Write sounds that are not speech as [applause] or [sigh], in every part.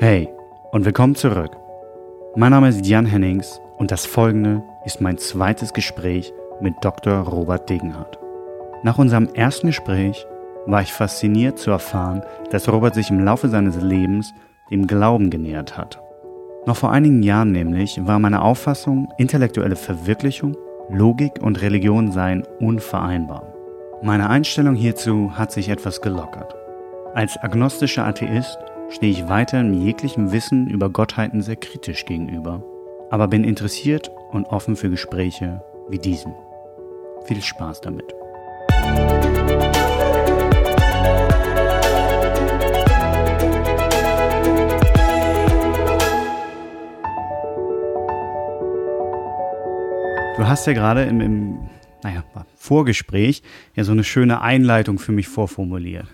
Hey und willkommen zurück. Mein Name ist Jan Hennings und das folgende ist mein zweites Gespräch mit Dr. Robert Degenhardt. Nach unserem ersten Gespräch war ich fasziniert zu erfahren, dass Robert sich im Laufe seines Lebens dem Glauben genähert hat. Noch vor einigen Jahren nämlich war meine Auffassung, intellektuelle Verwirklichung, Logik und Religion seien unvereinbar. Meine Einstellung hierzu hat sich etwas gelockert. Als agnostischer Atheist stehe ich weiterhin jeglichem Wissen über Gottheiten sehr kritisch gegenüber, aber bin interessiert und offen für Gespräche wie diesen. Viel Spaß damit. Du hast ja gerade im, im naja, Vorgespräch ja so eine schöne Einleitung für mich vorformuliert.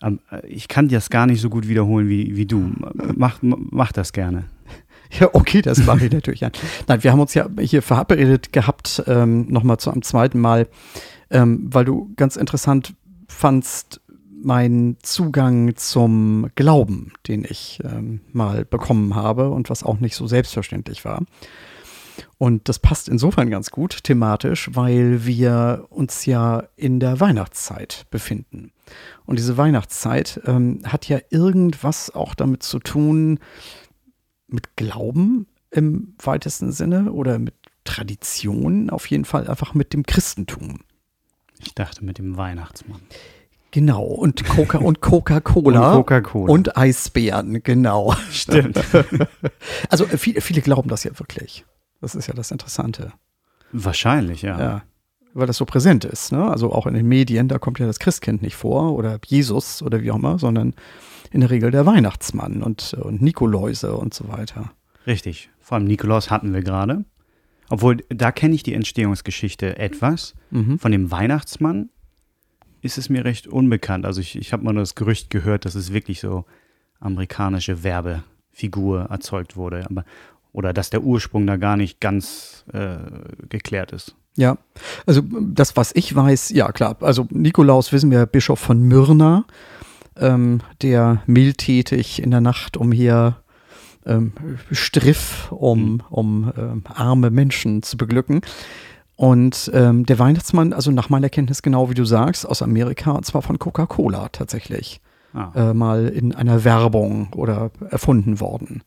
Äh, ich kann das gar nicht so gut wiederholen wie, wie du. Mach, mach das gerne. [laughs] Ja, okay, das mache ich natürlich. Ja. Nein, wir haben uns ja hier verabredet gehabt, ähm, nochmal zu einem zweiten Mal, ähm, weil du ganz interessant fandst, meinen Zugang zum Glauben, den ich ähm, mal bekommen habe und was auch nicht so selbstverständlich war. Und das passt insofern ganz gut thematisch, weil wir uns ja in der Weihnachtszeit befinden. Und diese Weihnachtszeit ähm, hat ja irgendwas auch damit zu tun, mit Glauben im weitesten Sinne oder mit Tradition, auf jeden Fall einfach mit dem Christentum. Ich dachte mit dem Weihnachtsmann. Genau, und Coca und Coca-Cola [laughs] und, Coca und Eisbären, genau. Stimmt. [laughs] also viele, viele glauben das ja wirklich. Das ist ja das Interessante. Wahrscheinlich, ja. Ja. Weil das so präsent ist, ne? Also auch in den Medien, da kommt ja das Christkind nicht vor oder Jesus oder wie auch immer, sondern in der Regel der Weihnachtsmann und, und Nikoläuse und so weiter. Richtig. Vor allem Nikolaus hatten wir gerade. Obwohl, da kenne ich die Entstehungsgeschichte etwas. Mhm. Von dem Weihnachtsmann ist es mir recht unbekannt. Also ich, ich habe mal das Gerücht gehört, dass es wirklich so amerikanische Werbefigur erzeugt wurde. Aber oder dass der Ursprung da gar nicht ganz äh, geklärt ist. Ja, also das, was ich weiß, ja klar, also Nikolaus wissen wir, Bischof von Myrna, ähm, der mildtätig in der Nacht umher ähm, striff, um, mhm. um ähm, arme Menschen zu beglücken. Und ähm, der Weihnachtsmann, also nach meiner Kenntnis genau wie du sagst, aus Amerika, und zwar von Coca-Cola tatsächlich, ah. äh, mal in einer Werbung oder erfunden worden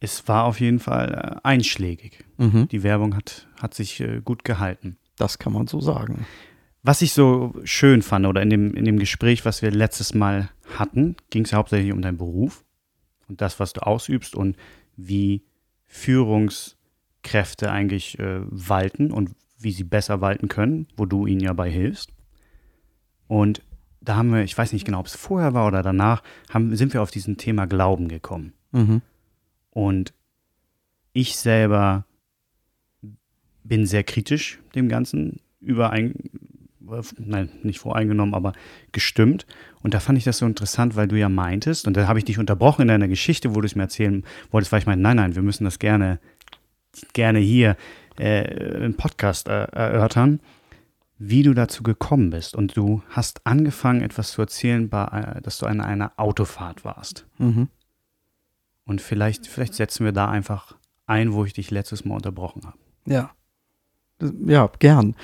es war auf jeden Fall äh, einschlägig. Mhm. Die Werbung hat, hat sich äh, gut gehalten. Das kann man so sagen. Was ich so schön fand, oder in dem, in dem Gespräch, was wir letztes Mal hatten, ging es hauptsächlich um deinen Beruf und das, was du ausübst und wie Führungskräfte eigentlich äh, walten und wie sie besser walten können, wo du ihnen ja bei hilfst. Und da haben wir, ich weiß nicht genau, ob es vorher war oder danach, haben, sind wir auf diesen Thema Glauben gekommen. Mhm. Und ich selber bin sehr kritisch dem Ganzen überein, nein, nicht voreingenommen, aber gestimmt. Und da fand ich das so interessant, weil du ja meintest, und da habe ich dich unterbrochen in deiner Geschichte, wo du es mir erzählen wolltest, weil ich meinte, nein, nein, wir müssen das gerne, gerne hier äh, im Podcast äh, erörtern, wie du dazu gekommen bist. Und du hast angefangen, etwas zu erzählen, bei, äh, dass du an einer Autofahrt warst. Mhm. Und vielleicht, vielleicht setzen wir da einfach ein, wo ich dich letztes Mal unterbrochen habe. Ja. Ja, gern.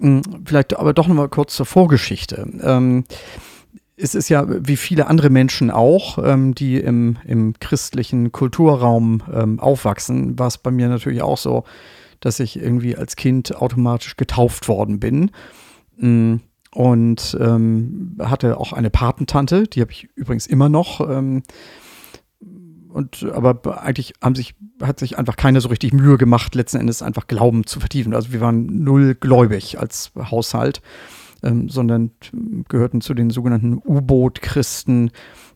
Hm, vielleicht aber doch nochmal kurz zur Vorgeschichte. Ähm, es ist ja wie viele andere Menschen auch, ähm, die im, im christlichen Kulturraum ähm, aufwachsen, war es bei mir natürlich auch so, dass ich irgendwie als Kind automatisch getauft worden bin. Mm, und hatte auch eine Patentante, die habe ich übrigens immer noch. Ähm, und aber eigentlich haben sich, hat sich einfach keiner so richtig Mühe gemacht, letzten Endes einfach Glauben zu vertiefen. Also wir waren null gläubig als Haushalt, ähm, sondern gehörten zu den sogenannten U-Boot-Christen,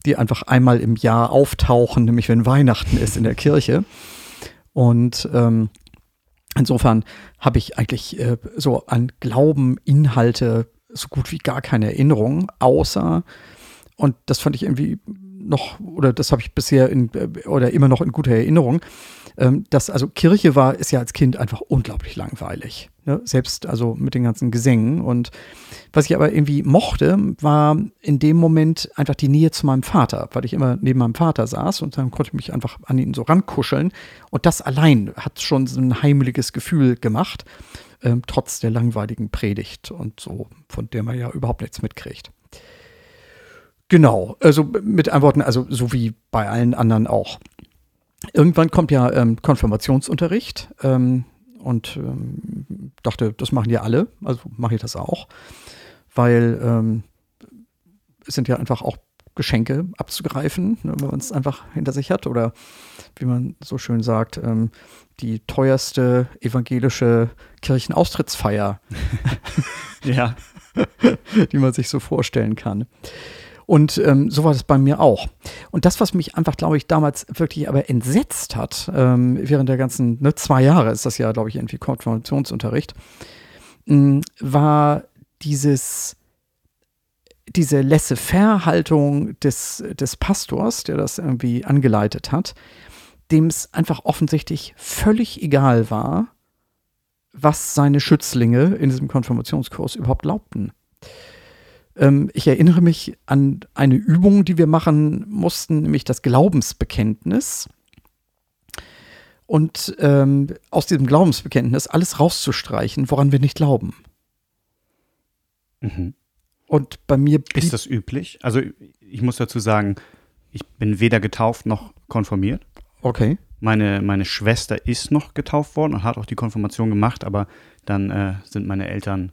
die einfach einmal im Jahr auftauchen, nämlich wenn Weihnachten ist in der Kirche. Und ähm, insofern habe ich eigentlich äh, so an Glauben, Inhalte so gut wie gar keine Erinnerung, außer, und das fand ich irgendwie noch, oder das habe ich bisher in, äh, oder immer noch in guter Erinnerung, ähm, dass also Kirche war, ist ja als Kind einfach unglaublich langweilig. Ne? Selbst also mit den ganzen Gesängen. Und was ich aber irgendwie mochte, war in dem Moment einfach die Nähe zu meinem Vater, weil ich immer neben meinem Vater saß und dann konnte ich mich einfach an ihn so rankuscheln. Und das allein hat schon so ein heimeliges Gefühl gemacht, ähm, trotz der langweiligen Predigt und so, von der man ja überhaupt nichts mitkriegt. Genau, also mit Antworten, also so wie bei allen anderen auch. Irgendwann kommt ja ähm, Konfirmationsunterricht. Ähm, und ähm, dachte, das machen ja alle, also mache ich das auch, weil ähm, es sind ja einfach auch Geschenke abzugreifen, ne, wenn man es einfach hinter sich hat oder wie man so schön sagt, ähm, die teuerste evangelische Kirchenaustrittsfeier, [laughs] ja. [laughs] die man sich so vorstellen kann. Und ähm, so war das bei mir auch. Und das, was mich einfach, glaube ich, damals wirklich aber entsetzt hat, ähm, während der ganzen ne, zwei Jahre ist das ja, glaube ich, irgendwie Konfirmationsunterricht, mh, war dieses diese Laissez-faire-Haltung des, des Pastors, der das irgendwie angeleitet hat, dem es einfach offensichtlich völlig egal war, was seine Schützlinge in diesem Konfirmationskurs überhaupt glaubten. Ähm, ich erinnere mich an eine Übung, die wir machen mussten, nämlich das Glaubensbekenntnis. Und ähm, aus diesem Glaubensbekenntnis alles rauszustreichen, woran wir nicht glauben. Mhm. Und bei mir Ist das üblich? Also ich muss dazu sagen, ich bin weder getauft noch konfirmiert. Okay. Meine, meine Schwester ist noch getauft worden und hat auch die Konfirmation gemacht, aber dann äh, sind meine Eltern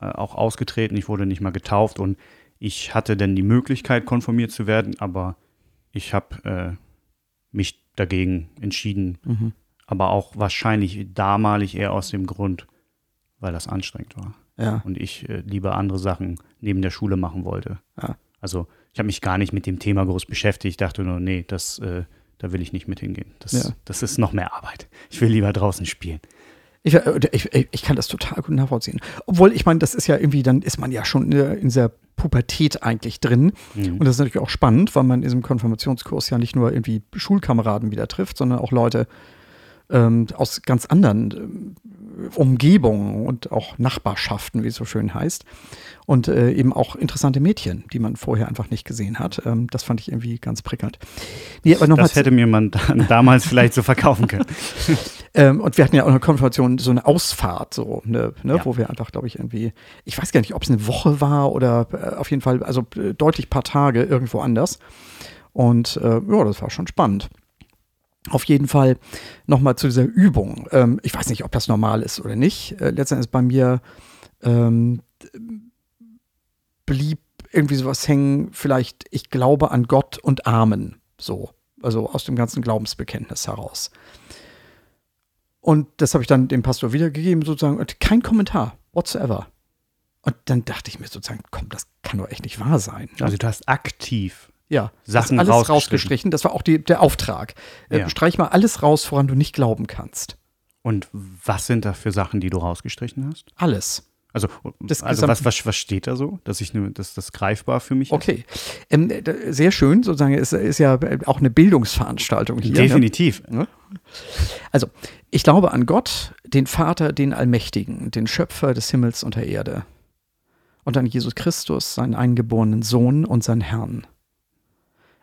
auch ausgetreten. Ich wurde nicht mal getauft und ich hatte dann die Möglichkeit, konfirmiert zu werden, aber ich habe äh, mich dagegen entschieden. Mhm. Aber auch wahrscheinlich damalig eher aus dem Grund, weil das anstrengend war. Ja. Und ich äh, lieber andere Sachen neben der Schule machen wollte. Ja. Also ich habe mich gar nicht mit dem Thema groß beschäftigt. Ich dachte nur, nee, das, äh, da will ich nicht mit hingehen. Das, Ja. das ist noch mehr Arbeit. Ich will lieber draußen spielen. Ich, äh, ich, ich ich kann das total gut nachvollziehen. Obwohl, ich meine, das ist ja irgendwie, dann ist man ja schon in, dieser Pubertät eigentlich drin. Mhm. Und das ist natürlich auch spannend, weil man in diesem Konfirmationskurs ja nicht nur irgendwie Schulkameraden wieder trifft, sondern auch Leute ähm, aus ganz anderen Umgebungen und auch Nachbarschaften, wie es so schön heißt. Und äh, eben auch interessante Mädchen, die man vorher einfach nicht gesehen hat. Ähm, das fand ich irgendwie ganz prickelnd. Nee, aber noch Das hätte mir man [laughs] damals vielleicht so verkaufen können. [laughs] Ähm, und wir hatten ja auch eine Konfirmation, so eine Ausfahrt, so, ne, ne, Ja. wo wir einfach, glaube ich, irgendwie, ich weiß gar nicht, ob es eine Woche war oder äh, auf jeden Fall, also äh, deutlich paar Tage irgendwo anders. Und äh, ja, das war schon spannend. Auf jeden Fall nochmal zu dieser Übung. Ähm, ich weiß nicht, ob das normal ist oder nicht. Äh, letztendlich bei mir ähm, blieb irgendwie sowas hängen, vielleicht, ich glaube an Gott und Amen. So. Also aus dem ganzen Glaubensbekenntnis heraus. Und das habe ich dann dem Pastor wiedergegeben, sozusagen, und kein Kommentar, whatsoever. Und dann dachte ich mir sozusagen, komm, das kann doch echt nicht wahr sein. ne? Also du hast aktiv ja, Sachen alles rausgestrichen. rausgestrichen. Das war auch die, der Auftrag. Äh, Ja. Streich mal alles raus, woran du nicht glauben kannst. Und was sind da für Sachen, die du rausgestrichen hast? Alles. Also, Das also was, was, was steht da so, dass ich nur, dass das greifbar für mich ist? Okay. Ähm, d- sehr schön, sozusagen, es ist ja äh, auch eine Bildungsveranstaltung hier. Ne? Definitiv. Also, ich glaube an Gott, den Vater, den Allmächtigen, den Schöpfer des Himmels und der Erde. Und an Jesus Christus, seinen eingeborenen Sohn und seinen Herrn.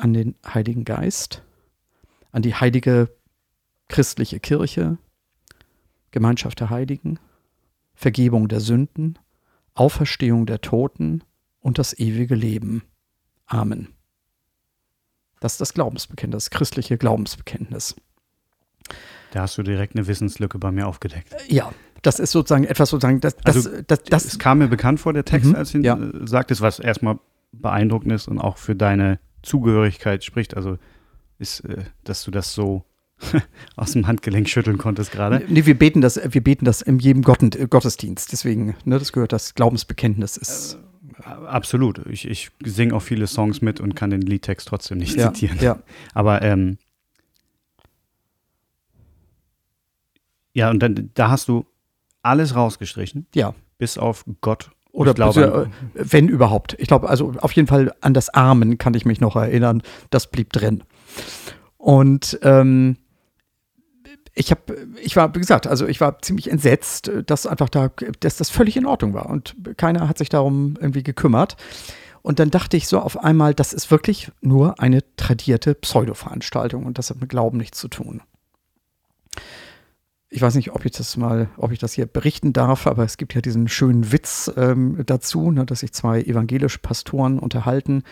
an den Heiligen Geist, an die heilige christliche Kirche, Gemeinschaft der Heiligen, Vergebung der Sünden, Auferstehung der Toten und das ewige Leben. Amen. Das ist das Glaubensbekenntnis, das christliche Glaubensbekenntnis. Da hast du direkt eine Wissenslücke bei mir aufgedeckt. Ja, das ist sozusagen etwas sozusagen, das, das, Also, das, das, es kam mir bekannt vor, der Text, Mhm, als du ihn ja. äh, sagtest, was erstmal beeindruckend ist und auch für deine Zugehörigkeit spricht. Also ist, äh, dass du das so [laughs] aus dem Handgelenk schütteln konntest gerade. Nee, wir beten das, wir beten das in jedem Gotten, Gottesdienst. Deswegen, ne, das gehört, das Glaubensbekenntnis ist. Äh, absolut. Ich, ich singe auch viele Songs mit und kann den Liedtext trotzdem nicht ja, zitieren. Ja. [laughs] Aber ähm, ja, und dann da hast du alles rausgestrichen. Ja. Bis auf Gott. Oder glaube, äh, wenn überhaupt. Ich glaube, also auf jeden Fall an das Armen kann ich mich noch erinnern. Das blieb drin. Und ähm, ich habe, ich war, wie gesagt, also ich war ziemlich entsetzt, dass einfach da, dass das völlig in Ordnung war und keiner hat sich darum irgendwie gekümmert. Und dann dachte ich so auf einmal, das ist wirklich nur eine tradierte Pseudo-Veranstaltung und das hat mit Glauben nichts zu tun. Ich weiß nicht, ob ich das mal, ob ich das hier berichten darf, aber es gibt ja diesen schönen Witz ähm, dazu, ne, dass sich zwei evangelische Pastoren unterhalten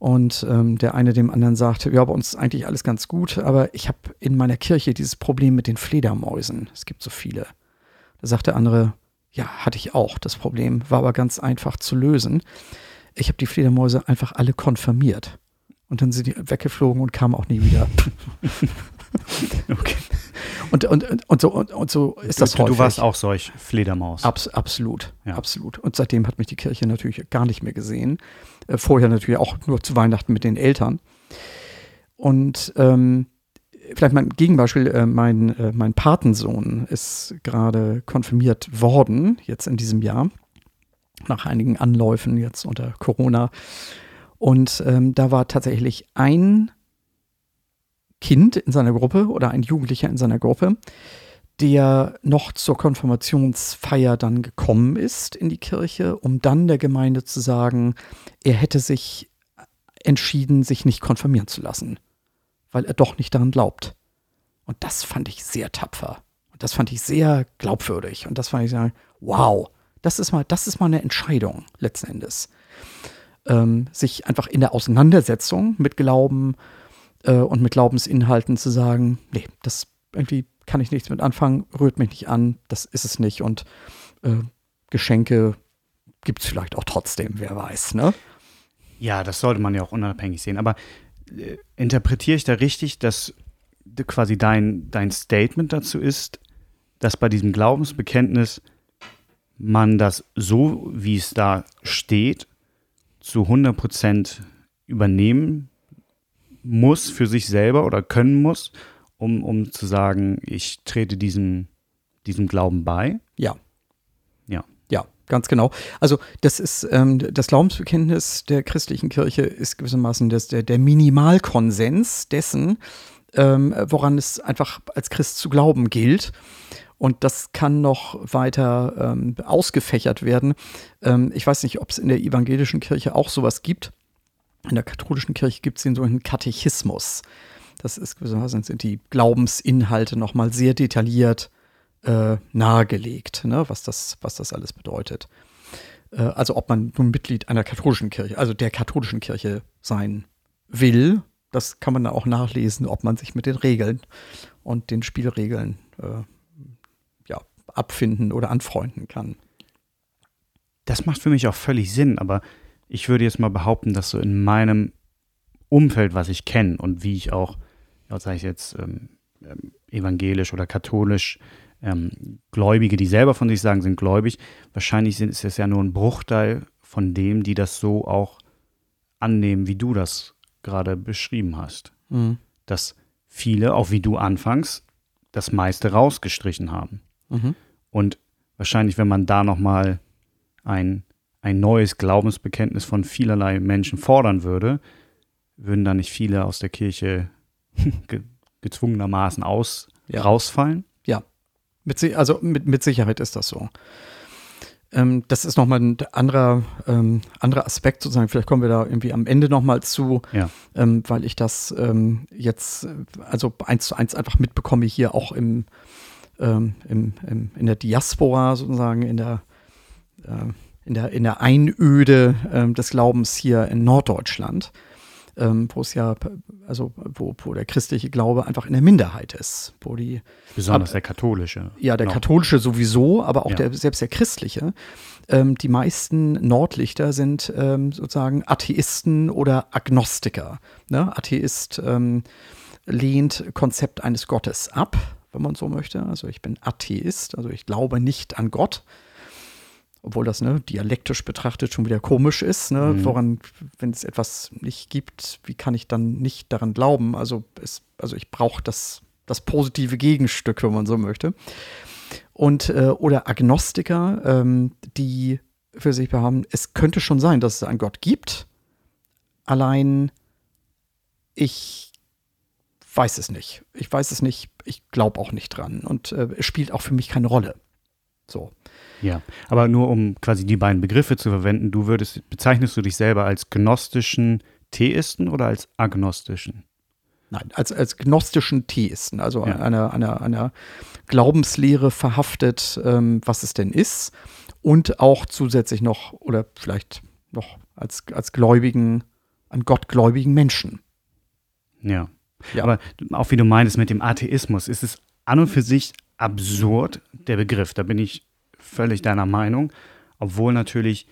und ähm, der eine dem anderen sagt, ja, bei uns ist eigentlich alles ganz gut, aber ich habe in meiner Kirche dieses Problem mit den Fledermäusen. Es gibt so viele. Da sagt der andere, ja, hatte ich auch. Das Problem war aber ganz einfach zu lösen. Ich habe die Fledermäuse einfach alle konfirmiert. Und dann sind die weggeflogen und kamen auch nie wieder. [laughs] okay. Und, und, und, so, und, und so ist das du, häufig. Du warst auch solch Fledermaus. Abs absolut, Ja. absolut. Und seitdem hat mich die Kirche natürlich gar nicht mehr gesehen. Äh, vorher natürlich auch nur zu Weihnachten mit den Eltern. Und ähm, vielleicht mal ein Gegenbeispiel, äh, mein, äh, mein Patensohn ist gerade konfirmiert worden, jetzt in diesem Jahr, nach einigen Anläufen jetzt unter Corona. Und ähm, da war tatsächlich ein Kind in seiner Gruppe oder ein Jugendlicher in seiner Gruppe, der noch zur Konfirmationsfeier dann gekommen ist in die Kirche, um dann der Gemeinde zu sagen, er hätte sich entschieden, sich nicht konfirmieren zu lassen, weil er doch nicht daran glaubt. Und das fand ich sehr tapfer. Und das fand ich sehr glaubwürdig. Und das fand ich sagen, wow, das ist mal, das ist mal eine Entscheidung letzten Endes. Ähm, sich einfach in der Auseinandersetzung mit Glauben äh, und mit Glaubensinhalten zu sagen, nee, das irgendwie kann ich nichts mit anfangen, rührt mich nicht an, das ist es nicht. Und äh, Geschenke gibt es vielleicht auch trotzdem, wer weiß, ne? Ja, das sollte man ja auch unabhängig sehen. Aber äh, interpretiere ich da richtig, dass quasi dein, dein Statement dazu ist, dass bei diesem Glaubensbekenntnis man das so, wie es da steht, zu 100% übernehmen muss für sich selber oder können muss, um, um zu sagen, ich trete diesem, diesem Glauben bei? Ja. Ja. Ja, ganz genau. Also das ist ähm, das Glaubensbekenntnis der christlichen Kirche ist gewissermaßen das, der, der Minimalkonsens dessen, ähm, woran es einfach als Christ zu glauben gilt. Und das kann noch weiter ähm, ausgefächert werden. Ähm, ich weiß nicht, ob es in der evangelischen Kirche auch sowas gibt. In der katholischen Kirche gibt es den sogenannten Katechismus. Das ist gewissermaßen sind die Glaubensinhalte nochmal sehr detailliert äh, nahegelegt, ne, was, das, was das alles bedeutet. Äh, also ob man nun Mitglied einer katholischen Kirche, also der katholischen Kirche sein will, das kann man dann auch nachlesen, ob man sich mit den Regeln und den Spielregeln äh, abfinden oder anfreunden kann. Das macht für mich auch völlig Sinn, aber ich würde jetzt mal behaupten, dass so in meinem Umfeld, was ich kenne und wie ich auch, ja, sage ich jetzt, ähm, ähm, evangelisch oder katholisch, ähm, Gläubige, die selber von sich sagen, sind gläubig, wahrscheinlich sind, ist es ja nur ein Bruchteil von dem, die das so auch annehmen, wie du das gerade beschrieben hast. Mhm. Dass viele, auch wie du anfangs, das meiste rausgestrichen haben. Mhm. Und wahrscheinlich, wenn man da nochmal ein, ein neues Glaubensbekenntnis von vielerlei Menschen fordern würde, würden da nicht viele aus der Kirche [laughs] ge gezwungenermaßen aus, Ja. rausfallen? Mit, Si- also mit, mit Sicherheit ist das so. Ähm, das ist nochmal ein anderer, ähm, anderer Aspekt sozusagen. Vielleicht kommen wir da irgendwie am Ende nochmal zu, Ja. ähm, weil ich das ähm, jetzt äh, also eins zu eins einfach mitbekomme hier auch im, ähm, im, im, in der Diaspora sozusagen, in der, äh, in der, in der Einöde ähm, des Glaubens hier in Norddeutschland. Ähm, wo es ja, also wo, wo der christliche Glaube einfach in der Minderheit ist, wo die Besonders Aber- der katholische. ja, der Noch. katholische sowieso, aber auch Ja. der, selbst der christliche. Ähm, die meisten Nordlichter sind ähm, sozusagen Atheisten oder Agnostiker. Ne? Atheist ähm, lehnt Konzept eines Gottes ab, wenn man so möchte. Also ich bin Atheist, also ich glaube nicht an Gott. Obwohl das ne, dialektisch betrachtet schon wieder komisch ist. Ne? Mhm. Woran, wenn es etwas nicht gibt, wie kann ich dann nicht daran glauben? Also, es, also ich brauche das, das positive Gegenstück, wenn man so möchte. Und, äh, oder Agnostiker, ähm, die für sich behaupten, es könnte schon sein, dass es einen Gott gibt. Allein ich weiß es nicht. Ich weiß es nicht. Ich glaube auch nicht dran. Und äh, es spielt auch für mich keine Rolle. So. Ja, aber nur um quasi die beiden Begriffe zu verwenden, du würdest, bezeichnest du dich selber als gnostischen Theisten oder als agnostischen? Nein, als, als gnostischen Theisten, also Ja. einer, einer, einer Glaubenslehre verhaftet, ähm, was es denn ist. Und auch zusätzlich noch, oder vielleicht noch als, als gläubigen, an Gott gläubigen Menschen. Ja. Ja. Aber auch wie du meinst mit dem Atheismus, ist es an und für sich absurd, der Begriff. Da bin ich völlig deiner Meinung. Obwohl natürlich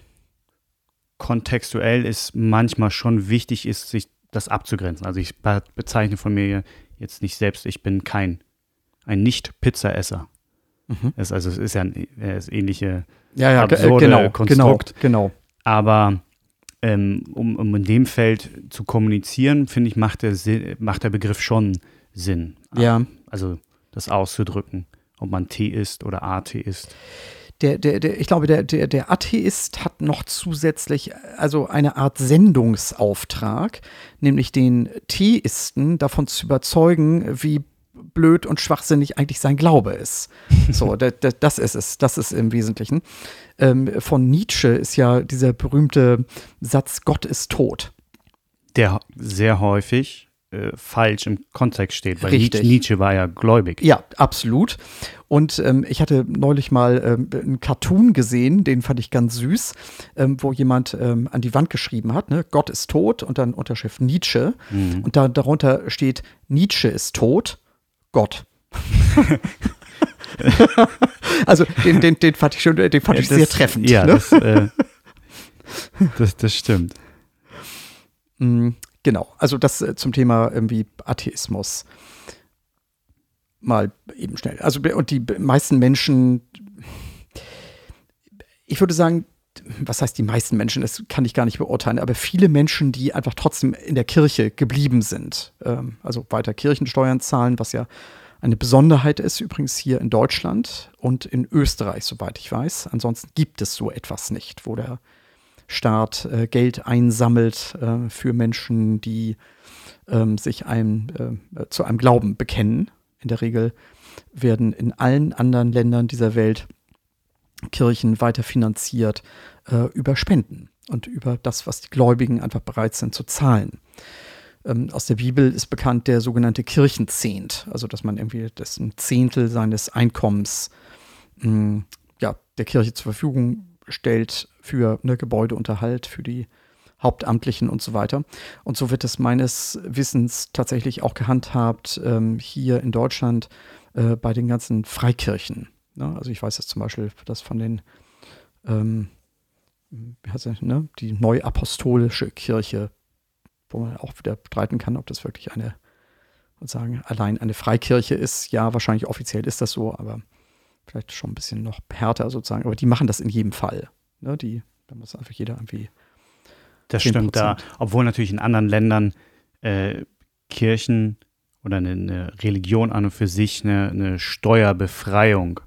kontextuell es manchmal schon wichtig ist, sich das abzugrenzen. Also ich be- bezeichne von mir jetzt nicht selbst, ich bin kein, ein Nicht-Pizza-Esser. Mhm. Es, also es ist ja ein, äh, ähnliche Ja, ja, äh, absurde genau, Konstrukt. genau, genau. Aber ähm, um, um in dem Feld zu kommunizieren, finde ich, macht der, Sinn, macht der Begriff schon Sinn. Ja. Also das auszudrücken, ob man Theist oder Atheist. Der, der, der, ich glaube, der, der, der Atheist hat noch zusätzlich also eine Art Sendungsauftrag, nämlich den Theisten davon zu überzeugen, wie blöd und schwachsinnig eigentlich sein Glaube ist. So, [laughs] da, da, das ist es, das ist im Wesentlichen. Ähm, von Nietzsche ist ja dieser berühmte Satz, Gott ist tot. Der sehr häufig äh, falsch im Kontext steht, weil Richtig. Nietzsche, Nietzsche war ja gläubig. Ja, absolut. Und ähm, ich hatte neulich mal ähm, einen Cartoon gesehen, den fand ich ganz süß, ähm, wo jemand ähm, an die Wand geschrieben hat, ne, Gott ist tot und dann Unterschrift Nietzsche. Mhm. Und da, darunter steht, Nietzsche ist tot, Gott. [laughs] also den, den, den fand ich schon, den fand Ja, ich das- sehr treffend. Ja, ne? das, äh, das, das stimmt. Mm, Genau, also das äh, zum Thema irgendwie Atheismus. Mal eben schnell. Also und die meisten Menschen, ich würde sagen, was heißt die meisten Menschen, das kann ich gar nicht beurteilen, aber viele Menschen, die einfach trotzdem in der Kirche geblieben sind, ähm, also weiter Kirchensteuern zahlen, was ja eine Besonderheit ist, übrigens hier in Deutschland und in Österreich, soweit ich weiß. Ansonsten gibt es so etwas nicht, wo der Staat äh, Geld einsammelt äh, für Menschen, die ähm, sich einem, äh, zu einem Glauben bekennen. In der Regel werden in allen anderen Ländern dieser Welt Kirchen weiter finanziert äh, über Spenden und über das, was die Gläubigen einfach bereit sind zu zahlen. Ähm, aus der Bibel ist bekannt der sogenannte Kirchenzehnt, also dass man irgendwie das ein Zehntel seines Einkommens mh, ja, der Kirche zur Verfügung stellt für ne, Gebäudeunterhalt, für die Hauptamtlichen und so weiter. Und so wird es meines Wissens tatsächlich auch gehandhabt ähm, hier in Deutschland äh, bei den ganzen Freikirchen. Ne? Also ich weiß jetzt zum Beispiel, dass von den, ähm, wie heißt das, ne? die neuapostolische Kirche, wo man auch wieder streiten kann, ob das wirklich eine, sagen, allein eine Freikirche ist. Ja, wahrscheinlich offiziell ist das so, aber vielleicht schon ein bisschen noch härter sozusagen. Aber die machen das in jedem Fall. Ne? Die, da muss einfach jeder irgendwie Das 10%. stimmt da. Obwohl natürlich in anderen Ländern äh, Kirchen oder eine, eine Religion an und für sich eine, eine Steuerbefreiung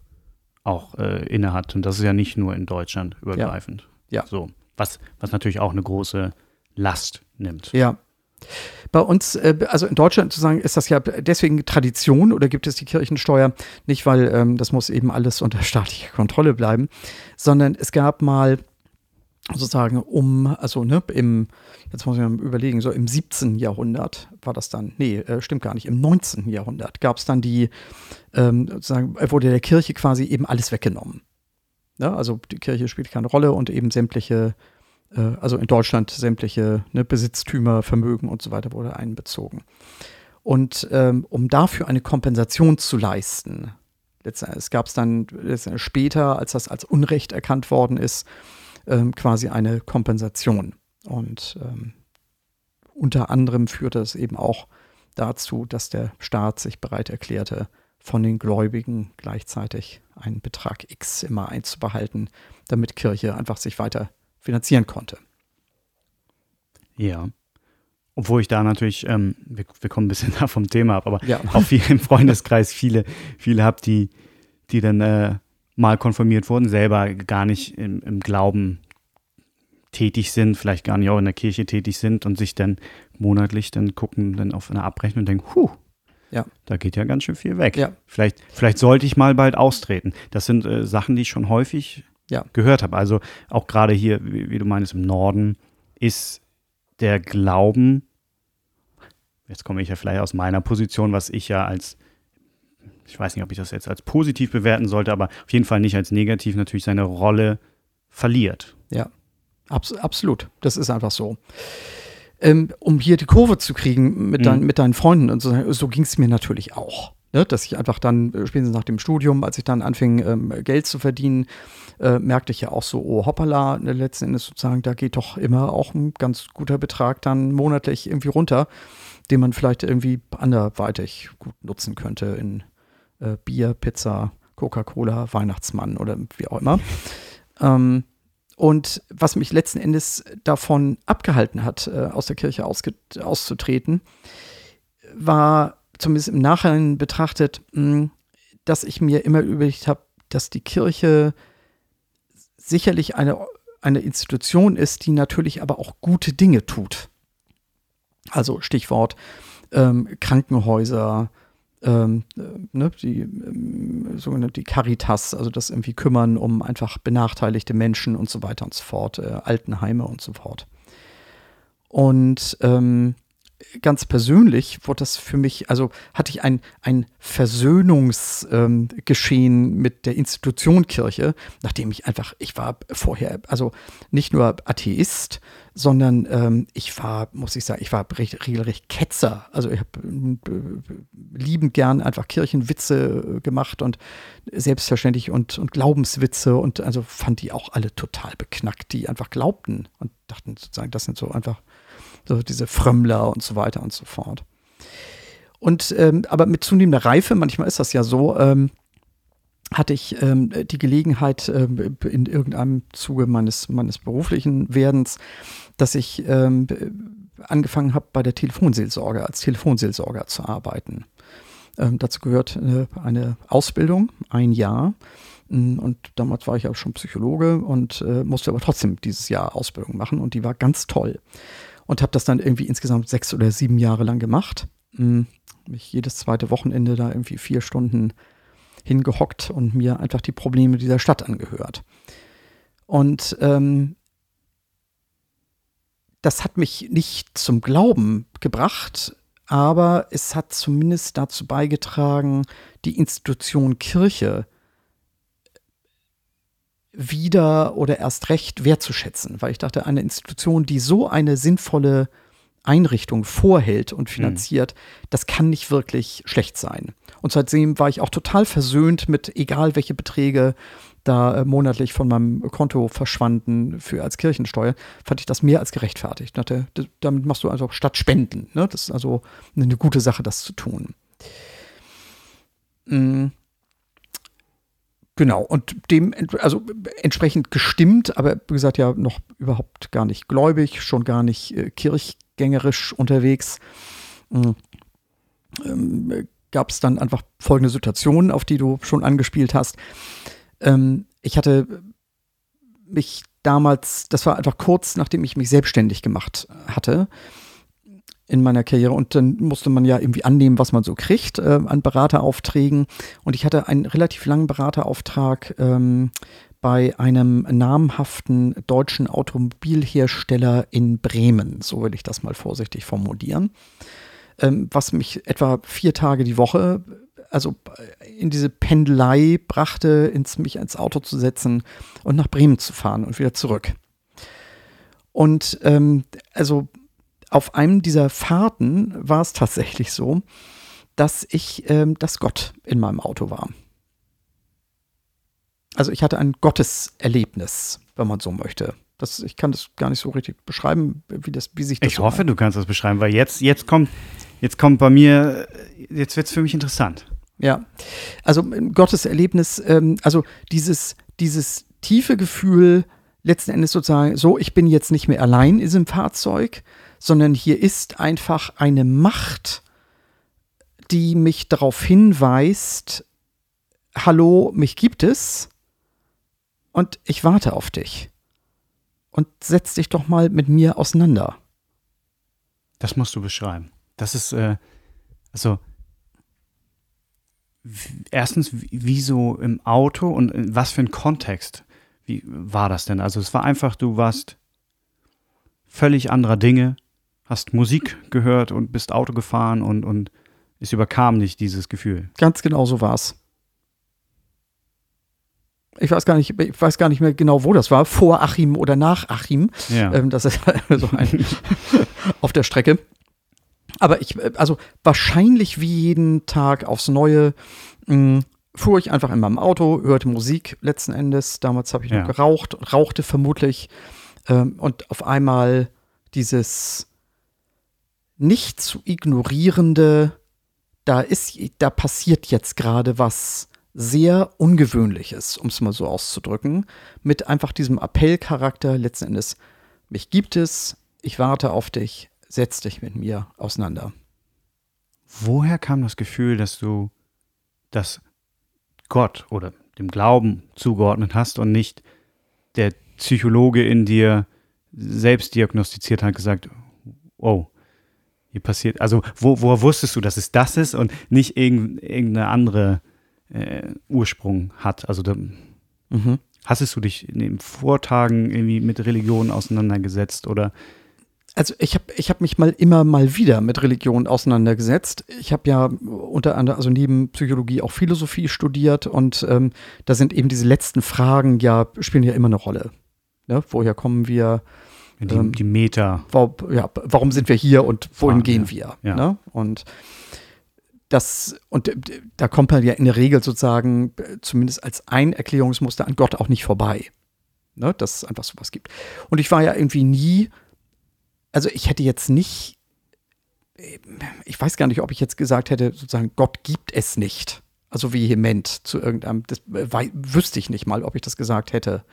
auch äh, innehat. Und das ist ja nicht nur in Deutschland übergreifend. Ja. So. Was, was natürlich auch eine große Last nimmt. Ja. Bei uns, äh, also in Deutschland zu sagen, ist das ja deswegen Tradition oder gibt es die Kirchensteuer nicht, weil ähm, das muss eben alles unter [laughs] staatlicher Kontrolle bleiben, sondern es gab mal sozusagen um, also ne, im, jetzt muss ich mal überlegen, so im 17. Jahrhundert war das dann, nee, äh, stimmt gar nicht, im 19. Jahrhundert gab es dann die, ähm, sozusagen, wurde der Kirche quasi eben alles weggenommen. Ja, also die Kirche spielt keine Rolle und eben sämtliche äh, also in Deutschland sämtliche ne, Besitztümer, Vermögen und so weiter wurde einbezogen. Und ähm, um dafür eine Kompensation zu leisten, es gab es dann später, als das als Unrecht erkannt worden ist, ähm, quasi eine Kompensation. Und ähm, unter anderem führte es eben auch dazu, dass der Staat sich bereit erklärte, von den Gläubigen gleichzeitig einen Betrag X immer einzubehalten, damit Kirche einfach sich weiter finanzieren konnte. Ja. Obwohl ich da natürlich, ähm, wir, wir, kommen ein bisschen [laughs] da vom Thema ab, aber ja. auch viel im Freundeskreis viele, viele habe, die, die dann äh, mal konfirmiert wurden, selber gar nicht im, im Glauben tätig sind, vielleicht gar nicht auch in der Kirche tätig sind und sich dann monatlich dann gucken, dann auf eine Abrechnung und denken, huh, ja. da geht ja ganz schön viel weg. Ja. Vielleicht, vielleicht sollte ich mal bald austreten. Das sind äh, Sachen, die ich schon häufig ja. gehört habe. Also auch gerade hier, wie, wie, du meinst, im Norden ist der Glauben, jetzt komme ich ja vielleicht aus meiner Position, was ich ja als ich weiß nicht, ob ich das jetzt als positiv bewerten sollte, aber auf jeden Fall nicht als negativ natürlich seine Rolle verliert. Ja, abs absolut. Das ist einfach so. Ähm, um hier die Kurve zu kriegen mit, dein, mhm. mit deinen Freunden und so, so ging es mir natürlich auch. Ne? Dass ich einfach dann, äh, spätestens nach dem Studium, als ich dann anfing, ähm, Geld zu verdienen, äh, merkte ich ja auch so, oh hoppala, ne, letzten Endes sozusagen, da geht doch immer auch ein ganz guter Betrag dann monatlich irgendwie runter, den man vielleicht irgendwie anderweitig gut nutzen könnte in äh, Bier, Pizza, Coca-Cola, Weihnachtsmann oder wie auch immer. Ähm, und was mich letzten Endes davon abgehalten hat, äh, aus der Kirche auszutreten, war zumindest im Nachhinein betrachtet, mh, dass ich mir immer überlegt habe, dass die Kirche sicherlich eine, eine Institution ist, die natürlich aber auch gute Dinge tut. Also Stichwort ähm, Krankenhäuser, ähm, äh, ne, die ähm, sogenannte Caritas, also das irgendwie kümmern um einfach benachteiligte Menschen und so weiter und so fort, äh, Altenheime und so fort. Und ähm, ganz persönlich wurde das für mich, also hatte ich ein, ein Versöhnungsgeschehen ähm, mit der Institution Kirche, nachdem ich einfach, ich war vorher, also nicht nur Atheist, sondern ähm, ich war, muss ich sagen, ich war regelrecht Ketzer. Also ich habe äh, liebend gern einfach Kirchenwitze äh, gemacht und selbstverständlich und, und Glaubenswitze und also fand die auch alle total beknackt, die einfach glaubten und dachten sozusagen, das sind so einfach so diese Frömmler und so weiter und so fort. Und ähm, aber mit zunehmender Reife, manchmal ist das ja so, ähm, hatte ich ähm, die Gelegenheit ähm, in irgendeinem Zuge meines, meines beruflichen Werdens, dass ich ähm, angefangen habe, bei der Telefonseelsorge, als Telefonseelsorger zu arbeiten. Ähm, dazu gehört äh, eine Ausbildung, ein Jahr. Mm, und damals war ich auch schon Psychologe und äh, musste aber trotzdem dieses Jahr Ausbildung machen und die war ganz toll und habe das dann irgendwie insgesamt sechs oder sieben Jahre lang gemacht. Hm, mich jedes zweite Wochenende da irgendwie vier Stunden hingehockt und mir einfach die Probleme dieser Stadt angehört. Und ähm, das hat mich nicht zum Glauben gebracht, aber es hat zumindest dazu beigetragen, die Institution Kirche wieder oder erst recht wertzuschätzen, weil ich dachte, eine Institution, die so eine sinnvolle Einrichtung vorhält und finanziert, mhm. das kann nicht wirklich schlecht sein. Und seitdem war ich auch total versöhnt mit, egal welche Beträge da äh, monatlich von meinem Konto verschwanden für als Kirchensteuer, fand ich das mehr als gerechtfertigt. Dachte, damit machst du also statt Spenden. Ne? Das ist also eine gute Sache, das zu tun. Mhm. Genau, und dem, also entsprechend gestimmt, aber wie gesagt, ja noch überhaupt gar nicht gläubig, schon gar nicht äh, kirchgängerisch unterwegs. Mhm. Ähm, Gab es dann einfach folgende Situationen, auf die du schon angespielt hast. Ähm, ich hatte mich damals, das war einfach kurz nachdem ich mich selbstständig gemacht hatte, in meiner Karriere und dann musste man ja irgendwie annehmen, was man so kriegt äh, an Berateraufträgen. Und ich hatte einen relativ langen Beraterauftrag ähm, bei einem namhaften deutschen Automobilhersteller in Bremen, so will ich das mal vorsichtig formulieren, ähm, was mich etwa vier Tage die Woche, also in diese Pendelei brachte, ins, mich ins Auto zu setzen und nach Bremen zu fahren und wieder zurück. Und ähm, also auf einem dieser Fahrten war es tatsächlich so, dass ich, ähm, dass Gott in meinem Auto war. Also ich hatte ein Gotteserlebnis, wenn man so möchte. Das, ich kann das gar nicht so richtig beschreiben, wie, das, wie sich das. Ich so hoffe, du kannst das beschreiben, weil jetzt, jetzt kommt, jetzt kommt bei mir, jetzt wird es für mich interessant. Ja, also Gottes Erlebnis, ähm, also dieses, dieses tiefe Gefühl, letzten Endes sozusagen, so, ich bin jetzt nicht mehr allein in diesem Fahrzeug, sondern hier ist einfach eine Macht, die mich darauf hinweist, hallo, mich gibt es und ich warte auf dich. Und setz dich doch mal mit mir auseinander. Das musst du beschreiben. Das ist, äh, also, erstens, wieso im Auto und was für ein Kontext wie war das denn? Also, es war einfach, du warst völlig anderer Dinge, hast Musik gehört und bist Auto gefahren und, und es überkam nicht dieses Gefühl. Ganz genau so war es. Ich weiß gar nicht, ich weiß gar nicht mehr genau, wo das war, vor Achim oder nach Achim. Ja. Ähm, das ist [laughs] so ein [laughs] auf der Strecke. Aber ich, also wahrscheinlich wie jeden Tag aufs Neue mh, mm, fuhr ich einfach in meinem Auto, hörte Musik letzten Endes. Damals habe ich Ja. noch geraucht, rauchte vermutlich. Ähm, und auf einmal dieses nicht zu ignorierende, da ist, da passiert jetzt gerade was sehr Ungewöhnliches, um es mal so auszudrücken, mit einfach diesem Appellcharakter letzten Endes. Mich gibt es, ich warte auf dich, setz dich mit mir auseinander. Woher kam das Gefühl, dass du das Gott oder dem Glauben zugeordnet hast und nicht der Psychologe in dir selbst diagnostiziert hat, gesagt, oh, hier passiert, also wo, woher wusstest du, dass es das ist und nicht irgend, irgendeine andere äh, Ursprung hat? Also da, Mhm. Hastest du dich in den Vortagen irgendwie mit Religion auseinandergesetzt oder Also ich habe ich hab mich mal immer mal wieder mit Religion auseinandergesetzt. Ich habe ja unter anderem, also neben Psychologie auch Philosophie studiert und ähm, da sind eben diese letzten Fragen ja, spielen ja immer eine Rolle. Ne? Woher kommen wir? Die, Ähm, die Meta? Ja, warum sind wir hier und wohin Fragen, gehen ja. wir? Ja. Ne? Und das, und da kommt man ja in der Regel sozusagen, äh, zumindest als ein Erklärungsmuster an Gott auch nicht vorbei. Ne? Dass es einfach sowas gibt. Und ich war ja irgendwie nie, also ich hätte jetzt nicht, ich weiß gar nicht, ob ich jetzt gesagt hätte, sozusagen, Gott gibt es nicht. Also vehement zu irgendeinem, das äh, wüsste ich nicht mal, ob ich das gesagt hätte.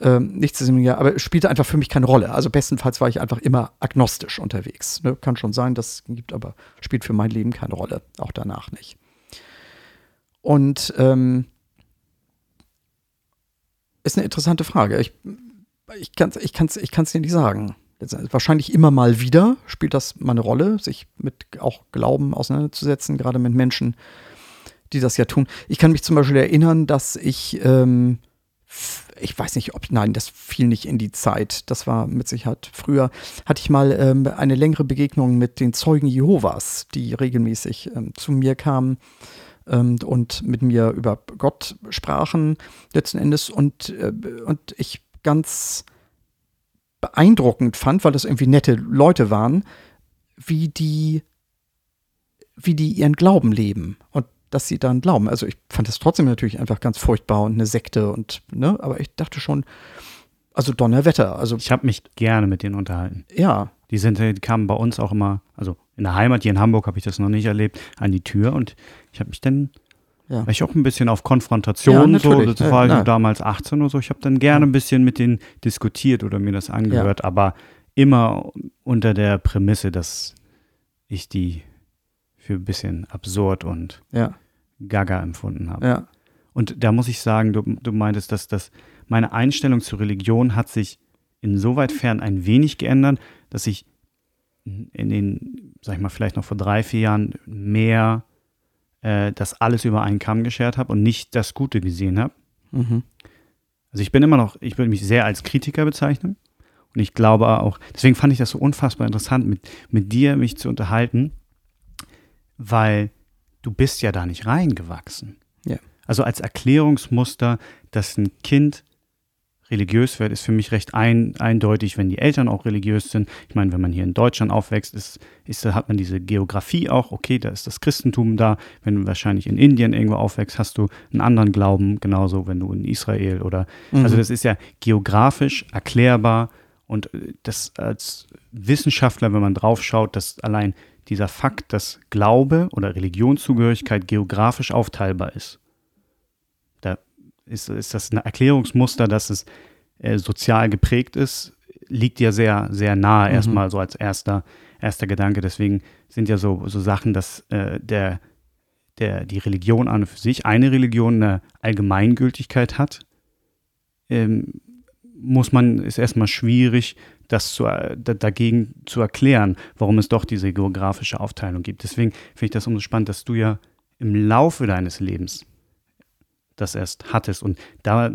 Ähm, nichtsdestotrotz, aber es spielte einfach für mich keine Rolle. Also bestenfalls war ich einfach immer agnostisch unterwegs. Ne? Kann schon sein, dass es gibt, aber spielt für mein Leben keine Rolle. Auch danach nicht. Und ähm, ist eine interessante Frage. Ich, ich kann es ich kann's, ich kann's dir nicht sagen. Äh, wahrscheinlich immer mal wieder spielt das mal eine Rolle, sich mit auch Glauben auseinanderzusetzen, gerade mit Menschen, die das ja tun. Ich kann mich zum Beispiel erinnern, dass ich, ähm, ich weiß nicht, ob, nein, das fiel nicht in die Zeit. Das war mit Sicherheit früher. Hatte ich mal ähm, eine längere Begegnung mit den Zeugen Jehovas, die regelmäßig ähm, zu mir kamen ähm, und mit mir über Gott sprachen, letzten Endes. Und, äh, und ich ganz beeindruckend fand, weil das irgendwie nette Leute waren, wie die, wie die ihren Glauben leben und dass sie daran glauben. Also ich fand das trotzdem natürlich einfach ganz furchtbar und eine Sekte und, ne, aber ich dachte schon, also Donnerwetter, also Ich habe mich gerne mit denen unterhalten. ja, Die, sind, die kamen bei uns auch immer, also in der Heimat, hier in Hamburg habe ich das noch nicht erlebt, an die Tür und ich habe mich dann, ja. war ich auch ein bisschen auf Konfrontation, Ja, so, das Ja, war ich na. damals 18 oder so, ich habe dann gerne ein bisschen mit denen diskutiert oder mir das angehört, aber immer unter der Prämisse, dass ich die für ein bisschen absurd und Ja, gaga empfunden habe. ja, Und da muss ich sagen, du, du meintest, dass das meine Einstellung zur Religion hat sich insoweit fern ein wenig geändert, dass ich in den, sag ich mal, vielleicht noch vor drei, vier Jahren mehr äh, das alles über einen Kamm geschert habe und nicht das Gute gesehen habe. mhm. Also ich bin immer noch, ich würde mich sehr als Kritiker bezeichnen. Und ich glaube auch, deswegen fand ich das so unfassbar interessant, mit, mit dir mich zu unterhalten, weil du bist ja da nicht reingewachsen. Ja. Also als Erklärungsmuster, dass ein Kind religiös wird, ist für mich recht ein, eindeutig, wenn die Eltern auch religiös sind. Ich meine, wenn man hier in Deutschland aufwächst, ist, ist, hat man diese Geografie auch, okay, da ist das Christentum da. Wenn du wahrscheinlich in Indien irgendwo aufwächst, hast du einen anderen Glauben, genauso wenn du in Israel oder also Mhm. das ist ja geografisch erklärbar und äh, das als Wissenschaftler, wenn man drauf schaut, dass allein dieser Fakt, dass Glaube oder Religionszugehörigkeit geografisch aufteilbar ist. Da ist, ist das ein Erklärungsmuster, dass es äh, sozial geprägt ist, liegt ja sehr, sehr nahe Mhm. erstmal so als erster, erster Gedanke. Deswegen sind ja so, so Sachen, dass äh, der, der, die Religion an und für sich, eine Religion eine Allgemeingültigkeit hat, ähm, muss man, ist erstmal schwierig, das zu, äh, da, dagegen zu erklären, warum es doch diese geografische Aufteilung gibt. Deswegen finde ich das umso spannend, dass du ja im Laufe deines Lebens das erst hattest. Und da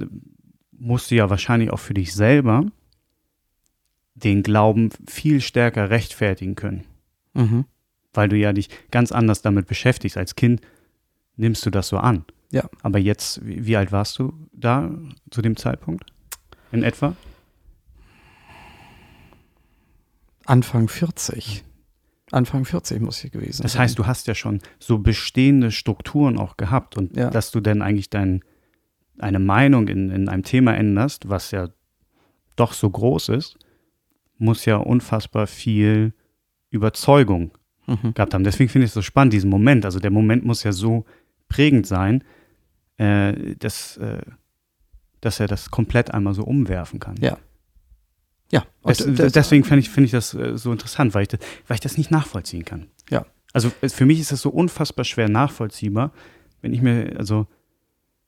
musst du ja wahrscheinlich auch für dich selber den Glauben viel stärker rechtfertigen können, Mhm. weil du ja dich ganz anders damit beschäftigst. Als Kind nimmst du das so an. Ja. Aber jetzt, wie, wie alt warst du da zu dem Zeitpunkt? In etwa? Anfang 40. Anfang 40 muss ich gewesen Das sein. heißt, du hast ja schon so bestehende Strukturen auch gehabt und Ja. dass du dann eigentlich dein, eine Meinung in, in einem Thema änderst, was ja doch so groß ist, muss ja unfassbar viel Überzeugung Mhm. gehabt haben. Deswegen finde ich es so spannend, diesen Moment. Also der Moment muss ja so prägend sein, äh, dass, äh, dass er das komplett einmal so umwerfen kann. Ja. Ja, Des, das- deswegen finde ich, finde ich das äh, so interessant, weil ich, das, weil ich das nicht nachvollziehen kann. Ja. Also für mich ist das so unfassbar schwer nachvollziehbar, wenn ich mir, also,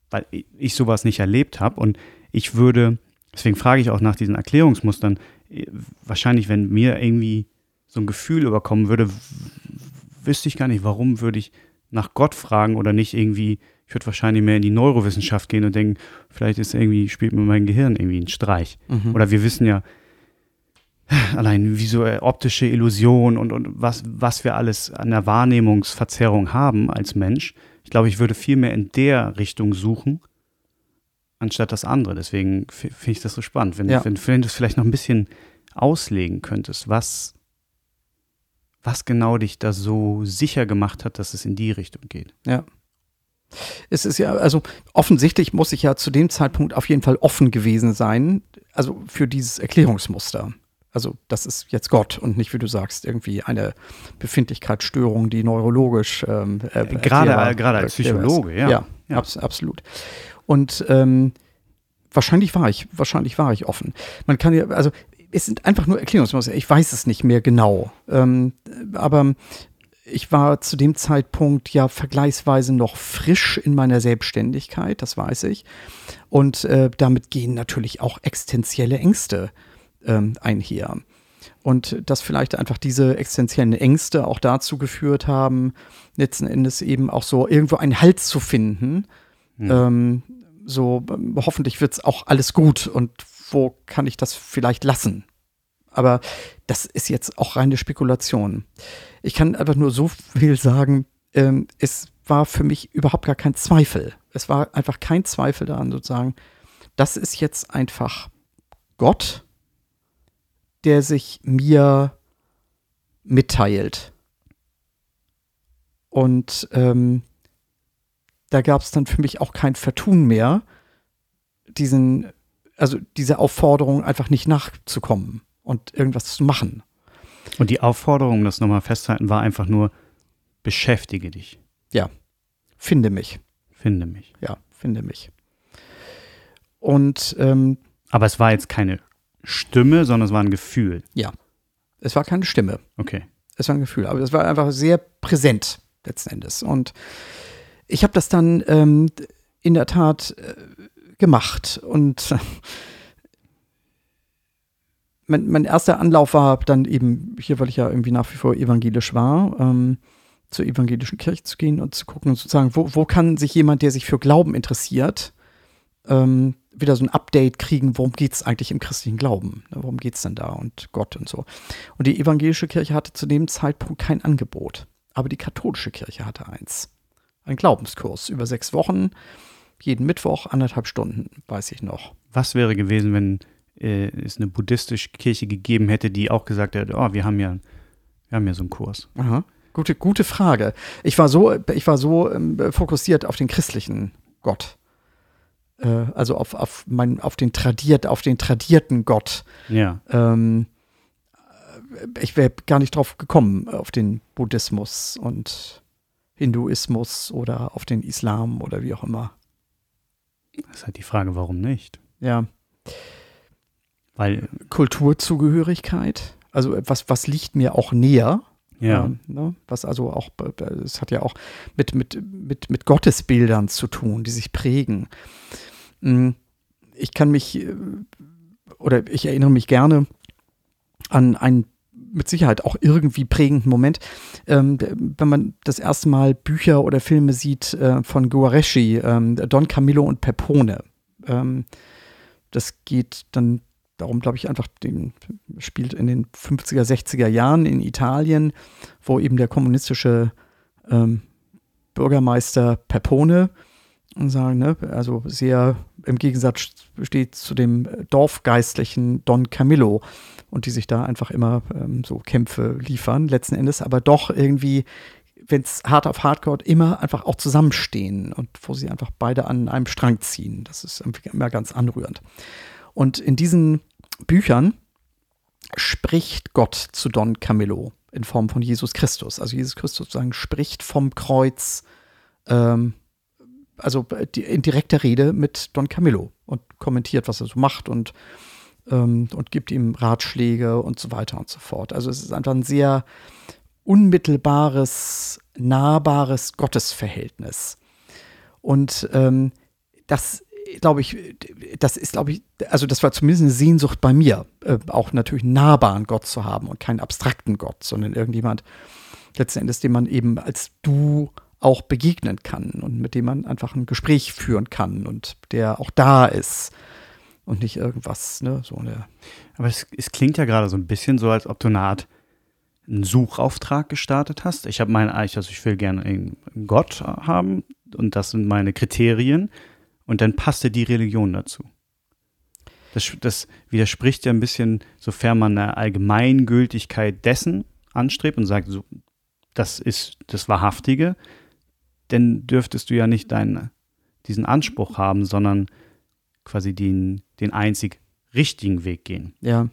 weil ich, sowas nicht erlebt habe und ich würde, deswegen frage ich auch nach diesen Erklärungsmustern, äh, wahrscheinlich, wenn mir irgendwie so ein Gefühl überkommen würde, wüsste ich gar nicht, warum würde ich nach Gott fragen oder nicht irgendwie, ich würde wahrscheinlich mehr in die Neurowissenschaft gehen und denken, vielleicht ist irgendwie, spielt mir mein Gehirn irgendwie einen Streich. Mhm. Oder wir wissen ja allein visuell optische Illusion und, und was, was wir alles an der Wahrnehmungsverzerrung haben als Mensch. Ich glaube, ich würde viel mehr in der Richtung suchen, anstatt das andere. Deswegen finde ich das so spannend. Wenn, Ja. wenn, wenn du es vielleicht noch ein bisschen auslegen könntest, was, was genau dich da so sicher gemacht hat, dass es in die Richtung geht. Ja. Es ist ja, also offensichtlich muss ich ja zu dem Zeitpunkt auf jeden Fall offen gewesen sein, also für dieses Erklärungsmuster. Also das ist jetzt Gott und nicht, wie du sagst, irgendwie eine Befindlichkeitsstörung, die neurologisch ähm, äh, Gerade- erklärbar- gerade als. Psychologe, ja. Ja, Ja. Abs absolut. Und ähm, wahrscheinlich war ich, wahrscheinlich war ich offen. Man kann ja, also es sind einfach nur Erklärungsmuster. Ich weiß es nicht mehr genau. Ähm, aber ich war zu dem Zeitpunkt ja vergleichsweise noch frisch in meiner Selbstständigkeit, das weiß ich. Und äh, damit gehen natürlich auch existenzielle Ängste ähm, einher. Und dass vielleicht einfach diese existenziellen Ängste auch dazu geführt haben, letzten Endes eben auch so irgendwo einen Halt zu finden. Mhm. Ähm, so, hoffentlich wird es auch alles gut und wo kann ich das vielleicht lassen? Aber das ist jetzt auch reine Spekulation. Ich kann einfach nur so viel sagen, ähm, es war für mich überhaupt gar kein Zweifel. Es war einfach kein Zweifel daran, sozusagen, das ist jetzt einfach Gott, der sich mir mitteilt. Und ähm, da gab es dann für mich auch kein Vertun mehr, diesen, also diese Aufforderung einfach nicht nachzukommen und irgendwas zu machen. Und die Aufforderung, das nochmal festhalten, war einfach nur, beschäftige dich, Finde mich, finde mich. ja, finde mich. Und ähm, Aber es war jetzt keine Stimme, sondern es war ein Gefühl. es war keine Stimme, Okay. es war ein Gefühl, aber es war einfach sehr präsent letzten Endes. Und ich habe das dann ähm, in der Tat äh, gemacht und [laughs] mein, mein erster Anlauf war dann eben hier, weil ich ja irgendwie nach wie vor evangelisch war, ähm, zur evangelischen Kirche zu gehen und zu gucken, sozusagen, wo, wo kann sich jemand, der sich für Glauben interessiert, ähm, wieder so ein Update kriegen, worum geht es eigentlich im christlichen Glauben? Ne, Worum geht es denn da und Gott und so. Und die evangelische Kirche hatte zu dem Zeitpunkt kein Angebot, aber die katholische Kirche hatte eins. Ein Glaubenskurs über sechs Wochen, jeden Mittwoch, anderthalb Stunden, weiß ich noch. Was wäre gewesen, wenn äh, es eine buddhistische Kirche gegeben hätte, die auch gesagt hätte, oh, wir haben ja, wir haben ja so einen Kurs. Aha. Gute, gute Frage. Ich war so, ich war so ähm, fokussiert auf den christlichen Gott. Äh, also auf, auf, mein, auf, den tradiert, auf den tradierten Gott. Ja. Ähm, ich wäre gar nicht drauf gekommen, auf den Buddhismus und Hinduismus oder auf den Islam oder wie auch immer. Das ist halt die Frage, warum nicht? Ja. Weil, Kulturzugehörigkeit, also was, was liegt mir auch näher, ja, Ähm, ne? Was also auch, es hat ja auch mit, mit, mit, mit Gottesbildern zu tun, die sich prägen. Mm, Ich kann mich, äh, oder ich erinnere mich gerne an einen mit Sicherheit auch irgendwie prägenden Moment, ähm, wenn man das erste Mal Bücher oder Filme sieht äh, von Guareschi, ähm, Don Camillo und Pepone. Ähm, das geht dann darum, glaube ich, einfach, den spielt in den 50er, 60er Jahren in Italien, wo eben der kommunistische ähm, Bürgermeister Pepone und sagen, ne, also sehr im Gegensatz steht zu dem Dorfgeistlichen Don Camillo und die sich da einfach immer ähm, so Kämpfe liefern, letzten Endes, aber doch irgendwie, wenn es hart auf hart geht, immer einfach auch zusammenstehen und wo sie einfach beide an einem Strang ziehen. Das ist immer ganz anrührend. Und in diesen Büchern spricht Gott zu Don Camillo in Form von Jesus Christus. Also Jesus Christus sozusagen spricht vom Kreuz, ähm, also die, in direkter Rede mit Don Camillo und kommentiert, was er so macht und, ähm, und gibt ihm Ratschläge und so weiter und so fort. Also es ist einfach ein sehr unmittelbares, nahbares Gottesverhältnis. Und ähm, das glaube ich, das ist, glaube ich, also das war zumindest eine Sehnsucht bei mir, äh, auch natürlich einen nahbaren Gott zu haben und keinen abstrakten Gott, sondern irgendjemand, letzten Endes, dem man eben als du auch begegnen kann und mit dem man einfach ein Gespräch führen kann und der auch da ist und nicht irgendwas, ne, so eine. aber es, es klingt ja gerade so ein bisschen so, als ob du eine Art einen Suchauftrag gestartet hast. Ich habe meine, also ich will gerne einen Gott haben und das sind meine Kriterien und dann passte die Religion dazu. Das, das widerspricht ja ein bisschen, sofern man eine Allgemeingültigkeit dessen anstrebt und sagt, so, das ist das Wahrhaftige, dann dürftest du ja nicht deinen, diesen Anspruch haben, sondern quasi den, den einzig richtigen Weg gehen. Ja.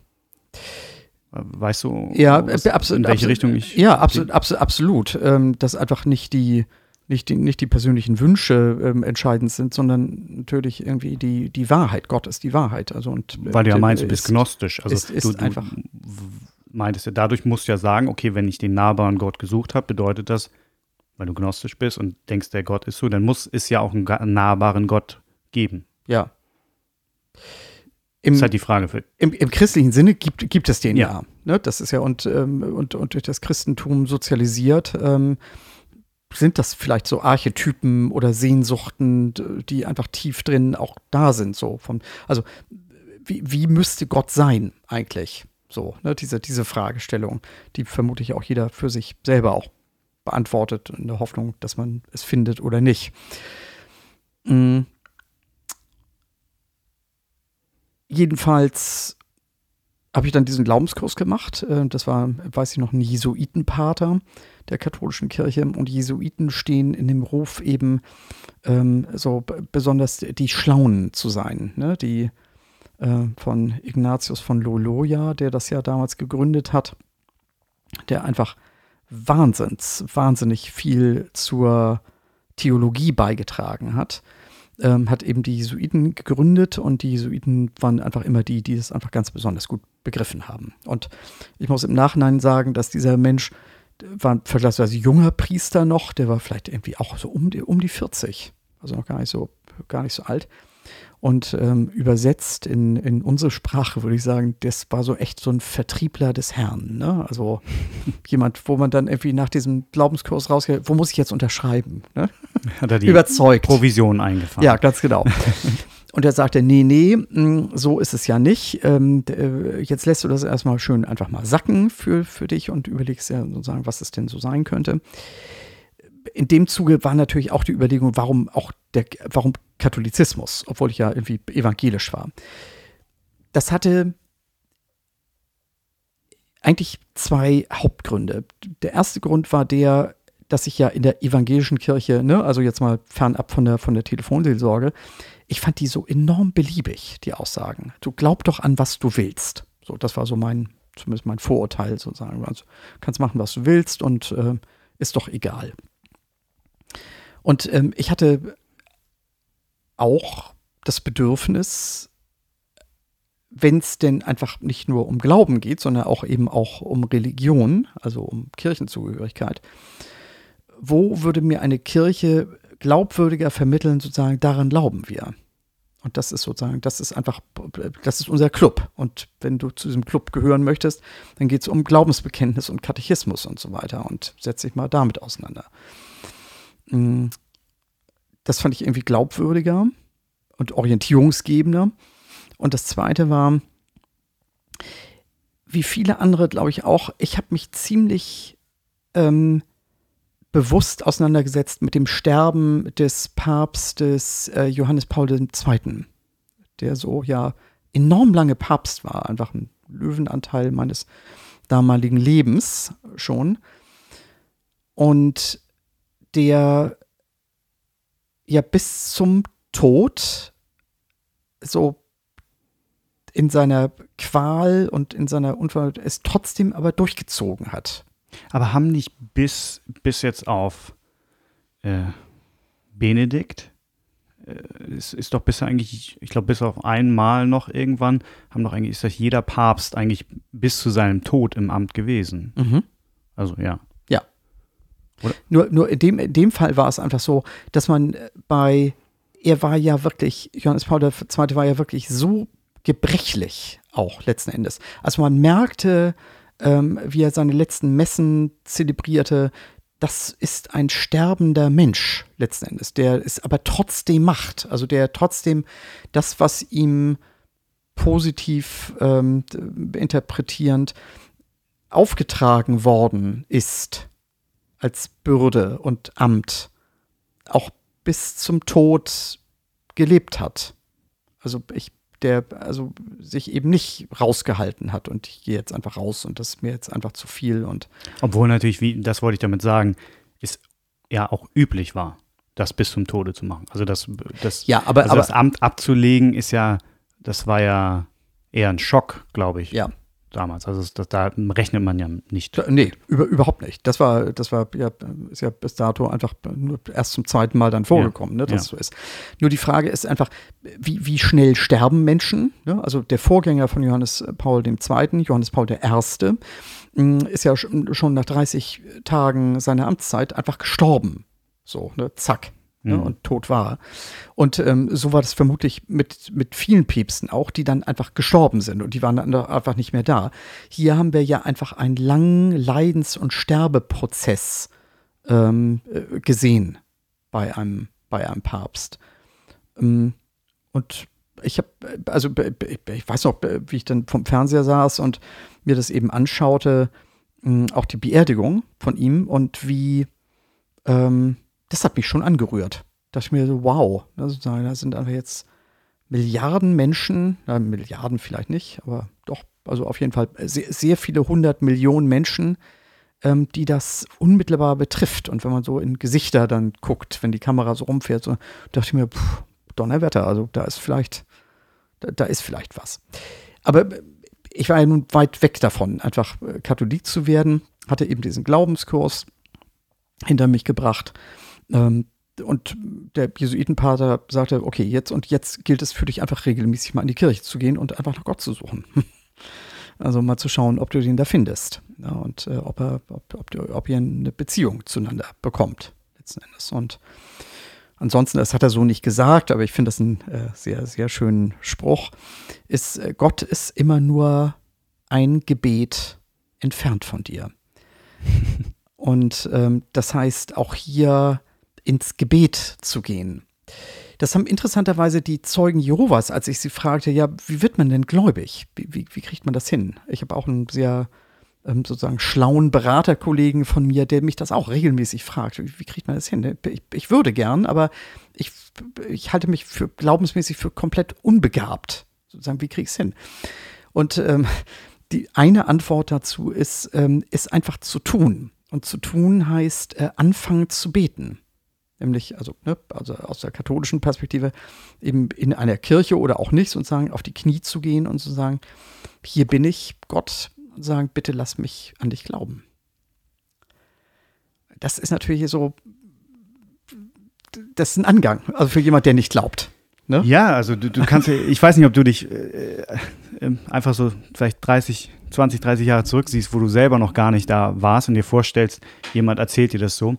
Weißt du, Ja, was, äh, in welche Richtung ich. Ja, absolut, absolut, absolut. Ähm, dass einfach nicht die, nicht die, nicht die persönlichen Wünsche ähm, entscheidend sind, sondern natürlich irgendwie die, die Wahrheit. Gott ist die Wahrheit. Also und, äh, Weil du ja meinst, du bist ist- gnostisch. Also ist- ist du, du einfach- meintest ja, dadurch musst du ja sagen, okay, wenn ich den nahbaren Gott gesucht habe, bedeutet das, weil du gnostisch bist und denkst, der Gott ist so, dann muss es ja auch einen nahbaren Gott geben. Ja. Das Im, ist halt die Frage für. im, Im christlichen Sinne gibt, gibt es den ja. Ja. Ne? Das ist ja und, ähm, und, und durch das Christentum sozialisiert, ähm, sind das vielleicht so Archetypen oder Sehnsuchten, die einfach tief drin auch da sind. So vom, also wie, wie müsste Gott sein eigentlich? So, ne? diese, diese Fragestellung, die vermutlich auch jeder für sich selber auch beantwortet, in der Hoffnung, dass man es findet oder nicht. Mm. Jedenfalls habe ich dann diesen Glaubenskurs gemacht. Äh, Das war, weiß ich noch, ein Jesuitenpater der katholischen Kirche. Und Jesuiten stehen in dem Ruf eben ähm, so besonders die Schlauen zu sein, ne? die äh, von Ignatius von Loyola, der das ja damals gegründet hat, der einfach wahnsinns, wahnsinnig viel zur Theologie beigetragen hat ähm, hat eben die Jesuiten gegründet und die Jesuiten waren einfach immer die, die es einfach ganz besonders gut begriffen haben. Und ich muss im Nachhinein sagen, dass dieser Mensch war ein vergleichsweise junger Priester noch, der war vielleicht irgendwie auch so um die, um die 40, also noch gar nicht so, gar nicht so alt. Und ähm, übersetzt in, in unsere Sprache würde ich sagen, das war so echt so ein Vertriebler des Herrn. Ne? Also [laughs] jemand, wo man dann irgendwie nach diesem Glaubenskurs rausgeht, wo muss ich jetzt unterschreiben? Ne? Hat er die Überzeugt. Provision eingefahren? Ja, ganz genau. [laughs] Und er sagte, nee, nee, mh, so ist es ja nicht. Ähm, äh, jetzt lässt du das erstmal schön einfach mal sacken für, für dich und überlegst ja sozusagen, was es denn so sein könnte. In dem Zuge war natürlich auch die Überlegung, warum auch der, warum Katholizismus, obwohl ich ja irgendwie evangelisch war. Das hatte eigentlich zwei Hauptgründe. Der erste Grund war der, dass ich ja in der evangelischen Kirche, ne, also jetzt mal fernab von der, von der Telefonseelsorge, ich fand die so enorm beliebig, die Aussagen. Du glaub doch an, was du willst. So, das war so mein zumindest mein Vorurteil sozusagen. Also kannst machen, was du willst und äh, ist doch egal. Und ähm, ich hatte auch das Bedürfnis, wenn es denn einfach nicht nur um Glauben geht, sondern auch eben auch um Religion, also um Kirchenzugehörigkeit, wo würde mir eine Kirche glaubwürdiger vermitteln, sozusagen, daran glauben wir. Und das ist sozusagen, das ist einfach, das ist unser Club. Und wenn du zu diesem Club gehören möchtest, dann geht es um Glaubensbekenntnis und Katechismus und so weiter. Und setz dich mal damit auseinander. Mm, das fand ich irgendwie glaubwürdiger und orientierungsgebender. Und das zweite war, wie viele andere, glaube ich auch, ich habe mich ziemlich ähm, bewusst auseinandergesetzt mit dem Sterben des Papstes äh, Johannes Paul II., der so ja enorm lange Papst war, einfach ein Löwenanteil meines damaligen Lebens schon. Und der ja bis zum Tod so in seiner Qual und in seiner Unfall es trotzdem aber durchgezogen hat. Aber haben nicht bis, bis jetzt auf äh, Benedikt, äh, ist, ist doch bisher eigentlich, ich glaube, bis auf einmal noch irgendwann, haben doch eigentlich, ist das jeder Papst eigentlich bis zu seinem Tod im Amt gewesen. Mhm. Also ja. Ja. Oder? Nur, nur in, dem, in dem Fall war es einfach so, dass man bei, er war ja wirklich, Johannes Paul II. war ja wirklich so gebrechlich auch letzten Endes. Also man merkte, ähm, wie er seine letzten Messen zelebrierte, das ist ein sterbender Mensch letzten Endes, der es aber trotzdem macht, also der trotzdem das, was ihm positiv ähm, interpretierend aufgetragen worden ist als Bürde und Amt, auch bis zum Tod gelebt hat. Also ich der also sich eben nicht rausgehalten hat. Und ich gehe jetzt einfach raus und das ist mir jetzt einfach zu viel und obwohl natürlich wie das wollte ich damit sagen ist ja auch üblich war das bis zum Tode zu machen. Also das das ja aber, also aber das Amt abzulegen ist ja das war ja eher ein Schock glaube ich. Ja damals. Also das, da rechnet man ja nicht. Nee, über, überhaupt nicht. Das war, das war ja, ist ja bis dato einfach nur erst zum zweiten Mal dann vorgekommen, ja. ne, dass ja. so ist. Nur die Frage ist einfach, wie, wie schnell sterben Menschen? Ne? Also der Vorgänger von Johannes Paul II., Johannes Paul I., mm, ist ja schon nach 30 Tagen seiner Amtszeit einfach gestorben. So, ne, zack ne, mhm. und tot war. Und ähm, so war das vermutlich mit, mit vielen Päpsten auch, die dann einfach gestorben sind und die waren dann einfach nicht mehr da. Hier haben wir ja einfach einen langen Leidens- und Sterbeprozess ähm, äh, gesehen bei einem, bei einem Papst. Ähm, und ich habe, also ich weiß noch, wie ich dann vom Fernseher saß und mir das eben anschaute, auch die Beerdigung von ihm und wie, ähm, das hat mich schon angerührt. Da dachte ich mir so, wow, also, da sind einfach jetzt Milliarden Menschen, na, Milliarden vielleicht nicht, aber doch, also auf jeden Fall sehr, sehr viele hundert Millionen Menschen, ähm, die das unmittelbar betrifft. Und wenn man so in Gesichter dann guckt, wenn die Kamera so rumfährt, so, dachte ich mir, pff, Donnerwetter, also da ist vielleicht, da, da ist vielleicht was. Aber ich war ja nun weit weg davon, einfach äh, Katholik zu werden, hatte eben diesen Glaubenskurs hinter mich gebracht ähm, und der Jesuitenpater sagte, okay, jetzt und jetzt gilt es für dich einfach regelmäßig mal in die Kirche zu gehen und einfach nach Gott zu suchen. [laughs] Also mal zu schauen, ob du den da findest ja, und äh, ob, er, ob, ob, ob ihr eine Beziehung zueinander bekommt, letzten Endes. Und ansonsten, das hat er so nicht gesagt, aber ich finde das einen äh, sehr, sehr schönen Spruch, ist, äh, Gott ist immer nur ein Gebet entfernt von dir. [laughs] und ähm, das heißt, auch hier ins Gebet zu gehen. Das haben interessanterweise die Zeugen Jehovas, als ich sie fragte, ja, wie wird man denn gläubig? Wie, wie, wie kriegt man das hin? Ich habe auch einen sehr ähm, sozusagen schlauen Beraterkollegen von mir, der mich das auch regelmäßig fragt. Wie, wie kriegt man das hin? Ich, ich, würde gern, aber ich, ich halte mich für glaubensmäßig für komplett unbegabt. Sozusagen, wie kriege ich es hin? Und ähm, die eine Antwort dazu ist, ähm, ist einfach zu tun. Und zu tun heißt äh, anfangen zu beten nämlich also, ne, also aus der katholischen Perspektive, eben in einer Kirche oder auch nicht, und sagen, auf die Knie zu gehen und zu sagen, hier bin ich, Gott, und sagen, bitte lass mich an dich glauben. Das ist natürlich so, das ist ein Angang, also für jemand, der nicht glaubt. Ne? Ja, also du, du kannst, [laughs] ich weiß nicht, ob du dich äh, äh, einfach so vielleicht 30, 20, 30 Jahre zurücksiehst, wo du selber noch gar nicht da warst und dir vorstellst, jemand erzählt dir das so.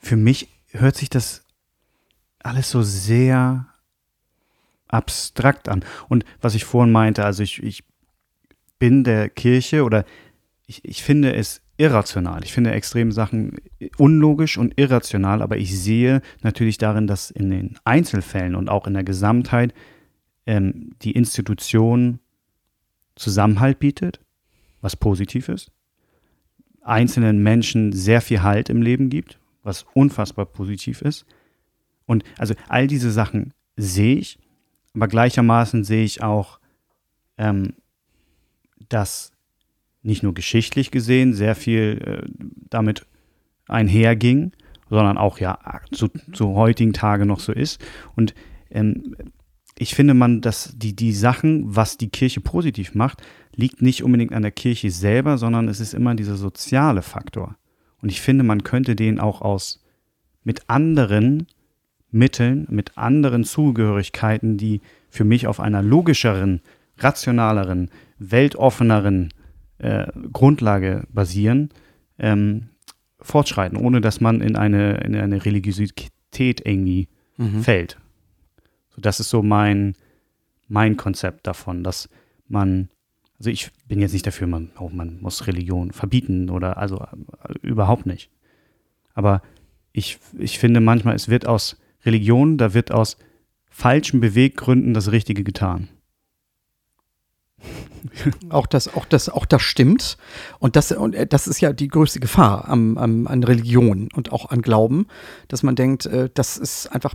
Für mich hört sich das alles so sehr abstrakt an. Und was ich vorhin meinte, also ich, ich bin der Kirche oder ich, ich finde es irrational. Ich finde extreme Sachen unlogisch und irrational, aber ich sehe natürlich darin, dass in den Einzelfällen und auch in der Gesamtheit ähm, die Institution Zusammenhalt bietet, was positiv ist, einzelnen Menschen sehr viel Halt im Leben gibt, was unfassbar positiv ist. Und also all diese Sachen sehe ich, aber gleichermaßen sehe ich auch, ähm, dass nicht nur geschichtlich gesehen sehr viel äh, damit einherging, sondern auch ja zu, zu heutigen Tage noch so ist. Und ähm, ich finde man, dass die, die Sachen, was die Kirche positiv macht, liegt nicht unbedingt an der Kirche selber, sondern es ist immer dieser soziale Faktor. Und ich finde, man könnte den auch aus mit anderen Mitteln, mit anderen Zugehörigkeiten, die für mich auf einer logischeren, rationaleren, weltoffeneren äh, Grundlage basieren, ähm, fortschreiten, ohne dass man in eine, in eine Religiosität irgendwie mhm. fällt. So, das ist so mein, mein Konzept davon, dass man, also ich bin jetzt nicht dafür, man, oh, man muss Religion verbieten oder also äh, überhaupt nicht. Aber ich, ich finde manchmal, es wird aus Religion, da wird aus falschen Beweggründen das Richtige getan. [laughs] auch das, auch das, auch das stimmt. Und das, und äh, das ist ja die größte Gefahr am, am, an Religion und auch an Glauben, dass man denkt, äh, das ist einfach,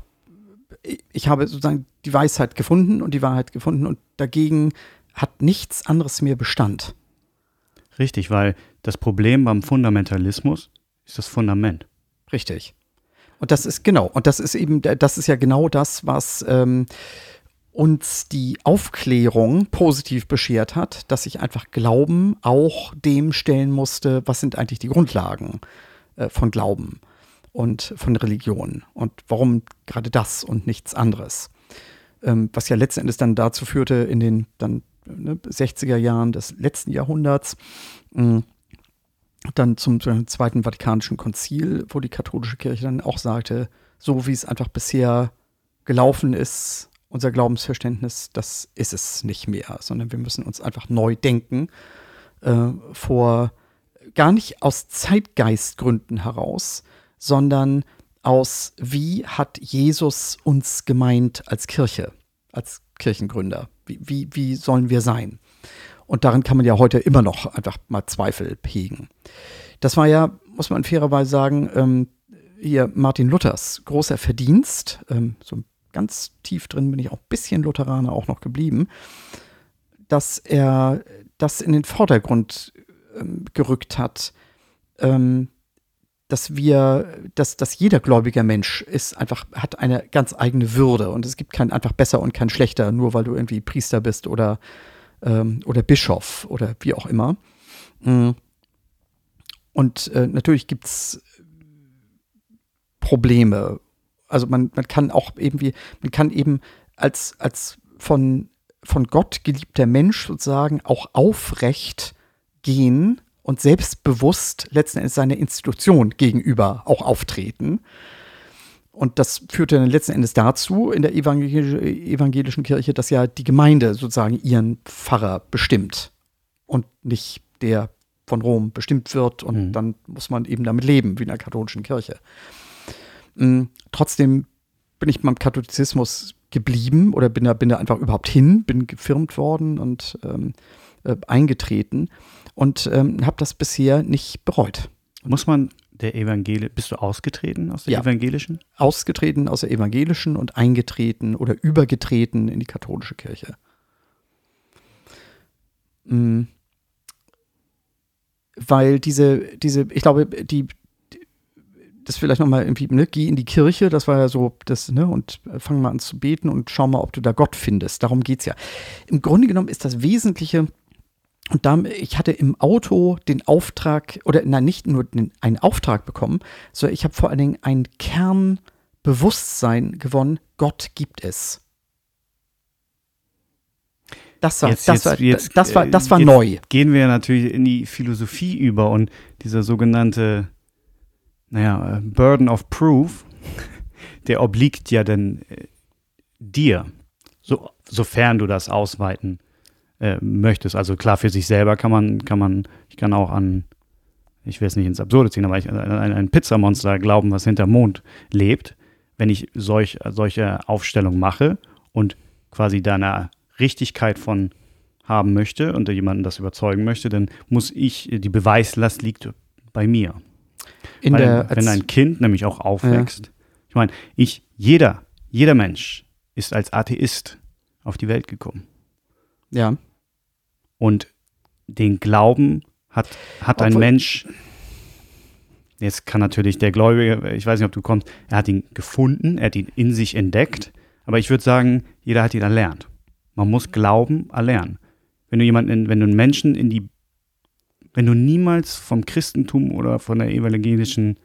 ich habe sozusagen die Weisheit gefunden und die Wahrheit gefunden und dagegen hat nichts anderes mehr Bestand. Richtig, weil das Problem beim Fundamentalismus ist das Fundament. Richtig. Und das ist genau, und das ist eben, das ist ja genau das, was ähm, uns die Aufklärung positiv beschert hat, dass sich einfach Glauben auch dem stellen musste, was sind eigentlich die Grundlagen äh, von Glauben und von Religion und warum gerade das und nichts anderes. Ähm, was ja letzten Endes dann dazu führte, in den dann ne, 60er Jahren des letzten Jahrhunderts, mh, dann zum, zum Zweiten Vatikanischen Konzil, wo die katholische Kirche dann auch sagte, so wie es einfach bisher gelaufen ist, unser Glaubensverständnis, das ist es nicht mehr, sondern wir müssen uns einfach neu denken, äh, vor gar nicht aus Zeitgeistgründen heraus, sondern aus, wie hat Jesus uns gemeint als Kirche, als Kirchengründer? Wie, wie, sollen wir sein? Und darin kann man ja heute immer noch einfach mal Zweifel hegen. Das war ja, muss man fairerweise sagen, ähm, hier Martin Luthers großer Verdienst, ähm, so ganz tief drin bin ich auch ein bisschen Lutheraner auch noch geblieben, dass er das in den Vordergrund ähm, gerückt hat, ähm, dass wir, dass, dass jeder gläubiger Mensch ist einfach, hat eine ganz eigene Würde und es gibt kein einfach besser und kein schlechter, nur weil du irgendwie Priester bist oder, ähm, oder Bischof oder wie auch immer. Mm. Und äh, natürlich gibt es Probleme also man, man kann auch irgendwie, man kann eben als, als von, von Gott geliebter Mensch sozusagen auch aufrecht gehen und selbstbewusst letzten Endes seiner Institution gegenüber auch auftreten. Und das führte dann letzten Endes dazu in der evangelischen Kirche, dass ja die Gemeinde sozusagen ihren Pfarrer bestimmt und nicht der von Rom bestimmt wird. Und mhm. dann muss man eben damit leben, wie in der katholischen Kirche. Mhm. Trotzdem bin ich beim Katholizismus geblieben oder bin da, bin da einfach überhaupt hin, bin gefirmt worden und ähm, äh, eingetreten und ähm, habe das bisher nicht bereut. Muss man der Evangelie, bist du ausgetreten aus der ja, evangelischen? Ausgetreten aus der evangelischen und eingetreten oder übergetreten in die katholische Kirche. Mhm. Weil diese, diese, ich glaube, die, das vielleicht nochmal irgendwie, ne, geh in die Kirche, das war ja so, das, ne, und fang mal an zu beten und schau mal, ob du da Gott findest. Darum geht es ja. Im Grunde genommen ist das Wesentliche, Und da, ich hatte im Auto den Auftrag, oder nein, nicht nur den, einen Auftrag bekommen, sondern ich habe vor allen Dingen ein Kernbewusstsein gewonnen, Gott gibt es. Das war, Jetzt- das, jetzt- war, jetzt, das war, das war äh, jetzt neu. Gehen wir natürlich in die Philosophie über und dieser sogenannte, naja, Burden of Proof, [laughs] der obliegt ja dann äh, dir, so, sofern du das ausweiten äh, möchtest. Also klar, für sich selber kann man, kann man, ich kann auch an, ich will es nicht ins Absurde ziehen, aber ich, an ein, ein Pizzamonster glauben, was hinterm Mond lebt. Wenn ich solch, solche Aufstellung mache und quasi deiner Richtigkeit von haben möchte und jemanden das überzeugen möchte, dann muss ich, die Beweislast liegt bei mir. In Weil, der, wenn ein Kind nämlich auch aufwächst, ich meine, ich, jeder, jeder Mensch ist als Atheist auf die Welt gekommen. ja, Und den Glauben hat, hat ein Obwohl- Mensch, jetzt kann natürlich der Gläubige, ich weiß nicht, ob du kommst, er hat ihn gefunden, er hat ihn in sich entdeckt, aber ich würde sagen, jeder hat ihn erlernt. Man muss Glauben erlernen. Wenn du jemanden, wenn du einen Menschen in die, wenn du niemals vom Christentum oder von der evangelischen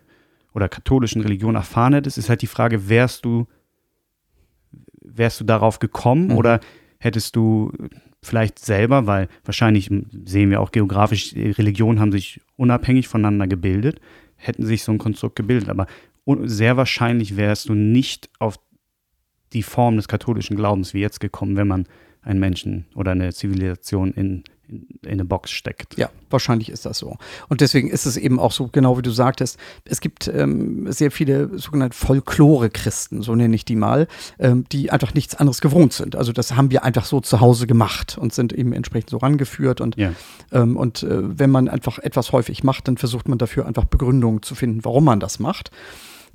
oder katholischen Religion erfahren hättest, ist halt die Frage, wärst du, wärst du darauf gekommen Mhm. oder hättest du vielleicht selber, weil wahrscheinlich sehen wir auch geografisch, Religionen haben sich unabhängig voneinander gebildet, hätten sich so ein Konstrukt gebildet. Aber sehr wahrscheinlich wärst du nicht auf die Form des katholischen Glaubens wie jetzt gekommen, wenn man einen Menschen oder eine Zivilisation in, in, in eine Box steckt. Ja, wahrscheinlich ist das so. Und deswegen ist es eben auch so, genau wie du sagtest, es gibt ähm, sehr viele sogenannte Folklore-Christen, so nenne ich die mal, ähm, die einfach nichts anderes gewohnt sind. Also das haben wir einfach so zu Hause gemacht und sind eben entsprechend so rangeführt. Und, Ja. ähm, und äh, wenn man einfach etwas häufig macht, dann versucht man dafür einfach Begründungen zu finden, warum man das macht.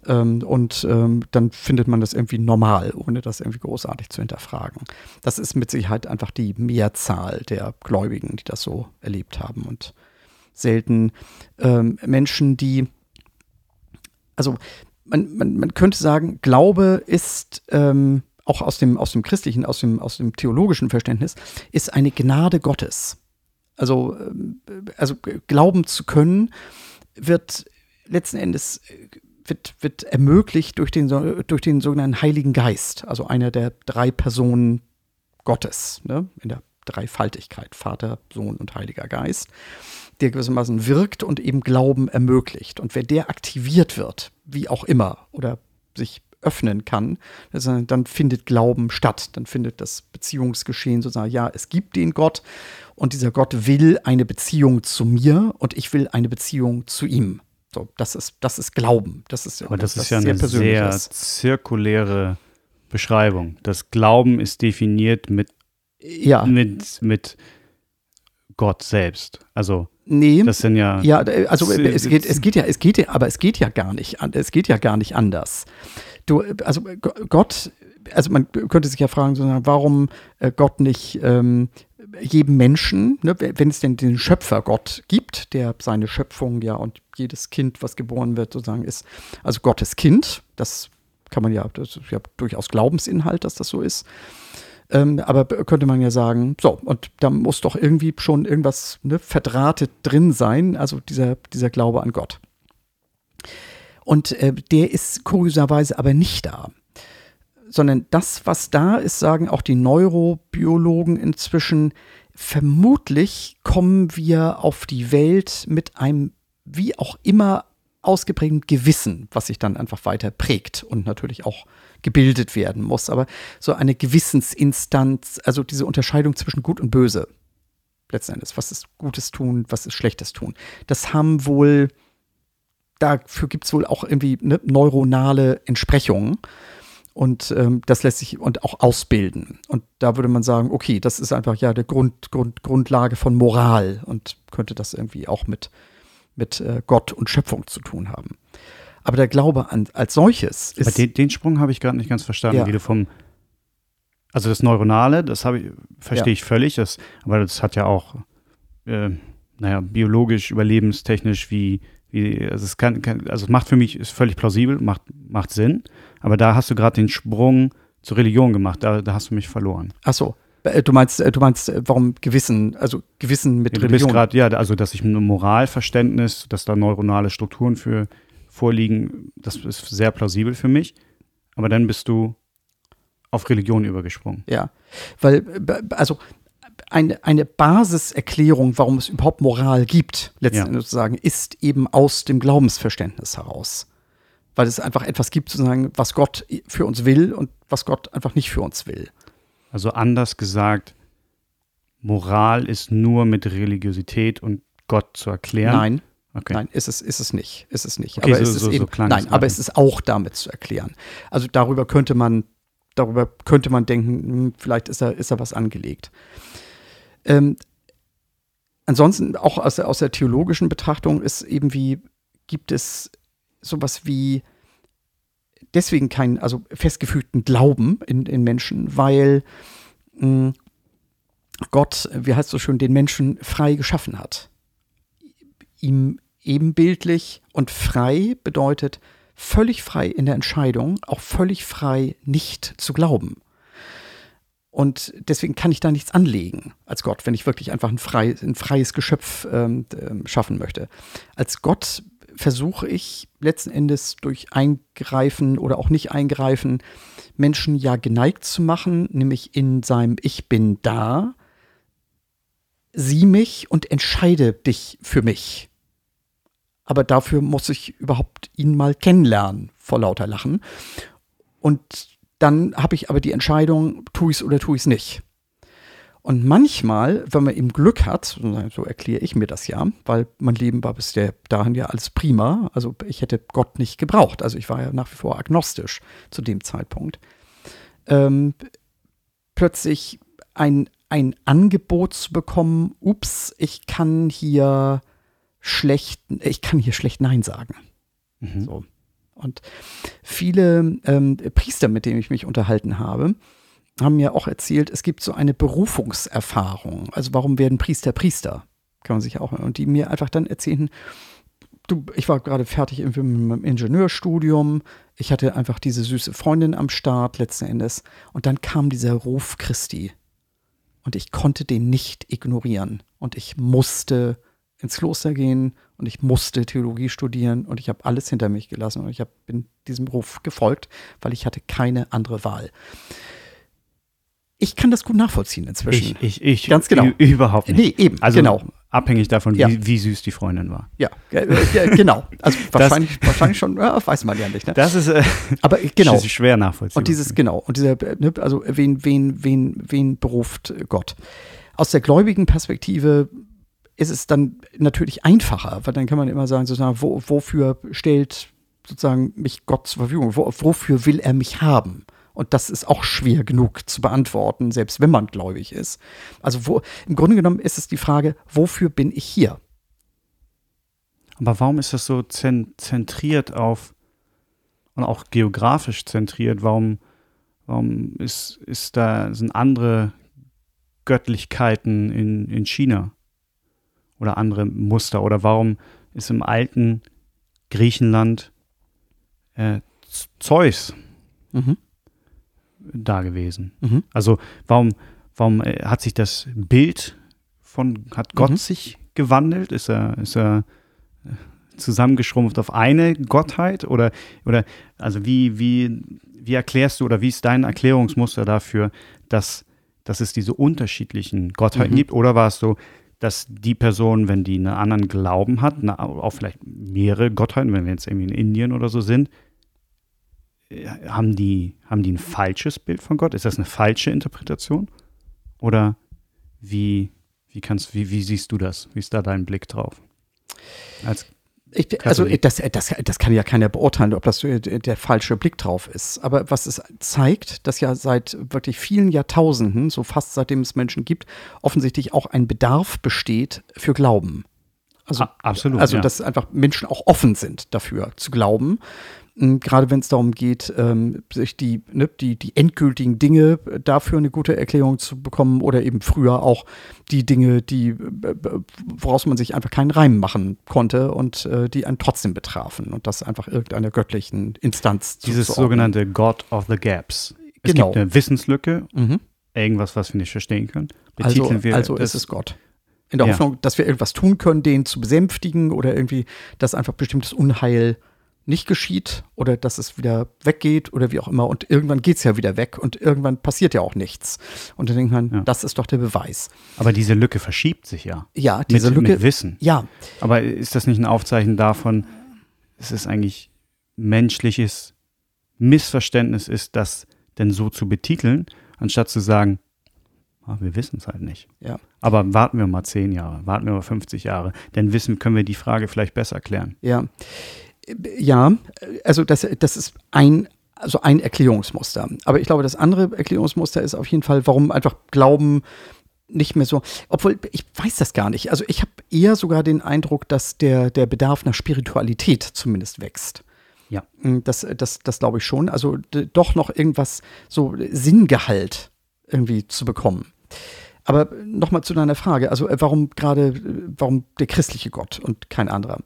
Ähm, und ähm, dann findet man das irgendwie normal, ohne das irgendwie großartig zu hinterfragen. Das ist mit Sicherheit einfach die Mehrzahl der Gläubigen, die das so erlebt haben und selten ähm, Menschen, die, also man, man, man könnte sagen, Glaube ist ähm, auch aus dem, aus dem christlichen, aus dem, aus dem theologischen Verständnis, ist eine Gnade Gottes. Also, ähm, also glauben zu können, wird letzten Endes äh, wird, wird ermöglicht durch den, durch den sogenannten Heiligen Geist, also einer der drei Personen Gottes, ne? in der Dreifaltigkeit, Vater, Sohn und Heiliger Geist, der gewissermaßen wirkt und eben Glauben ermöglicht. Und wenn der aktiviert wird, wie auch immer, oder sich öffnen kann, dann findet Glauben statt. Dann findet das Beziehungsgeschehen sozusagen, ja, es gibt den Gott und dieser Gott will eine Beziehung zu mir und ich will eine Beziehung zu ihm. So, das ist, das ist Glauben. Das ist, Aber das was ist ja eine sehr zirkuläre Beschreibung. Das Glauben ist definiert mit, Ja, mit, mit Gott selbst. Also nee. das sind ja, Ja, äh, also Es- äh, es geht, es geht ja, es geht ja, aber es geht ja gar nicht, es geht ja gar nicht anders. Du, äh, also Go- Gott, also man könnte sich ja fragen, warum Gott nicht ähm, jedem Menschen, ne, wenn es denn den Schöpfer Gott gibt, der seine Schöpfung ja und jedes Kind, was geboren wird, sozusagen ist, also Gottes Kind, das kann man ja, das ist ja durchaus Glaubensinhalt, dass das so ist. Ähm, aber könnte man ja sagen, so, und da muss doch irgendwie schon irgendwas ne, verdrahtet drin sein, also dieser, dieser Glaube an Gott. Und äh, der ist kurioserweise aber nicht da. Sondern das, was da ist, sagen auch die Neurobiologen inzwischen, vermutlich kommen wir auf die Welt mit einem wie auch immer ausgeprägten Gewissen, was sich dann einfach weiter prägt und natürlich auch gebildet werden muss. Aber so eine Gewissensinstanz, also diese Unterscheidung zwischen Gut und Böse, letzten Endes, was ist Gutes tun, was ist Schlechtes tun, das haben wohl, dafür gibt es wohl auch irgendwie ne, neuronale Entsprechungen. Und ähm, das lässt sich und auch ausbilden. Und da würde man sagen, okay, das ist einfach ja der Grund, Grund, Grundlage von Moral und könnte das irgendwie auch mit, mit äh, Gott und Schöpfung zu tun haben. Aber der Glaube an, als solches aber ist. den, den Sprung habe ich gerade nicht ganz verstanden, Ja. wie du vom also das Neuronale, das habe ich, verstehe Ja. ich völlig, das, aber das hat ja auch, äh, naja, biologisch, überlebenstechnisch, wie, wie, also es kann, kann, also es macht für mich, ist völlig plausibel, macht, macht Sinn, aber da hast du gerade den Sprung zur Religion gemacht, da, da hast du mich verloren. Ach so. Äh, Du meinst, äh, du meinst, äh, warum Gewissen, also Gewissen mit Ja, du bist Religion? gerade, ja, also dass ich ein Moralverständnis, dass da neuronale Strukturen für vorliegen, das ist sehr plausibel für mich. Aber dann bist du auf Religion übergesprungen. Ja, weil, also eine, eine Basiserklärung, warum es überhaupt Moral gibt, letzten Ja. Sozusagen, ist eben aus dem Glaubensverständnis heraus. Weil es einfach etwas gibt, sozusagen, was Gott für uns will und was Gott einfach nicht für uns will. Also anders gesagt, Moral ist nur mit Religiosität und Gott zu erklären. Nein, Okay. Nein, ist es, ist es nicht. Ist es nicht. Okay, aber so- es ist so- so eben, klang nein, es aber es ist auch damit zu erklären. Also darüber könnte man, darüber könnte man denken, hm, vielleicht ist da, ist da was angelegt. Ähm, ansonsten, auch aus der, aus der theologischen Betrachtung ist eben gibt es sowas wie deswegen keinen, also festgefügten Glauben in, in Menschen, weil mh, Gott, wie heißt es so schön, den Menschen frei geschaffen hat ihm ebenbildlich und frei bedeutet völlig frei in der Entscheidung, auch völlig frei nicht zu glauben. Und deswegen kann ich da nichts anlegen als Gott, wenn ich wirklich einfach ein, frei, ein freies Geschöpf ähm, ähm, schaffen möchte. Als Gott versuche ich letzten Endes durch Eingreifen oder auch nicht Eingreifen Menschen ja geneigt zu machen, nämlich in seinem Ich bin da, sieh mich und entscheide dich für mich. Aber dafür muss ich überhaupt ihn mal kennenlernen, vor lauter Lachen. Und dann habe ich aber die Entscheidung, tue ich es oder tue ich es nicht. Und manchmal, wenn man eben Glück hat, so erkläre ich mir das ja, weil mein Leben war bis dahin ja alles prima. Also ich hätte Gott nicht gebraucht. Also ich war ja nach wie vor agnostisch zu dem Zeitpunkt. Ähm, plötzlich ein, ein Angebot zu bekommen, ups, ich kann hier schlecht, ich kann hier schlecht Nein sagen. Mhm. So. Und viele ähm, Priester, mit denen ich mich unterhalten habe, haben mir auch erzählt, es gibt so eine Berufungserfahrung. Also warum werden Priester Priester? Kann man sich auch, und die mir einfach dann erzählen, du, ich war gerade fertig mit meinem Ingenieurstudium, ich hatte einfach diese süße Freundin am Start letzten Endes und dann kam dieser Ruf Christi und ich konnte den nicht ignorieren und ich musste ins Kloster gehen und ich musste Theologie studieren und ich habe alles hinter mich gelassen und ich hab, bin diesem Ruf gefolgt, weil ich hatte keine andere Wahl. Ich kann das gut nachvollziehen inzwischen. Ich, ich, ich Ganz genau. überhaupt nicht. Nee, eben, also genau. abhängig davon, Ja. wie, wie süß die Freundin war. Ja, äh, genau. Also [laughs] wahrscheinlich, wahrscheinlich schon, ja, weiß man ja nicht. Ne? Das ist, äh, Aber [laughs] genau. das ist schwer nachvollziehbar. Und dieses, genau, und dieser, ne, also wen, wen, wen, wen beruft Gott? Aus der gläubigen Perspektive ist es dann natürlich einfacher, weil dann kann man immer sagen, sozusagen, wo, wofür stellt sozusagen mich Gott zur Verfügung? Wo, wofür will er mich haben? Und das ist auch schwer genug zu beantworten, selbst wenn man gläubig ist. Also wo, im Grunde genommen ist es die Frage, wofür bin ich hier? Aber warum ist das so zen zentriert auf und auch geografisch zentriert? Warum, warum ist, ist da, sind andere Göttlichkeiten in, in China oder andere Muster? Oder warum ist im alten Griechenland äh, Zeus Mhm. da gewesen? Mhm. Also warum, warum äh, hat sich das Bild von, hat Gott Mhm. sich gewandelt? Ist er, ist er äh, zusammengeschrumpft auf eine Gottheit? Oder, oder also wie, wie, wie erklärst du oder wie ist dein Erklärungsmuster dafür, dass, dass es diese unterschiedlichen Gottheiten Mhm. gibt? Oder war es so, dass die Person, wenn die einen anderen Glauben hat, eine, auch vielleicht mehrere Gottheiten, wenn wir jetzt irgendwie in Indien oder so sind, äh, haben die, haben die ein falsches Bild von Gott? Ist das eine falsche Interpretation? Oder wie, wie, kannst, wie, wie siehst du das? Wie ist da dein Blick drauf? Als, Ich, also das, das, das kann ja keiner beurteilen, ob das der, der falsche Blick drauf ist. Aber was es zeigt, dass ja seit wirklich vielen Jahrtausenden, so fast seitdem es Menschen gibt, offensichtlich auch ein Bedarf besteht für Glauben. Also, absolut, Also, ja. dass einfach Menschen auch offen sind dafür zu glauben. Gerade wenn es darum geht, ähm, sich die, ne, die, die endgültigen Dinge dafür eine gute Erklärung zu bekommen oder eben früher auch die Dinge, die, äh, woraus man sich einfach keinen Reim machen konnte und äh, die einen trotzdem betrafen und das einfach irgendeiner göttlichen Instanz dieses zuzuordnen. sogenannte God of the Gaps. Es Genau. gibt eine Wissenslücke Mhm. irgendwas, was wir nicht verstehen können? Also, wir also ist es Gott. In der Ja. Hoffnung, dass wir irgendwas tun können, den zu besänftigen oder irgendwie, dass einfach bestimmtes Unheil nicht geschieht oder dass es wieder weggeht oder wie auch immer. Und irgendwann geht es ja wieder weg und irgendwann passiert ja auch nichts. Und dann denkt man, Ja. das ist doch der Beweis. aber diese Lücke verschiebt sich ja. Ja, diese mit, Lücke. Mit Wissen. ja, Aber ist das nicht ein Aufzeichen davon, dass es eigentlich menschliches Missverständnis ist, das denn so zu betiteln, anstatt zu sagen, ah, wir wissen es halt nicht. ja. Aber warten wir mal zehn Jahre, warten wir mal 50 Jahre, denn wissen können wir die Frage vielleicht besser klären. Ja, ja, also das, das ist ein, also ein Erklärungsmuster. Aber ich glaube, das andere Erklärungsmuster ist auf jeden Fall, warum einfach Glauben nicht mehr so, obwohl ich weiß das gar nicht. Also ich habe eher sogar den Eindruck, dass der, der Bedarf nach Spiritualität zumindest wächst. Ja. Das, das, das glaube ich schon. Also doch noch irgendwas, so Sinngehalt irgendwie zu bekommen. Aber nochmal zu deiner Frage, also äh, warum gerade, äh, warum der christliche Gott und kein anderer?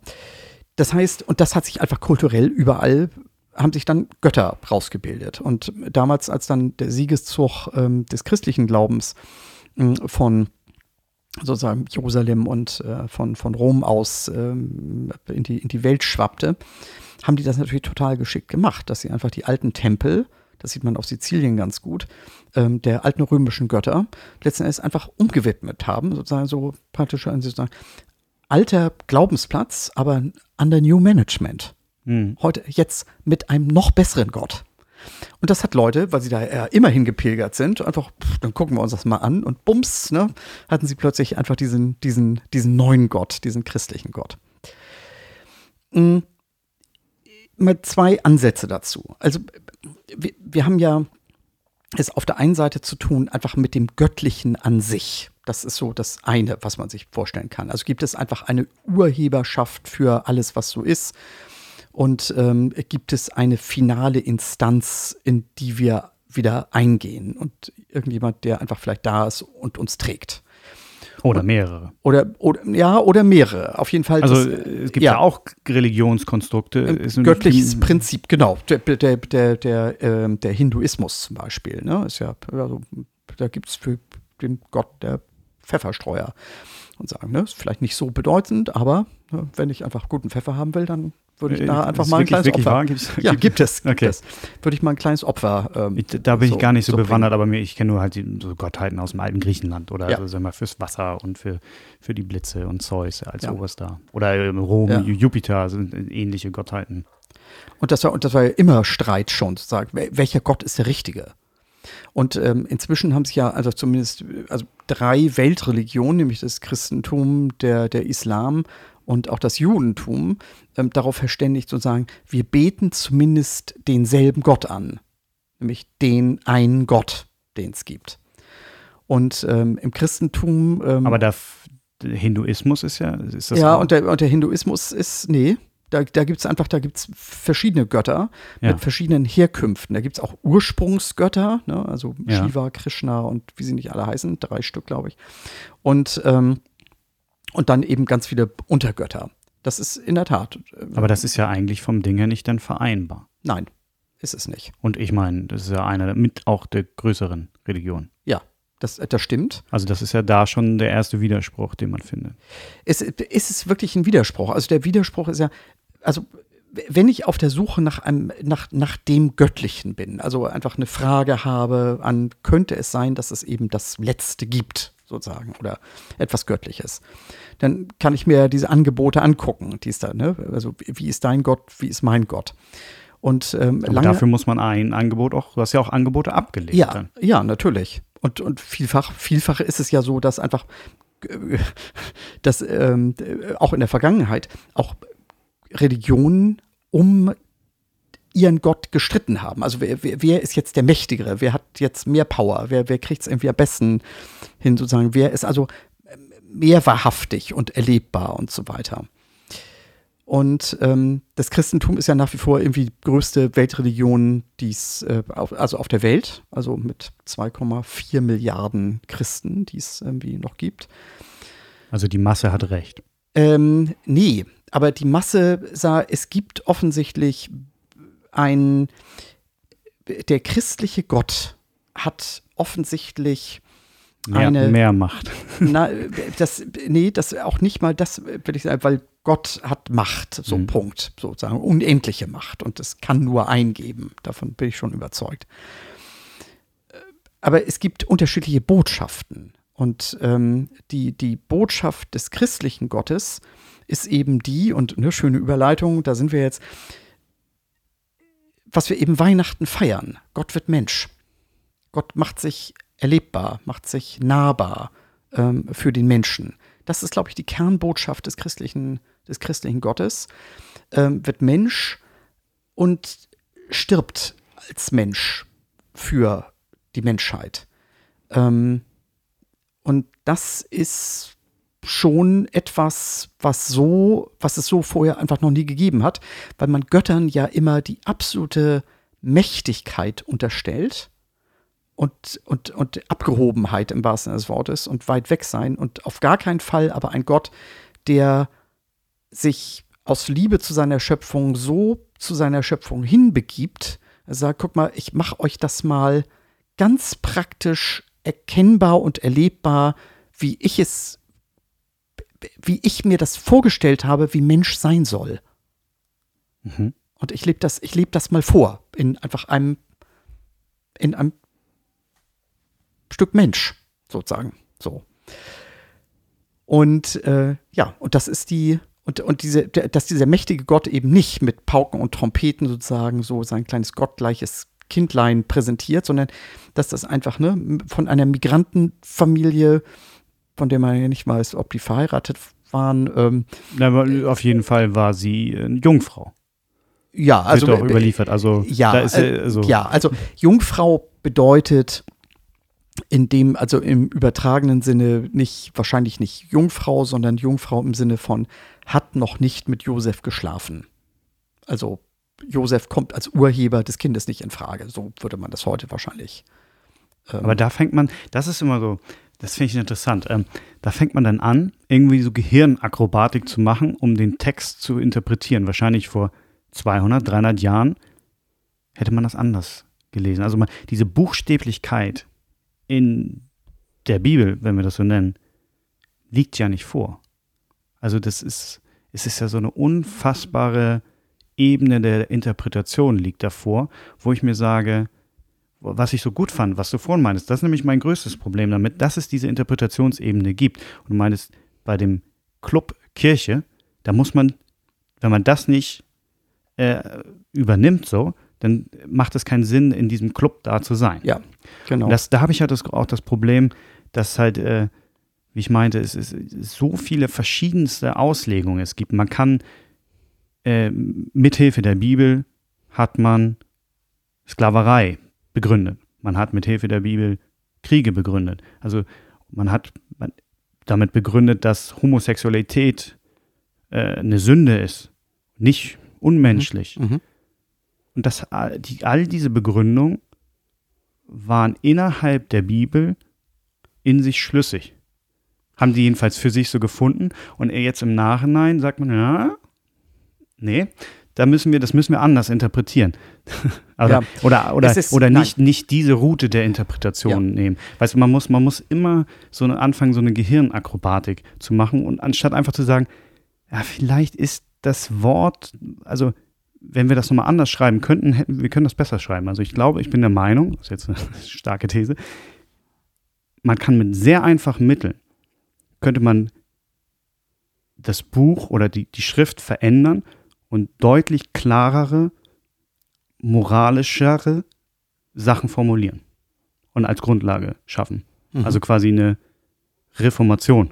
Das heißt, und das hat sich einfach kulturell überall, haben sich dann Götter rausgebildet. Und damals, als dann der Siegeszug ähm, des christlichen Glaubens mh, von sozusagen Jerusalem und äh, von, von Rom aus ähm, in, die, in die Welt schwappte, haben die das natürlich total geschickt gemacht, dass sie einfach die alten Tempel, das sieht man auf Sizilien ganz gut, ähm, der alten römischen Götter letzten Endes einfach umgewidmet haben, sozusagen so praktisch sozusagen alter Glaubensplatz, aber under New Management. Hm. Heute jetzt mit einem noch besseren Gott. Und das hat Leute, weil sie da ja immer hingepilgert sind, einfach, pff, dann gucken wir uns das mal an und bums, ne, hatten sie plötzlich einfach diesen, diesen, diesen neuen Gott, diesen christlichen Gott. Mm, Mal zwei Ansätze dazu. Also, wir, wir haben ja es auf der einen Seite zu tun, einfach mit dem Göttlichen an sich. Das ist so das eine, was man sich vorstellen kann. Also gibt es einfach eine Urheberschaft für alles, was so ist. Und ähm, gibt es eine finale Instanz, in die wir wieder eingehen. Und irgendjemand, der einfach vielleicht da ist und uns trägt. Oder mehrere. Oder, oder ja, oder mehrere. Auf jeden Fall. Also das, äh, es gibt ja, auch Religionskonstrukte. Göttliches Prinzip, genau. Der, der, der, der, ähm, der Hinduismus zum Beispiel, ne? Ist ja, also, da gibt es für den Gott der Pfefferstreuer. Und sagen, ne, ist vielleicht nicht so bedeutend, aber ne, wenn ich einfach guten Pfeffer haben will, dann würde ich Äh, da einfach mal ein kleines Opfer. wahr? Gibt's- ja, gibt es. Gibt Okay. es. Würde ich mal ein kleines Opfer. Ähm, Ich, da bin so- ich gar nicht so, so bewandert, aber mir, ich kenne nur halt die, so Gottheiten aus dem alten Griechenland oder Ja. also, sagen wir, fürs Wasser und für, für die Blitze und Zeus als Ja. Oberster. Oder ähm, Rom, Ja. Jupiter sind ähnliche Gottheiten. Und das war, und das war ja immer Streit schon, zu sagen, wel- welcher Gott ist der richtige? Und ähm, inzwischen haben sich ja also zumindest äh, also drei Weltreligionen, nämlich das Christentum, der, der Islam und auch das Judentum, ähm, darauf verständigt zu sagen, wir beten zumindest denselben Gott an, nämlich den einen Gott, den es gibt. Und ähm, im Christentum ähm, Aber der, Hinduismus ist ja, ist das ja, und der, und der Hinduismus ist, nee, da, da gibt es einfach, da gibt es verschiedene Götter Ja. mit verschiedenen Herkünften. Da gibt es auch Ursprungsgötter, ne? also Ja. Shiva, Krishna und wie sie nicht alle heißen, drei Stück, glaube ich. Und, ähm, und dann eben ganz viele Untergötter. Das ist in der Tat. äh, aber das ist ja eigentlich vom Ding her nicht dann vereinbar. nein, ist es nicht. Und ich meine, das ist ja eine mit auch der größeren Religion. Ja, das, das stimmt. Also das ist ja da schon der erste Widerspruch, den man findet. Es, ist es wirklich ein Widerspruch? Also der Widerspruch ist ja, also wenn ich auf der Suche nach einem, nach, nach dem Göttlichen bin, also einfach eine Frage habe an, könnte es sein, dass es eben das Letzte gibt, sozusagen, oder etwas Göttliches, dann kann ich mir diese Angebote angucken, die ist da, ne? Also wie ist dein Gott, wie ist mein Gott? Und ähm, lange, dafür muss man ein Angebot auch, du hast ja auch Angebote abgelehnt. ja, Dann. ja, natürlich. Und, und vielfach, vielfach ist es ja so, dass einfach, äh, [laughs] dass ähm, äh, auch in der Vergangenheit auch Religionen um ihren Gott gestritten haben. Also wer, wer, wer ist jetzt der Mächtigere? Wer hat jetzt mehr Power? Wer, wer kriegt es irgendwie am besten hin, sozusagen? Wer ist also ähm, mehr wahrhaftig und erlebbar und so weiter? Und ähm, das Christentum ist ja nach wie vor irgendwie die größte Weltreligion, die es, äh, auf, also auf der Welt, also mit 2,4 Milliarden Christen, die es irgendwie noch gibt. Also die Masse hat recht. Ähm, nee, aber die Masse sah, es gibt offensichtlich ein, der christliche Gott hat offensichtlich Mehr, eine mehr Macht. [laughs] Na, das, nee, das auch nicht mal das, will ich sagen, weil Gott hat Macht, so Mhm. Punkt, sozusagen, unendliche Macht und es kann nur eingeben, davon bin ich schon überzeugt. Äh, Aber es gibt unterschiedliche Botschaften und ähm, die, die Botschaft des christlichen Gottes ist eben die, und eine schöne Überleitung, da sind wir jetzt, was wir eben Weihnachten feiern. Gott wird Mensch. Gott macht sich erlebbar, macht sich nahbar ähm, für den Menschen. Das ist, glaube ich, die Kernbotschaft des christlichen, des christlichen Gottes. Ähm, wird Mensch und stirbt als Mensch für die Menschheit. Ähm, und das ist schon etwas, was so, was es so vorher einfach noch nie gegeben hat, weil man Göttern ja immer die absolute Mächtigkeit unterstellt und, und, und Abgehobenheit im wahrsten Sinne des Wortes und weit weg sein und auf gar keinen Fall aber ein Gott, der sich aus Liebe zu seiner Schöpfung so zu seiner Schöpfung hinbegibt, sagt, guck mal, ich mache euch das mal ganz praktisch erkennbar und erlebbar, wie ich es, wie ich mir das vorgestellt habe, wie Mensch sein soll. Mhm. Und ich lebe das, ich lebe das mal vor in einfach einem, in einem Stück Mensch, sozusagen. So. Und äh, ja, und das ist die, und, und diese, dass dieser mächtige Gott eben nicht mit Pauken und Trompeten sozusagen so sein kleines gottgleiches Kindlein präsentiert, sondern dass das einfach ne, von einer Migrantenfamilie, von der man ja nicht weiß, ob die verheiratet waren, ähm, Na, auf jeden Fall war sie eine Jungfrau. ja, also Wird auch äh, überliefert. Also, Ja, ist, äh, äh, also, ja, also Jungfrau bedeutet in dem, also im übertragenen Sinne nicht, wahrscheinlich nicht Jungfrau, sondern Jungfrau im Sinne von hat noch nicht mit Josef geschlafen. Also Josef kommt als Urheber des Kindes nicht in Frage. So würde man das heute wahrscheinlich. Ähm, Aber da fängt man, das ist immer so, das finde ich interessant. Ähm, da fängt man dann an, irgendwie so Gehirnakrobatik zu machen, um den Text zu interpretieren. Wahrscheinlich vor 200, 300 Jahren hätte man das anders gelesen. Also man, diese Buchstäblichkeit in der Bibel, wenn wir das so nennen, liegt ja nicht vor. Also das ist, es ist ja so eine unfassbare Ebene der Interpretation liegt davor, wo ich mir sage, was ich so gut fand, was du vorhin meinst, das ist nämlich mein größtes Problem damit, dass es diese Interpretationsebene gibt. Und du meinst, bei dem Club Kirche, da muss man, wenn man das nicht äh, übernimmt so, dann macht es keinen Sinn, in diesem Club da zu sein. Ja, genau. Das, da habe ich halt das, auch das Problem, dass halt, äh, wie ich meinte, es ist so viele verschiedenste Auslegungen es gibt. Man kann äh, mithilfe der Bibel hat man Sklaverei begründet. Man hat mithilfe der Bibel Kriege begründet. Also man hat damit begründet, dass Homosexualität äh, eine Sünde ist, nicht unmenschlich. mhm. Und das, all- die, all diese Begründungen waren innerhalb der Bibel in sich schlüssig. Haben die jedenfalls für sich so gefunden. Und jetzt im Nachhinein sagt man, ja, nee, da müssen wir, das müssen wir anders interpretieren. [laughs] oder Ja. oder, oder, ist- oder nein. nicht, nicht diese Route der Interpretation nehmen. Weißt du, man muss, man muss immer so eine, anfangen, so eine Gehirnakrobatik zu machen und anstatt einfach zu sagen, ja, vielleicht ist das Wort, also wenn wir das nochmal anders schreiben könnten, hätten wir können das besser schreiben. Also ich glaube, ich bin der Meinung, das ist jetzt eine [laughs] starke These, man kann mit sehr einfachen Mitteln, könnte man das Buch oder die, die Schrift verändern und deutlich klarere, moralischere Sachen formulieren und als Grundlage schaffen. Mhm. Also quasi eine Reformation,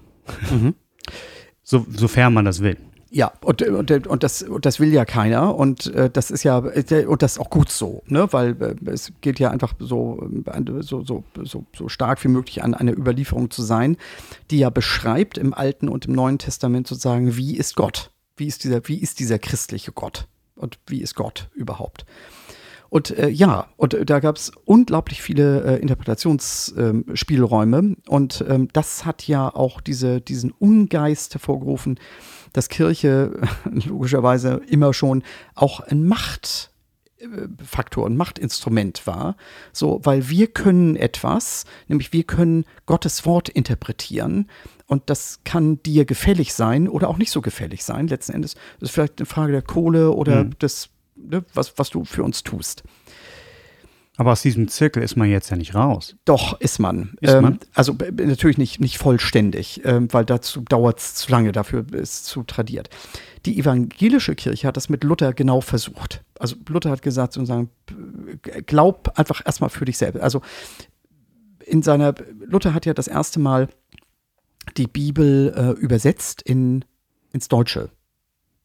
Mhm. [laughs] so, sofern man das will. Ja, und, und, und, das, und das will ja keiner. Und äh, das ist ja, äh, und das ist auch gut so, ne? Weil äh, es geht ja einfach so, äh, so, so, so, so stark wie möglich an eine Überlieferung zu sein, die ja beschreibt im Alten und im Neuen Testament sozusagen, wie ist Gott? Wie ist dieser, wie ist dieser christliche Gott? Und wie ist Gott überhaupt? Und äh, ja, und äh, da gab es unglaublich viele äh, Interpretationsspielräume. und ähm, das hat ja auch diese, diesen Ungeist hervorgerufen, dass Kirche [laughs] logischerweise immer schon auch ein Macht, Machtfaktor und Machtinstrument war, so, weil wir können etwas, nämlich wir können Gottes Wort interpretieren und das kann dir gefällig sein oder auch nicht so gefällig sein. Letzten Endes das ist vielleicht eine Frage der Kohle oder mhm. des, ne, was, was du für uns tust. Aber aus diesem Zirkel ist man jetzt ja nicht raus. Doch, ist man. Ist ähm, man? Also natürlich nicht, nicht vollständig, ähm, weil dazu dauert es zu lange, dafür ist es zu tradiert. Die evangelische Kirche hat das mit Luther genau versucht. Also Luther hat gesagt, sozusagen, glaub einfach erstmal für dich selbst. Also in seiner, Luther hat ja das erste Mal die Bibel äh, übersetzt in, ins Deutsche.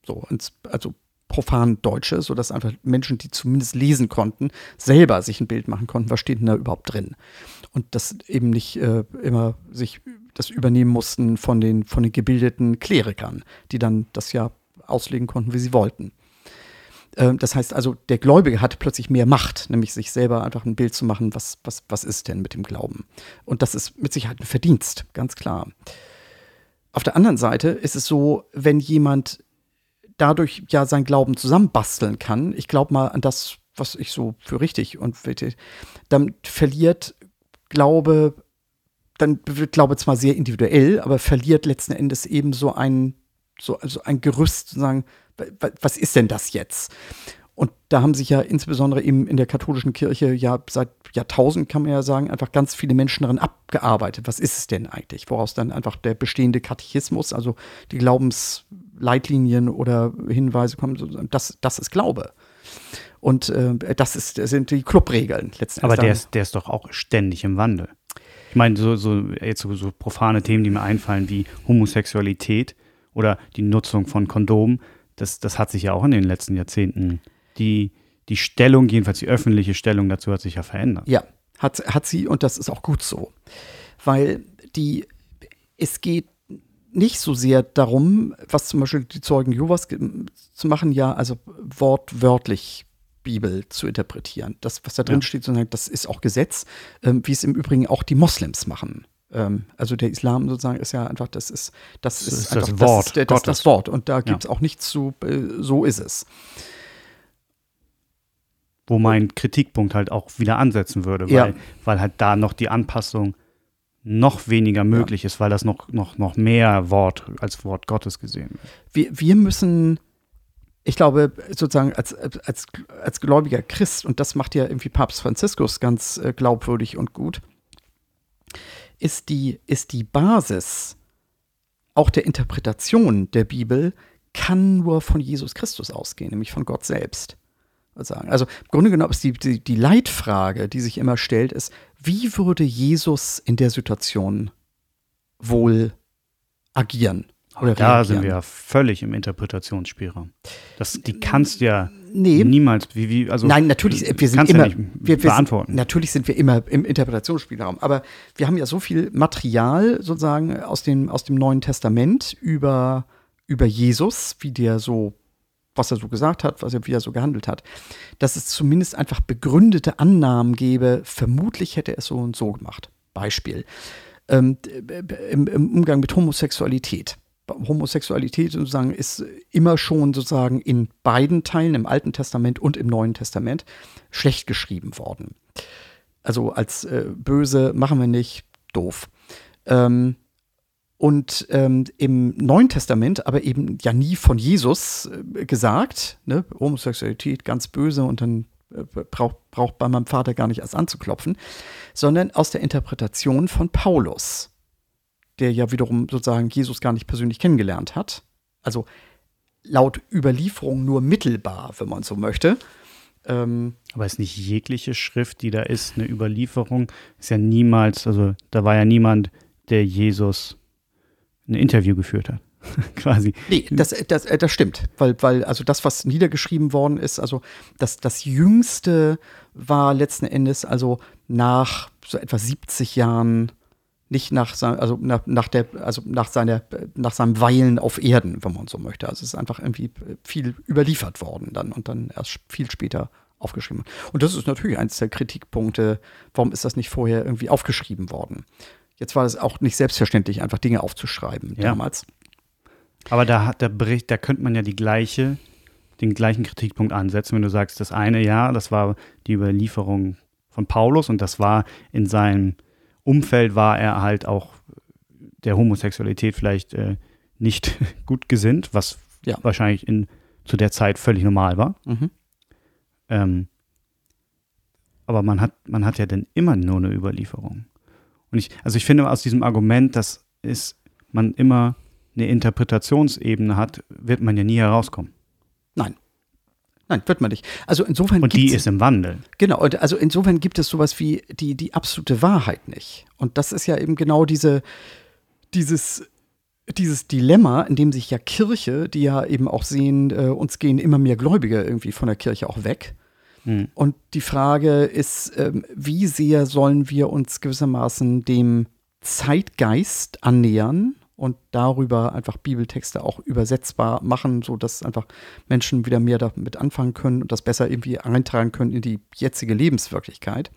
So, ins, also profan Deutsche, sodass einfach Menschen, die zumindest lesen konnten, selber sich ein Bild machen konnten, was steht denn da überhaupt drin. Und das eben nicht äh, immer sich das übernehmen mussten von den, von den gebildeten Klerikern, die dann das ja auslegen konnten, wie sie wollten. Äh, das heißt also, der Gläubige hat plötzlich mehr Macht, nämlich sich selber einfach ein Bild zu machen, was, was, was ist denn mit dem Glauben. Und das ist mit Sicherheit ein Verdienst, ganz klar. Auf der anderen Seite ist es so, wenn jemand dadurch ja sein Glauben zusammenbasteln kann, ich glaube mal an das, was ich so für richtig und dann verliert Glaube, dann wird Glaube zwar sehr individuell, aber verliert letzten Endes eben so ein, so, also ein Gerüst, sozusagen, was ist denn das jetzt? Und da haben sich ja insbesondere eben in der katholischen Kirche ja seit Jahrtausend, kann man ja sagen, einfach ganz viele Menschen daran abgearbeitet. Was ist es denn eigentlich? Woraus dann einfach der bestehende Katechismus, also die Glaubensleitlinien oder Hinweise kommen, das, das ist Glaube. Und äh, das, ist, das sind die Clubregeln letztendlich. Aber der ist, der ist doch auch ständig im Wandel. Ich meine, so, so, jetzt so, so profane Themen, die mir einfallen, wie Homosexualität oder die Nutzung von Kondomen, das, das hat sich ja auch in den letzten Jahrzehnten die, die Stellung, jedenfalls die öffentliche Stellung dazu hat sich ja verändert. Ja, hat, hat sie und das ist auch gut so. Weil die, es geht nicht so sehr darum, was zum Beispiel die Zeugen Jehovas zu machen, ja, also wortwörtlich Bibel zu interpretieren. Das, was da drin ja. steht, das ist auch Gesetz, ähm, wie es im Übrigen auch die Moslems machen. Ähm, also der Islam sozusagen ist ja einfach, das ist, das, ist, ist einfach das Wort. Das, das, das Wort. Und da gibt es ja. auch nichts zu, äh, so ist es wo mein Kritikpunkt halt auch wieder ansetzen würde, weil, ja. weil halt da noch die Anpassung noch weniger möglich ja. ist, weil das noch, noch, noch mehr Wort als Wort Gottes gesehen wird. Wir, wir müssen, ich glaube, sozusagen als, als, als gläubiger Christ, und das macht ja irgendwie Papst Franziskus ganz äh, glaubwürdig und gut, ist die, ist die Basis auch der Interpretation der Bibel kann nur von Jesus Christus ausgehen, nämlich von Gott selbst sagen. Also im Grunde genommen ist die, die, die Leitfrage, die sich immer stellt, ist, wie würde Jesus in der Situation wohl agieren? Oder da reagieren? sind wir ja völlig im Interpretationsspielraum. Das, die kannst ja nee. niemals, wie, wie, also. Nein, natürlich, wir sind immer, ja wir, wir beantworten. Sind, natürlich sind wir immer im Interpretationsspielraum. Aber wir haben ja so viel Material sozusagen aus dem, aus dem Neuen Testament über, über Jesus, wie der so was er so gesagt hat, was er, wie er so gehandelt hat, dass es zumindest einfach begründete Annahmen gäbe, vermutlich hätte er es so und so gemacht. Beispiel. Ähm, im, im, Umgang mit Homosexualität. Homosexualität sozusagen ist immer schon sozusagen in beiden Teilen, im Alten Testament und im Neuen Testament, schlecht geschrieben worden. Also als äh, böse machen wir nicht, doof. Ähm, und ähm, im Neuen Testament aber eben ja nie von Jesus äh, gesagt, ne? Homosexualität ganz böse und dann äh, braucht, braucht bei meinem Vater gar nicht erst anzuklopfen, sondern aus der Interpretation von Paulus, der ja wiederum sozusagen Jesus gar nicht persönlich kennengelernt hat. Also laut Überlieferung nur mittelbar, wenn man so möchte. Ähm, aber ist nicht jegliche Schrift, die da ist, eine Überlieferung? Ist ja niemals, also da war ja niemand, der Jesus ein Interview geführt hat. [laughs] quasi. Nee, das, das, äh, das stimmt. Weil, weil, also das, was niedergeschrieben worden ist, also das, das Jüngste war letzten Endes, also nach so etwa 70 Jahren, nicht nach, also nach, nach der, also nach seiner, nach seinem Weilen auf Erden, wenn man so möchte. Also es ist einfach irgendwie viel überliefert worden dann und dann erst viel später aufgeschrieben. Und das ist natürlich eines der Kritikpunkte, warum ist das nicht vorher irgendwie aufgeschrieben worden? Jetzt war es auch nicht selbstverständlich, einfach Dinge aufzuschreiben ja. damals. Aber da, da, Bericht, da könnte man ja die gleiche den gleichen Kritikpunkt ansetzen, wenn du sagst, das eine ja, das war die Überlieferung von Paulus und das war in seinem Umfeld war er halt auch der Homosexualität vielleicht äh, nicht [laughs] gut gesinnt, was Ja. wahrscheinlich in, zu der Zeit völlig normal war. Mhm. Ähm, aber man hat, man hat ja dann immer nur eine Überlieferung. Und ich, also ich finde aus diesem Argument, dass ist, man immer eine Interpretationsebene hat, wird man ja nie herauskommen. Nein, wird man nicht. Also insofern Und die ist im Wandel. Genau, und also insofern gibt es sowas wie die, die absolute Wahrheit nicht. Und das ist ja eben genau diese, dieses, dieses Dilemma, in dem sich ja Kirche, die ja eben auch sehen, äh, uns gehen immer mehr Gläubige irgendwie von der Kirche auch weg. Hm. Und die Frage ist, ähm, wie sehr sollen wir uns gewissermaßen dem Zeitgeist annähern und darüber einfach Bibeltexte auch übersetzbar machen, sodass einfach Menschen wieder mehr damit anfangen können und das besser irgendwie eintragen können in die jetzige Lebenswirklichkeit.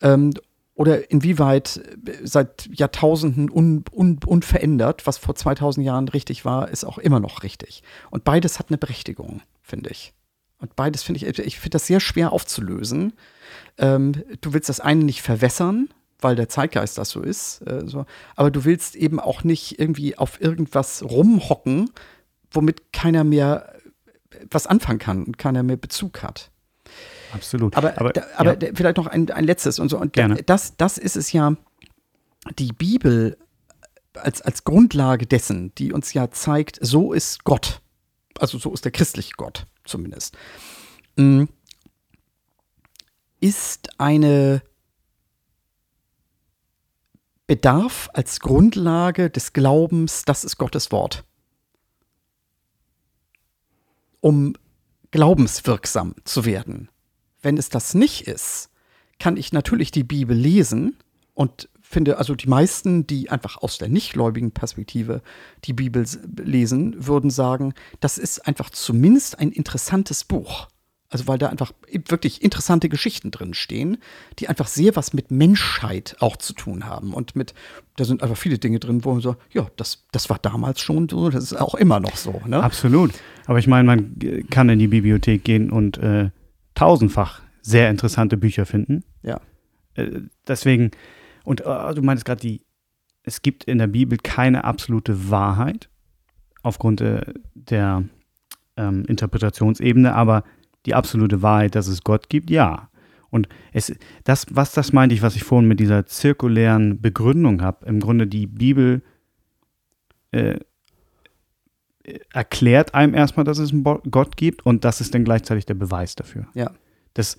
Ähm, oder inwieweit äh, seit Jahrtausenden un, un, unverändert, was vor 2000 Jahren richtig war, ist auch immer noch richtig. Und beides hat eine Berechtigung, finde ich. Und beides finde ich, ich finde das sehr schwer aufzulösen. Ähm, du willst das eine nicht verwässern, weil der Zeitgeist das so ist, äh, so. aber du willst eben auch nicht irgendwie auf irgendwas rumhocken, womit keiner mehr äh, was anfangen kann und keiner mehr Bezug hat. Absolut. Aber, da, aber ja. vielleicht noch ein, ein letztes und so. Und Gerne. das, das ist es ja, die Bibel als, als Grundlage dessen, die uns ja zeigt, so ist Gott. Also so ist der christliche Gott zumindest. Mm, Ist eine Bedarf als Grundlage des Glaubens, das ist Gottes Wort. Um glaubenswirksam zu werden. Wenn es das nicht ist, kann ich natürlich die Bibel lesen und finde, also die meisten, die einfach aus der nichtgläubigen Perspektive die Bibel lesen, würden sagen, das ist einfach zumindest ein interessantes Buch. Also weil da einfach wirklich interessante Geschichten drin stehen, die einfach sehr was mit Menschheit auch zu tun haben. Und mit, da sind einfach viele Dinge drin, wo man so, ja, das, das war damals schon so, das ist auch immer noch so. Ne? Absolut. Aber ich meine, man kann in die Bibliothek gehen und äh, tausendfach sehr interessante Bücher finden. Ja. Äh, deswegen, und äh, du meinst gerade, die, es gibt in der Bibel keine absolute Wahrheit aufgrund äh, der ähm, Interpretationsebene, aber die absolute Wahrheit, dass es Gott gibt, ja. Und es, das, was das meinte ich, was ich vorhin mit dieser zirkulären Begründung habe, im Grunde die Bibel äh, erklärt einem erstmal, dass es einen Gott gibt und das ist dann gleichzeitig der Beweis dafür. Ja. Das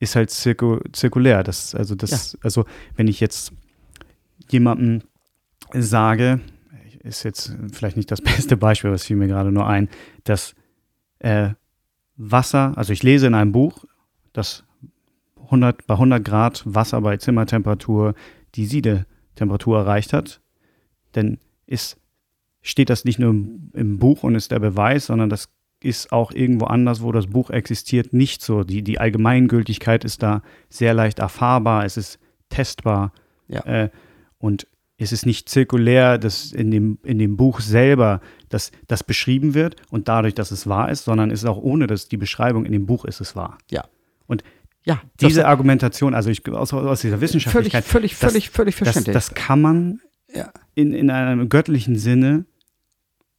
ist halt zirku zirkulär. Das, also, das, also, wenn ich jetzt jemandem sage, ist jetzt vielleicht nicht das [laughs] beste Beispiel, aber es fiel mir gerade nur ein, dass äh, Wasser, also ich lese in einem Buch, dass 100, bei 100 Grad Wasser bei Zimmertemperatur die Siedetemperatur erreicht hat, dann ist, steht das nicht nur im, im Buch und ist der Beweis, sondern das ist auch irgendwo anders, wo das Buch existiert, nicht so. Die, die Allgemeingültigkeit ist da sehr leicht erfahrbar, es ist testbar Ja. äh, und es ist nicht zirkulär, dass in dem, in dem Buch selber das, das beschrieben wird und dadurch, dass es wahr ist, sondern es ist auch ohne, dass die Beschreibung in dem Buch ist, es wahr. Ja. Und Ja, diese das- Argumentation, also ich, aus, aus dieser völlig, Wissenschaftlichkeit, völlig, das- völlig, völlig das, verständlich. das kann man Ja. in, in einem göttlichen Sinne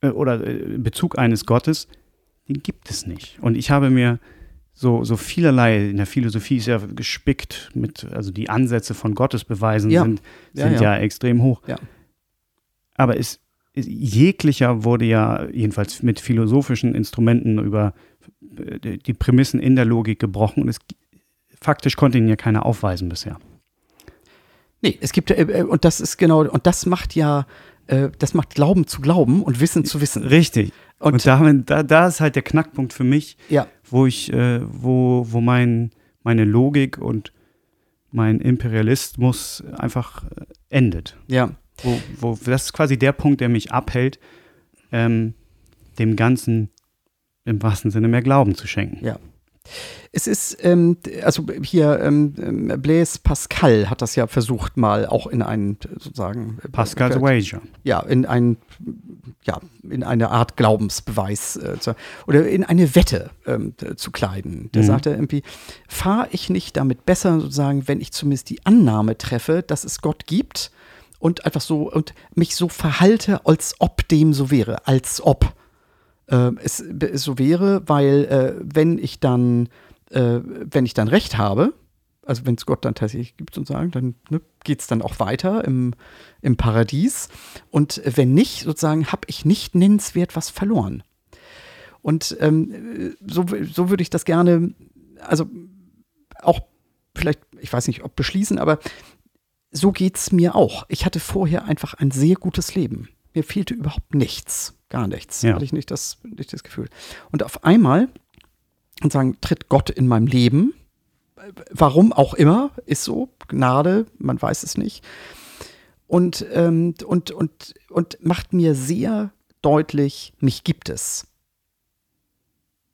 äh, oder äh, Bezug eines Gottes, den gibt es nicht. Und ich habe mir so, so vielerlei, in der Philosophie ist ja gespickt mit, also die Ansätze von Gottesbeweisen Ja. sind, Ja, sind ja, ja. extrem hoch. Ja. Aber es, es, jeglicher wurde ja jedenfalls mit philosophischen Instrumenten über äh, die Prämissen in der Logik gebrochen und es faktisch konnte ihn ja keiner aufweisen bisher. Nee, es gibt, äh, äh, und das ist genau, und das macht ja, äh, das macht Glauben zu glauben und Wissen zu wissen. Richtig. Und- Und, damit, da, da ist halt der Knackpunkt für mich, Ja, wo ich, äh, wo, wo mein, meine Logik und mein Imperialismus einfach äh, endet. ja. Wo, wo, das ist quasi der Punkt, der mich abhält, ähm, dem Ganzen im wahrsten Sinne mehr Glauben zu schenken. Ja. es ist, ähm, also hier, ähm, ähm, Blaise Pascal hat das ja versucht, mal auch in einen, sozusagen. Pascal's äh, Wager. Ja, in ein, ja, in eine Art Glaubensbeweis äh, zu, oder in eine Wette ähm, zu kleiden. Der Mhm. sagte irgendwie, fahre ich nicht damit besser, sozusagen, wenn ich zumindest die Annahme treffe, dass es Gott gibt und einfach so und mich so verhalte, als ob dem so wäre, als ob äh, es, es so wäre, weil äh, wenn ich dann, äh, wenn ich dann recht habe, also wenn es Gott dann tatsächlich gibt und sagen, dann ne, geht es dann auch weiter im, im Paradies. Und wenn nicht, sozusagen, habe ich nicht nennenswert was verloren. Und ähm, so, so würde ich das gerne, also auch vielleicht, ich weiß nicht, ob beschließen, aber so geht es mir auch. Ich hatte vorher einfach ein sehr gutes Leben. Mir fehlte überhaupt nichts, gar nichts. Ja. Hatte ich nicht das, nicht das Gefühl. Und auf einmal, und sagen, tritt Gott in meinem Leben. Warum auch immer, ist so, Gnade, man weiß es nicht. Und, ähm, und, und, und macht mir sehr deutlich, mich gibt es.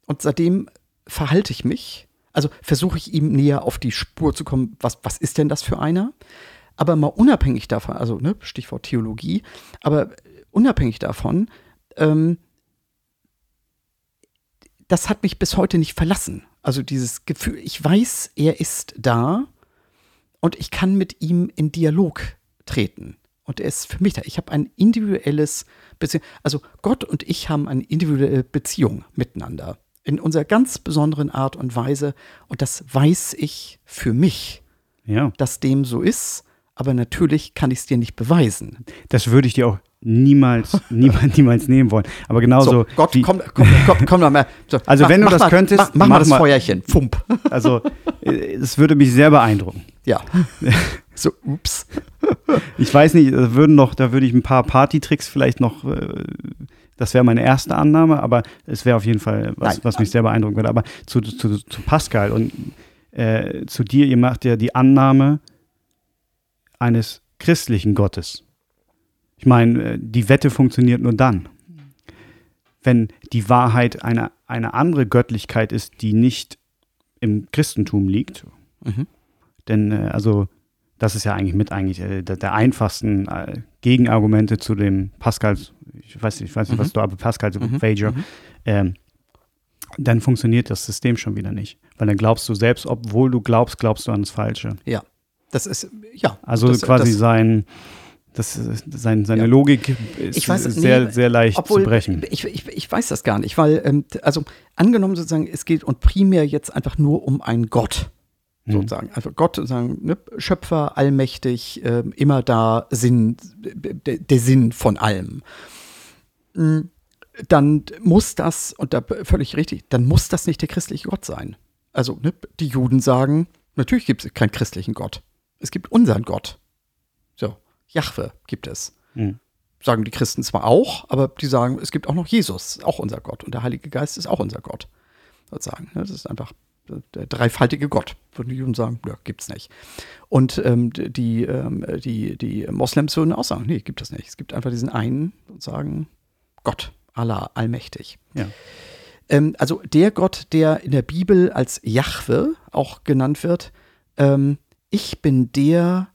Und seitdem verhalte ich mich, also versuche ich ihm näher auf die Spur zu kommen, was, was ist denn das für einer? Aber mal unabhängig davon, also ne, Stichwort Theologie, aber unabhängig davon, ähm, das hat mich bis heute nicht verlassen. Also dieses Gefühl, ich weiß, er ist da und ich kann mit ihm in Dialog treten. Und er ist für mich da. Ich habe ein individuelles Beziehung. Also Gott und ich haben eine individuelle Beziehung miteinander. In unserer ganz besonderen Art und Weise. Und das weiß ich für mich, Ja, dass dem so ist. Aber natürlich kann ich es dir nicht beweisen. das würde ich dir auch niemals, [laughs] niemals, niemals nehmen wollen. Aber genauso. so, Gott, wie, komm, komm, komm, komm noch mal. So, Also wenn du das mal, könntest, mach, mach, mach mal das mal. Feuerchen. Fump. [laughs] Also, äh, es würde mich sehr beeindrucken. Ja. [laughs] So, ups. Ich weiß nicht, da würden noch, da würde ich ein paar Partytricks vielleicht noch, äh, das wäre meine erste Annahme, aber es wäre auf jeden Fall was, Nein. was mich sehr beeindrucken würde. Aber zu, zu, zu Pascal und äh, zu dir, ihr macht ja die Annahme eines christlichen Gottes. Ich meine, äh, die Wette funktioniert nur dann, wenn die Wahrheit eine, eine andere Göttlichkeit ist, die nicht im Christentum liegt. Mhm. Denn, äh, also, das ist ja eigentlich mit eigentlich äh, der, der einfachsten äh, Gegenargumente zu dem Pascals, ich weiß nicht, ich weiß nicht, Mhm. was du, aber Pascals Mhm. Wager, Mhm. ähm, dann funktioniert das System schon wieder nicht. Weil dann glaubst du selbst, obwohl du glaubst, glaubst du an das Falsche. Das ist, ja. Also das, quasi das, sein, das, sein, seine Ja. Logik ist weiß, sehr, nee, sehr leicht Obwohl, zu brechen. Ich, ich, ich weiß das gar nicht, weil, ähm, also angenommen sozusagen, es geht und primär jetzt einfach nur um einen Gott, Mhm. sozusagen. Also Gott sozusagen, ne, Schöpfer, allmächtig, ähm, immer da, Sinn, der, der Sinn von allem. Mm, Dann muss das, und da völlig richtig, dann muss das nicht der christliche Gott sein. Also, ne, die Juden sagen, natürlich gibt es keinen christlichen Gott. Es gibt unseren Gott. So, Jahwe gibt es Mhm. sagen die Christen zwar auch, aber die sagen, es gibt auch noch Jesus, auch unser Gott. Und der Heilige Geist ist auch unser Gott. Sozusagen. ne? Das ist einfach der dreifaltige Gott. Würden die Juden sagen, ja, gibt's nicht. Und ähm, die, ähm, die, die Moslems würden auch sagen, nee, gibt es nicht. Es gibt einfach diesen einen und sagen, Gott, Allah, allmächtig. Ja. Ähm, also der Gott, der in der Bibel als Jahwe auch genannt wird, ähm, ich bin der,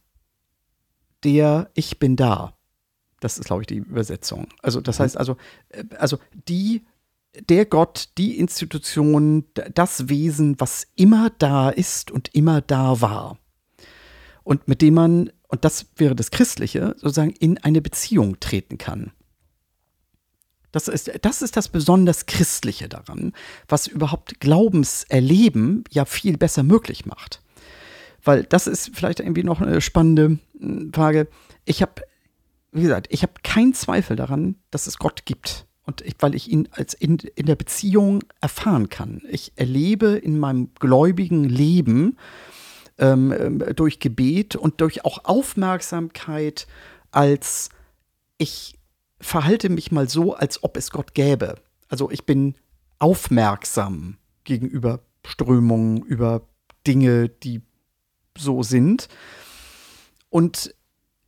der, ich bin da. Das ist, glaube ich, die Übersetzung. Also, das heißt also, äh, also die, der Gott, die Institution, das Wesen, was immer da ist und immer da war. Und mit dem man, und das wäre das Christliche, sozusagen in eine Beziehung treten kann. Das ist, das ist das besonders Christliche daran, was überhaupt Glaubenserleben ja viel besser möglich macht. Weil das ist vielleicht irgendwie noch eine spannende mh, Frage. Ich habe, wie gesagt, ich habe keinen Zweifel daran, dass es Gott gibt. Und ich, weil ich ihn als in, in der Beziehung erfahren kann. Ich erlebe in meinem gläubigen Leben ähm, ähm, durch Gebet und durch auch Aufmerksamkeit als ich verhalte mich mal so, als ob es Gott gäbe. Also ich bin aufmerksam gegenüber Strömungen, über Dinge, die so sind. Und,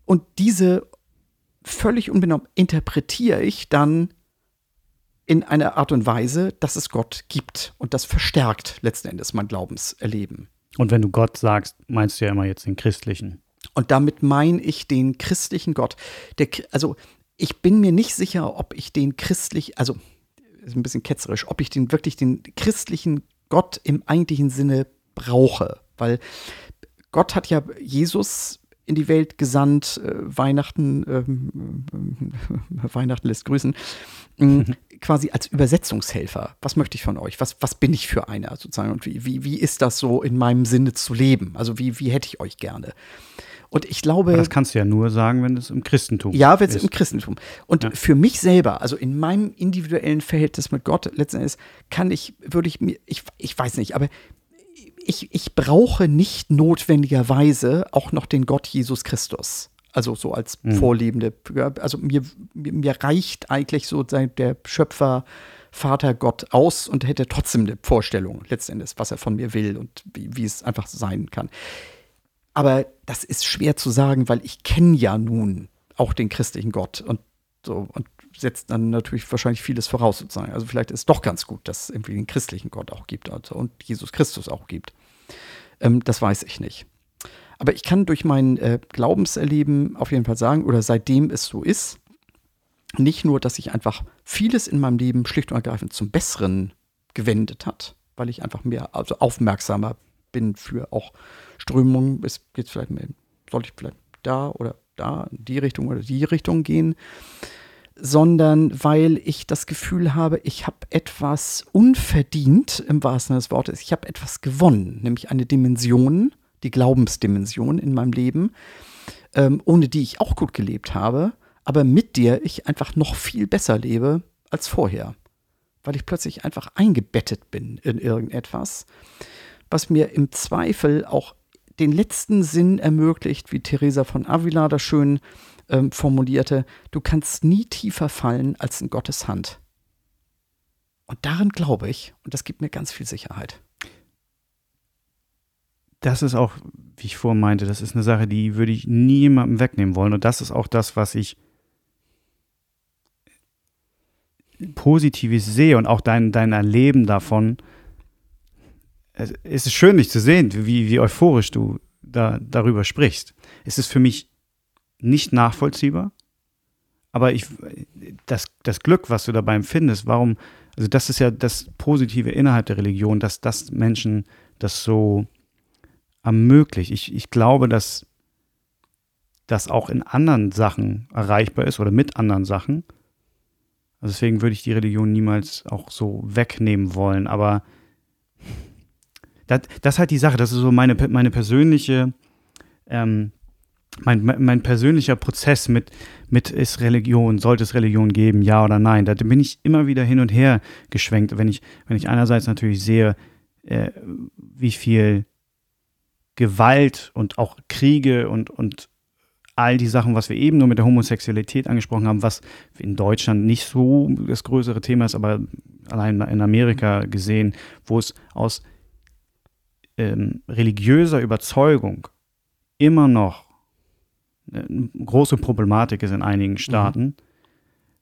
und diese völlig unbenommen interpretiere ich dann in einer Art und Weise, dass es Gott gibt. Und das verstärkt letzten Endes mein Glaubenserleben. Und wenn du Gott sagst, meinst du ja immer jetzt den christlichen. Und damit meine ich den christlichen Gott. Der, also ich bin mir nicht sicher, ob ich den christlich, also ist ein bisschen ketzerisch, ob ich den wirklich den christlichen Gott im eigentlichen Sinne brauche. Weil Gott hat ja Jesus in die Welt gesandt, äh, Weihnachten, ähm, äh, [laughs] Weihnachten lässt grüßen, äh, [laughs] quasi als Übersetzungshelfer. Was möchte ich von euch? Was, was bin ich für einer sozusagen? Und wie, wie, wie ist das so in meinem Sinne zu leben? Also wie, wie hätte ich euch gerne? Und ich glaube. Aber das kannst du ja nur sagen, wenn es im Christentum Ja, wenn es im Christentum. Und ja. für mich selber, also in meinem individuellen Verhältnis mit Gott, letztendlich kann ich, würde ich mir, ich, ich weiß nicht, aber ich, ich brauche nicht notwendigerweise auch noch den Gott Jesus Christus. Also so als mhm. Vorlebende. Also mir, mir reicht eigentlich so der Schöpfer, Vater Gott aus und hätte trotzdem eine Vorstellung letztendlich, was er von mir will und wie, wie es einfach sein kann. Aber das ist schwer zu sagen, weil ich kenne ja nun auch den christlichen Gott und so und setzt dann natürlich wahrscheinlich vieles voraus sozusagen. Also vielleicht ist es doch ganz gut, dass es irgendwie den christlichen Gott auch gibt also, und Jesus Christus auch gibt. Ähm, das weiß ich nicht. Aber ich kann durch mein äh, Glaubenserleben auf jeden Fall sagen, oder seitdem es so ist, nicht nur, dass sich einfach vieles in meinem Leben schlicht und ergreifend zum Besseren gewendet hat, weil ich einfach mehr, also aufmerksamer bin für auch Strömungen. Es geht vielleicht mehr, soll ich vielleicht da oder da in die Richtung oder die Richtung gehen, sondern weil ich das Gefühl habe, ich habe etwas unverdient im wahrsten Sinne des Wortes. Ich habe etwas gewonnen, nämlich eine Dimension, die Glaubensdimension in meinem Leben, ähm, ohne die ich auch gut gelebt habe, aber mit der ich einfach noch viel besser lebe als vorher, weil ich plötzlich einfach eingebettet bin in irgendetwas, was mir im Zweifel auch den letzten Sinn ermöglicht, wie Teresa von Avila das schön ähm, formulierte, du kannst nie tiefer fallen als in Gottes Hand. Und darin glaube ich, und das gibt mir ganz viel Sicherheit. Das ist auch, wie ich vorhin meinte, das ist eine Sache, die würde ich niemandem wegnehmen wollen. Und das ist auch das, was ich Positives sehe und auch dein, dein Erleben davon. Es ist schön, dich zu sehen, wie, wie euphorisch du da, darüber sprichst. Es ist für mich nicht nachvollziehbar. Aber ich, das, das Glück, was du dabei empfindest, warum, also das ist ja das Positive innerhalb der Religion, dass das Menschen das so ermöglicht. Ich, ich glaube, dass das auch in anderen Sachen erreichbar ist oder mit anderen Sachen. Also deswegen würde ich die Religion niemals auch so wegnehmen wollen. Aber [laughs] das, das ist halt die Sache, das ist so meine, meine persönliche ähm, mein, mein persönlicher Prozess mit, mit ist Religion, sollte es Religion geben, ja oder nein, da bin ich immer wieder hin und her geschwenkt, wenn ich, wenn ich einerseits natürlich sehe, äh, wie viel Gewalt und auch Kriege und, und all die Sachen, was wir eben nur mit der Homosexualität angesprochen haben, was in Deutschland nicht so das größere Thema ist, aber allein in Amerika gesehen, wo es aus ähm, religiöser Überzeugung immer noch eine große Problematik ist in einigen Staaten, mhm.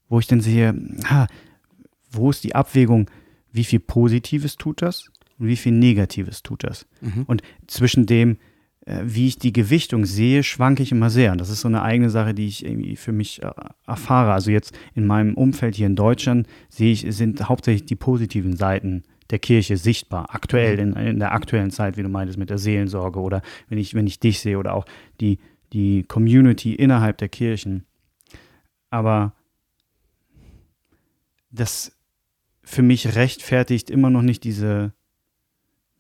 wo ich dann sehe, ha, wo ist die Abwägung, wie viel Positives tut das und wie viel Negatives tut das? Mhm. Und zwischen dem, äh, wie ich die Gewichtung sehe, schwanke ich immer sehr. Und das ist so eine eigene Sache, die ich irgendwie für mich äh, erfahre. Also jetzt in meinem Umfeld hier in Deutschland sehe ich, sind hauptsächlich die positiven Seiten der Kirche sichtbar, aktuell, mhm. in, in der aktuellen Zeit, wie du meintest, mit der Seelensorge oder wenn ich, wenn ich dich sehe oder auch die die Community innerhalb der Kirchen. Aber das für mich rechtfertigt immer noch nicht diese,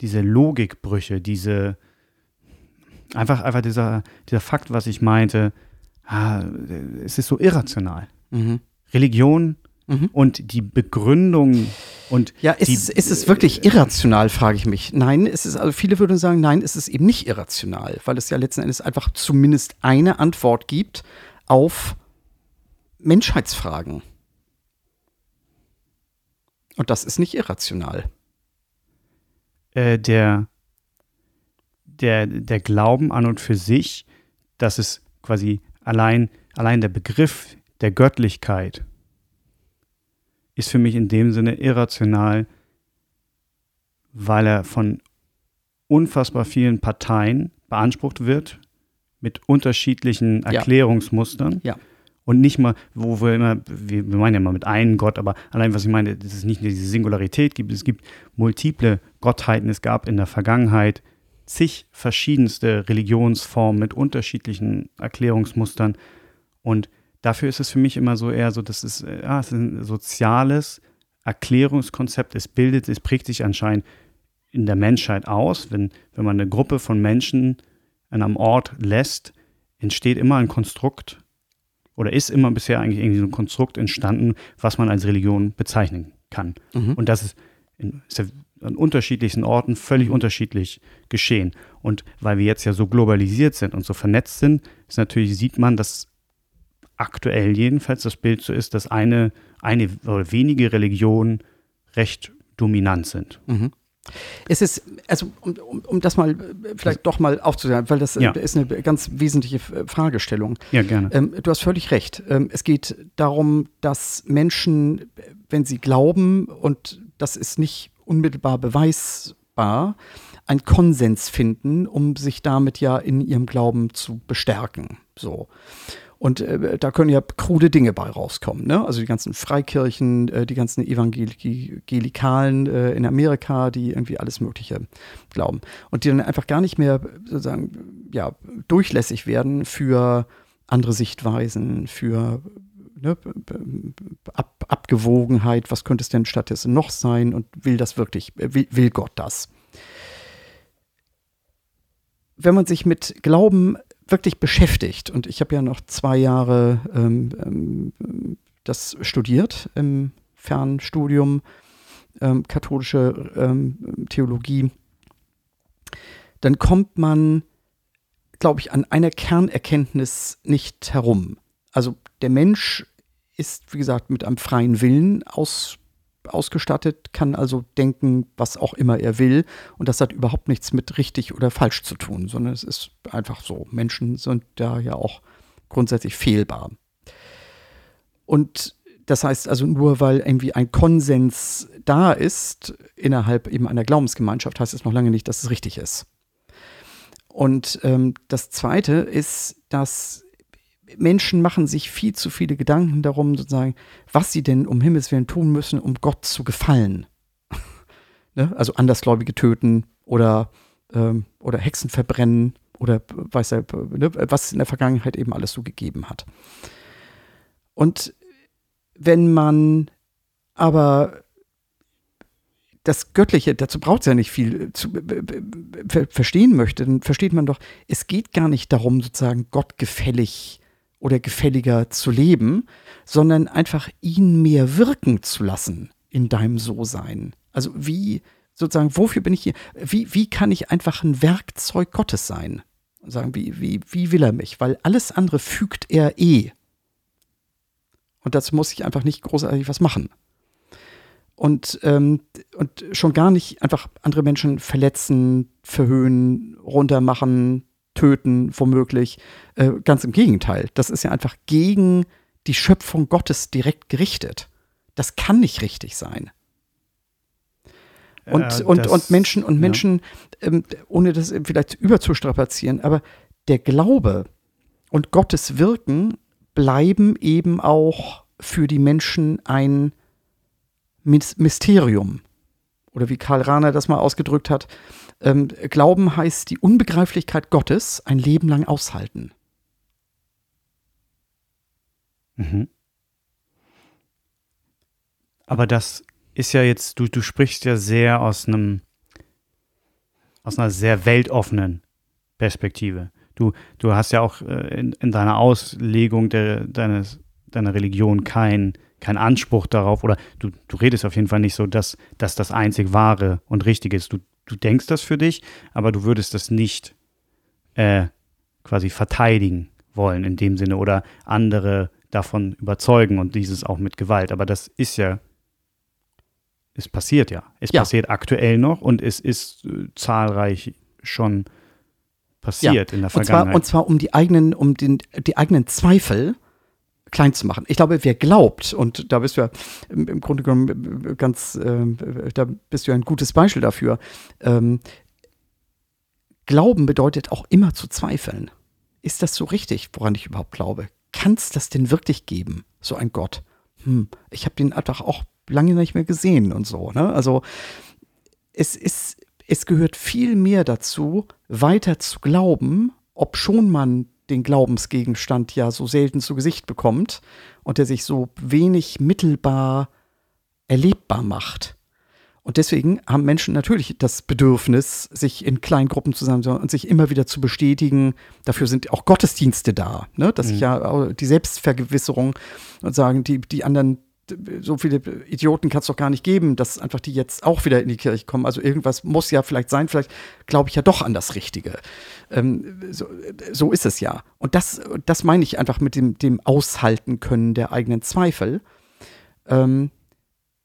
diese Logikbrüche, diese einfach, einfach dieser, dieser Fakt, was ich meinte, ah, es ist so irrational. Mhm. Religion Mhm. Und die Begründung und. Ja, ist, die, es, ist es wirklich irrational, frage ich mich. Nein, es ist, also viele würden sagen, nein, es ist eben nicht irrational, weil es ja letzten Endes einfach zumindest eine Antwort gibt auf Menschheitsfragen. Und das ist nicht irrational. Äh, der, der, der Glauben an und für sich, dass es quasi allein, allein der Begriff der Göttlichkeit ist für mich in dem Sinne irrational, weil er von unfassbar vielen Parteien beansprucht wird mit unterschiedlichen Erklärungsmustern. Ja. Und nicht mal, wo wir immer, wir, meinen ja immer mit einem Gott, aber allein was ich meine, dass es nicht nur diese Singularität gibt, es gibt multiple Gottheiten. Es gab in der Vergangenheit zig verschiedenste Religionsformen mit unterschiedlichen Erklärungsmustern. Und dafür ist es für mich immer so eher so, dass es, ja, es ist ein soziales Erklärungskonzept. Es bildet, es prägt sich anscheinend in der Menschheit aus. Wenn, wenn man eine Gruppe von Menschen an einem Ort lässt, entsteht immer ein Konstrukt oder ist immer bisher eigentlich irgendwie so ein Konstrukt entstanden, was man als Religion bezeichnen kann. Mhm. Und das ist, in, ist ja an unterschiedlichsten Orten völlig unterschiedlich geschehen. Und weil wir jetzt ja so globalisiert sind und so vernetzt sind, ist natürlich, sieht man, dass aktuell jedenfalls das Bild so ist, dass eine, eine oder wenige Religionen recht dominant sind. Mhm. Es ist, also um, um, um das mal äh, vielleicht doch mal aufzusagen, weil das äh, Ja. ist eine ganz wesentliche F- Fragestellung. Ja, gerne. Ähm, du hast völlig recht. Ähm, es geht darum, dass Menschen, wenn sie glauben, und das ist nicht unmittelbar beweisbar, einen Konsens finden, um sich damit ja in ihrem Glauben zu bestärken. So. Und äh, da können ja krude Dinge bei rauskommen. Ne? Also die ganzen Freikirchen, äh, die ganzen Evangelikalen äh, in Amerika, die irgendwie alles Mögliche glauben. Und die dann einfach gar nicht mehr sozusagen ja, durchlässig werden für andere Sichtweisen, für ne, Ab Abgewogenheit, was könnte es denn stattdessen noch sein und will das wirklich, äh, will, will Gott das? Wenn man sich mit Glauben wirklich beschäftigt, und ich habe ja noch zwei Jahre ähm, ähm, das studiert im Fernstudium, ähm, katholische ähm, Theologie, dann kommt man, glaube ich, an einer Kernerkenntnis nicht herum. Also der Mensch ist, wie gesagt, mit einem freien Willen aus, ausgestattet, kann also denken, was auch immer er will. Und das hat überhaupt nichts mit richtig oder falsch zu tun, sondern es ist einfach so. Menschen sind da ja auch grundsätzlich fehlbar. Und das heißt also nur, weil irgendwie ein Konsens da ist innerhalb eben einer Glaubensgemeinschaft, heißt es noch lange nicht, dass es richtig ist. Und ähm, das Zweite ist, dass Menschen machen sich viel zu viele Gedanken darum, sozusagen, was sie denn um Himmels Willen tun müssen, um Gott zu gefallen. [laughs] ne? Also Andersgläubige töten oder, ähm, oder Hexen verbrennen oder weiß er, ne? was es in der Vergangenheit eben alles so gegeben hat. Und wenn man aber das Göttliche, dazu braucht es ja nicht viel zu ver verstehen möchte, dann versteht man doch, es geht gar nicht darum, sozusagen Gott gefällig oder gefälliger zu leben, sondern einfach ihn mehr wirken zu lassen in deinem So-Sein. Also wie, sozusagen, wofür bin ich hier? Wie, wie kann ich einfach ein Werkzeug Gottes sein? Sagen, wie, wie, wie will er mich? Weil alles andere fügt er eh. Und dazu muss ich einfach nicht großartig was machen. Und, ähm, und schon gar nicht einfach andere Menschen verletzen, verhöhnen, runtermachen, töten, womöglich. Äh, ganz im Gegenteil. Das ist ja einfach gegen die Schöpfung Gottes direkt gerichtet. Das kann nicht richtig sein. Und, Äh, und, das- und Menschen, und ja. Menschen, ähm, ohne das vielleicht überzustrapazieren, aber der Glaube und Gottes Wirken bleiben eben auch für die Menschen ein Mys- Mysterium. Oder wie Karl Rahner das mal ausgedrückt hat, ähm, Glauben heißt die Unbegreiflichkeit Gottes ein Leben lang aushalten. Mhm. Aber das ist ja jetzt, du, du sprichst ja sehr aus einem, aus einer sehr weltoffenen Perspektive. Du, du hast ja auch äh, in, in deiner Auslegung der, deines, deiner Religion keinen kein Anspruch darauf, oder du, du redest auf jeden Fall nicht so, dass, dass das einzig wahre und richtige ist. Du, du denkst das für dich, aber du würdest das nicht äh, quasi verteidigen wollen in dem Sinne oder andere davon überzeugen und dieses auch mit Gewalt. Aber das ist ja, es passiert ja. Es Ja. passiert aktuell noch und es ist äh, zahlreich schon passiert in der Und zwar, Vergangenheit. und zwar um die eigenen, um den, die eigenen Zweifel klein zu machen. Ich glaube, wer glaubt, und da bist du ja im, Grunde genommen ganz, äh, da bist du ja ein gutes Beispiel dafür, ähm, Glauben bedeutet auch immer zu zweifeln. Ist das so richtig, woran ich überhaupt glaube? Kann es das denn wirklich geben, so ein Gott? Hm, ich habe den einfach auch lange nicht mehr gesehen und so. Ne? Also es ist, es gehört viel mehr dazu, weiter zu glauben, ob schon man den Glaubensgegenstand ja so selten zu Gesicht bekommt und der sich so wenig mittelbar erlebbar macht. Und deswegen haben Menschen natürlich das Bedürfnis, sich in kleinen Gruppen zusammen und sich immer wieder zu bestätigen. Dafür sind auch Gottesdienste da, ne? dass mhm. ich ja die Selbstvergewisserung und sagen, die, die anderen, so viele Idioten kann es doch gar nicht geben, dass einfach die jetzt auch wieder in die Kirche kommen. Also irgendwas muss ja vielleicht sein, vielleicht glaube ich ja doch an das Richtige. Ähm, so, so, ist es ja. Und das, das meine ich einfach mit dem, dem Aushalten können der eigenen Zweifel. Ähm,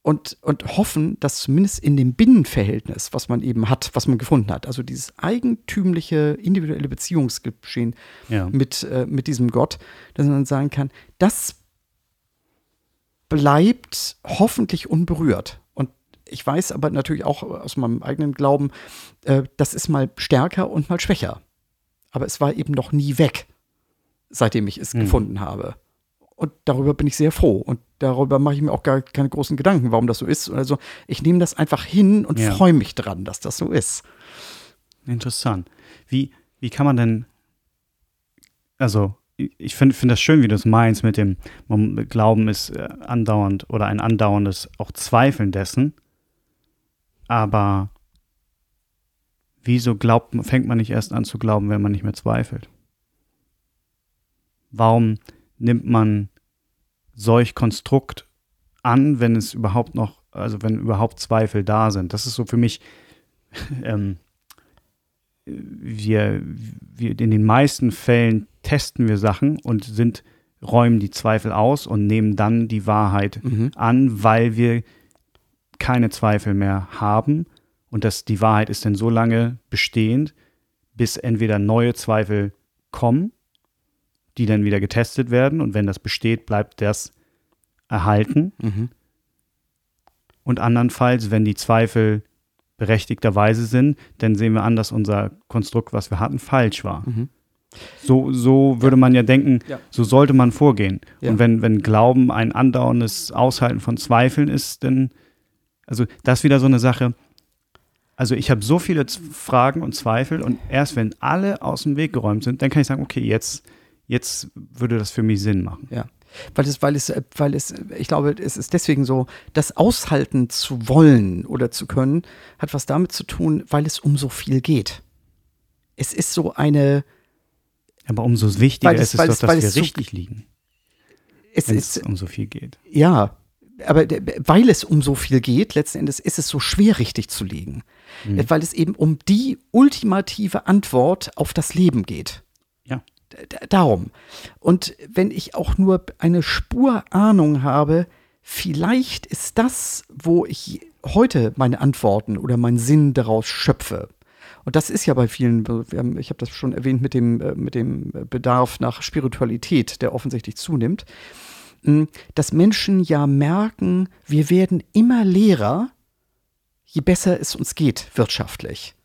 und, und hoffen, dass zumindest in dem Binnenverhältnis, was man eben hat, was man gefunden hat, also dieses eigentümliche individuelle Beziehungsgeschehen ja. mit, äh, mit diesem Gott, dass man sagen kann, das bleibt hoffentlich unberührt. Und ich weiß aber natürlich auch aus meinem eigenen Glauben, äh, das ist mal stärker und mal schwächer. Aber es war eben noch nie weg, seitdem ich es mhm. gefunden habe. Und darüber bin ich sehr froh. Und darüber mache ich mir auch gar keine großen Gedanken, warum das so ist. Also ich nehme das einfach hin und ja. freue mich dran, dass das so ist. Interessant. Wie, wie kann man denn, also ich finde find das schön, wie du es meinst mit dem Glauben ist äh, andauernd oder ein andauerndes auch Zweifeln dessen. Aber wieso glaubt, fängt man nicht erst an zu glauben, wenn man nicht mehr zweifelt? Warum nimmt man solch Konstrukt an, wenn es überhaupt noch, also wenn überhaupt Zweifel da sind. Das ist so für mich, [laughs] ähm, wir, wir in den meisten Fällen testen wir Sachen und sind, räumen die Zweifel aus und nehmen dann die Wahrheit mhm. an, weil wir keine Zweifel mehr haben. Und das, die Wahrheit ist dann so lange bestehend, bis entweder neue Zweifel kommen die dann wieder getestet werden. Und wenn das besteht, bleibt das erhalten. Mhm. Und andernfalls, wenn die Zweifel berechtigterweise sind, dann sehen wir an, dass unser Konstrukt, was wir hatten, falsch war. Mhm. So, so würde ja. man ja denken, ja. so sollte man vorgehen. Ja. Und wenn, wenn Glauben ein andauerndes Aushalten von Zweifeln ist, dann, also das ist wieder so eine Sache. Also ich habe so viele Fragen und Zweifel und erst wenn alle aus dem Weg geräumt sind, dann kann ich sagen, okay, jetzt, jetzt würde das für mich Sinn machen. Ja. Weil es, weil es, weil es, ich glaube, es ist deswegen so, das aushalten zu wollen oder zu können, hat was damit zu tun, weil es um so viel geht. Es ist so eine. Aber umso wichtiger es, ist es doch, dass wir so, richtig liegen. Es wenn ist, es um so viel geht. Ja, aber weil es um so viel geht, letzten Endes ist es so schwer, richtig zu liegen. Mhm. Weil es eben um die ultimative Antwort auf das Leben geht darum. Und wenn ich auch nur eine Spur Ahnung habe, vielleicht ist das, wo ich heute meine Antworten oder meinen Sinn daraus schöpfe. Und das ist ja bei vielen, ich habe das schon erwähnt mit dem, äh, mit dem Bedarf nach Spiritualität, der offensichtlich zunimmt, hm, dass Menschen ja merken, wir werden immer leerer, je besser es uns geht wirtschaftlich.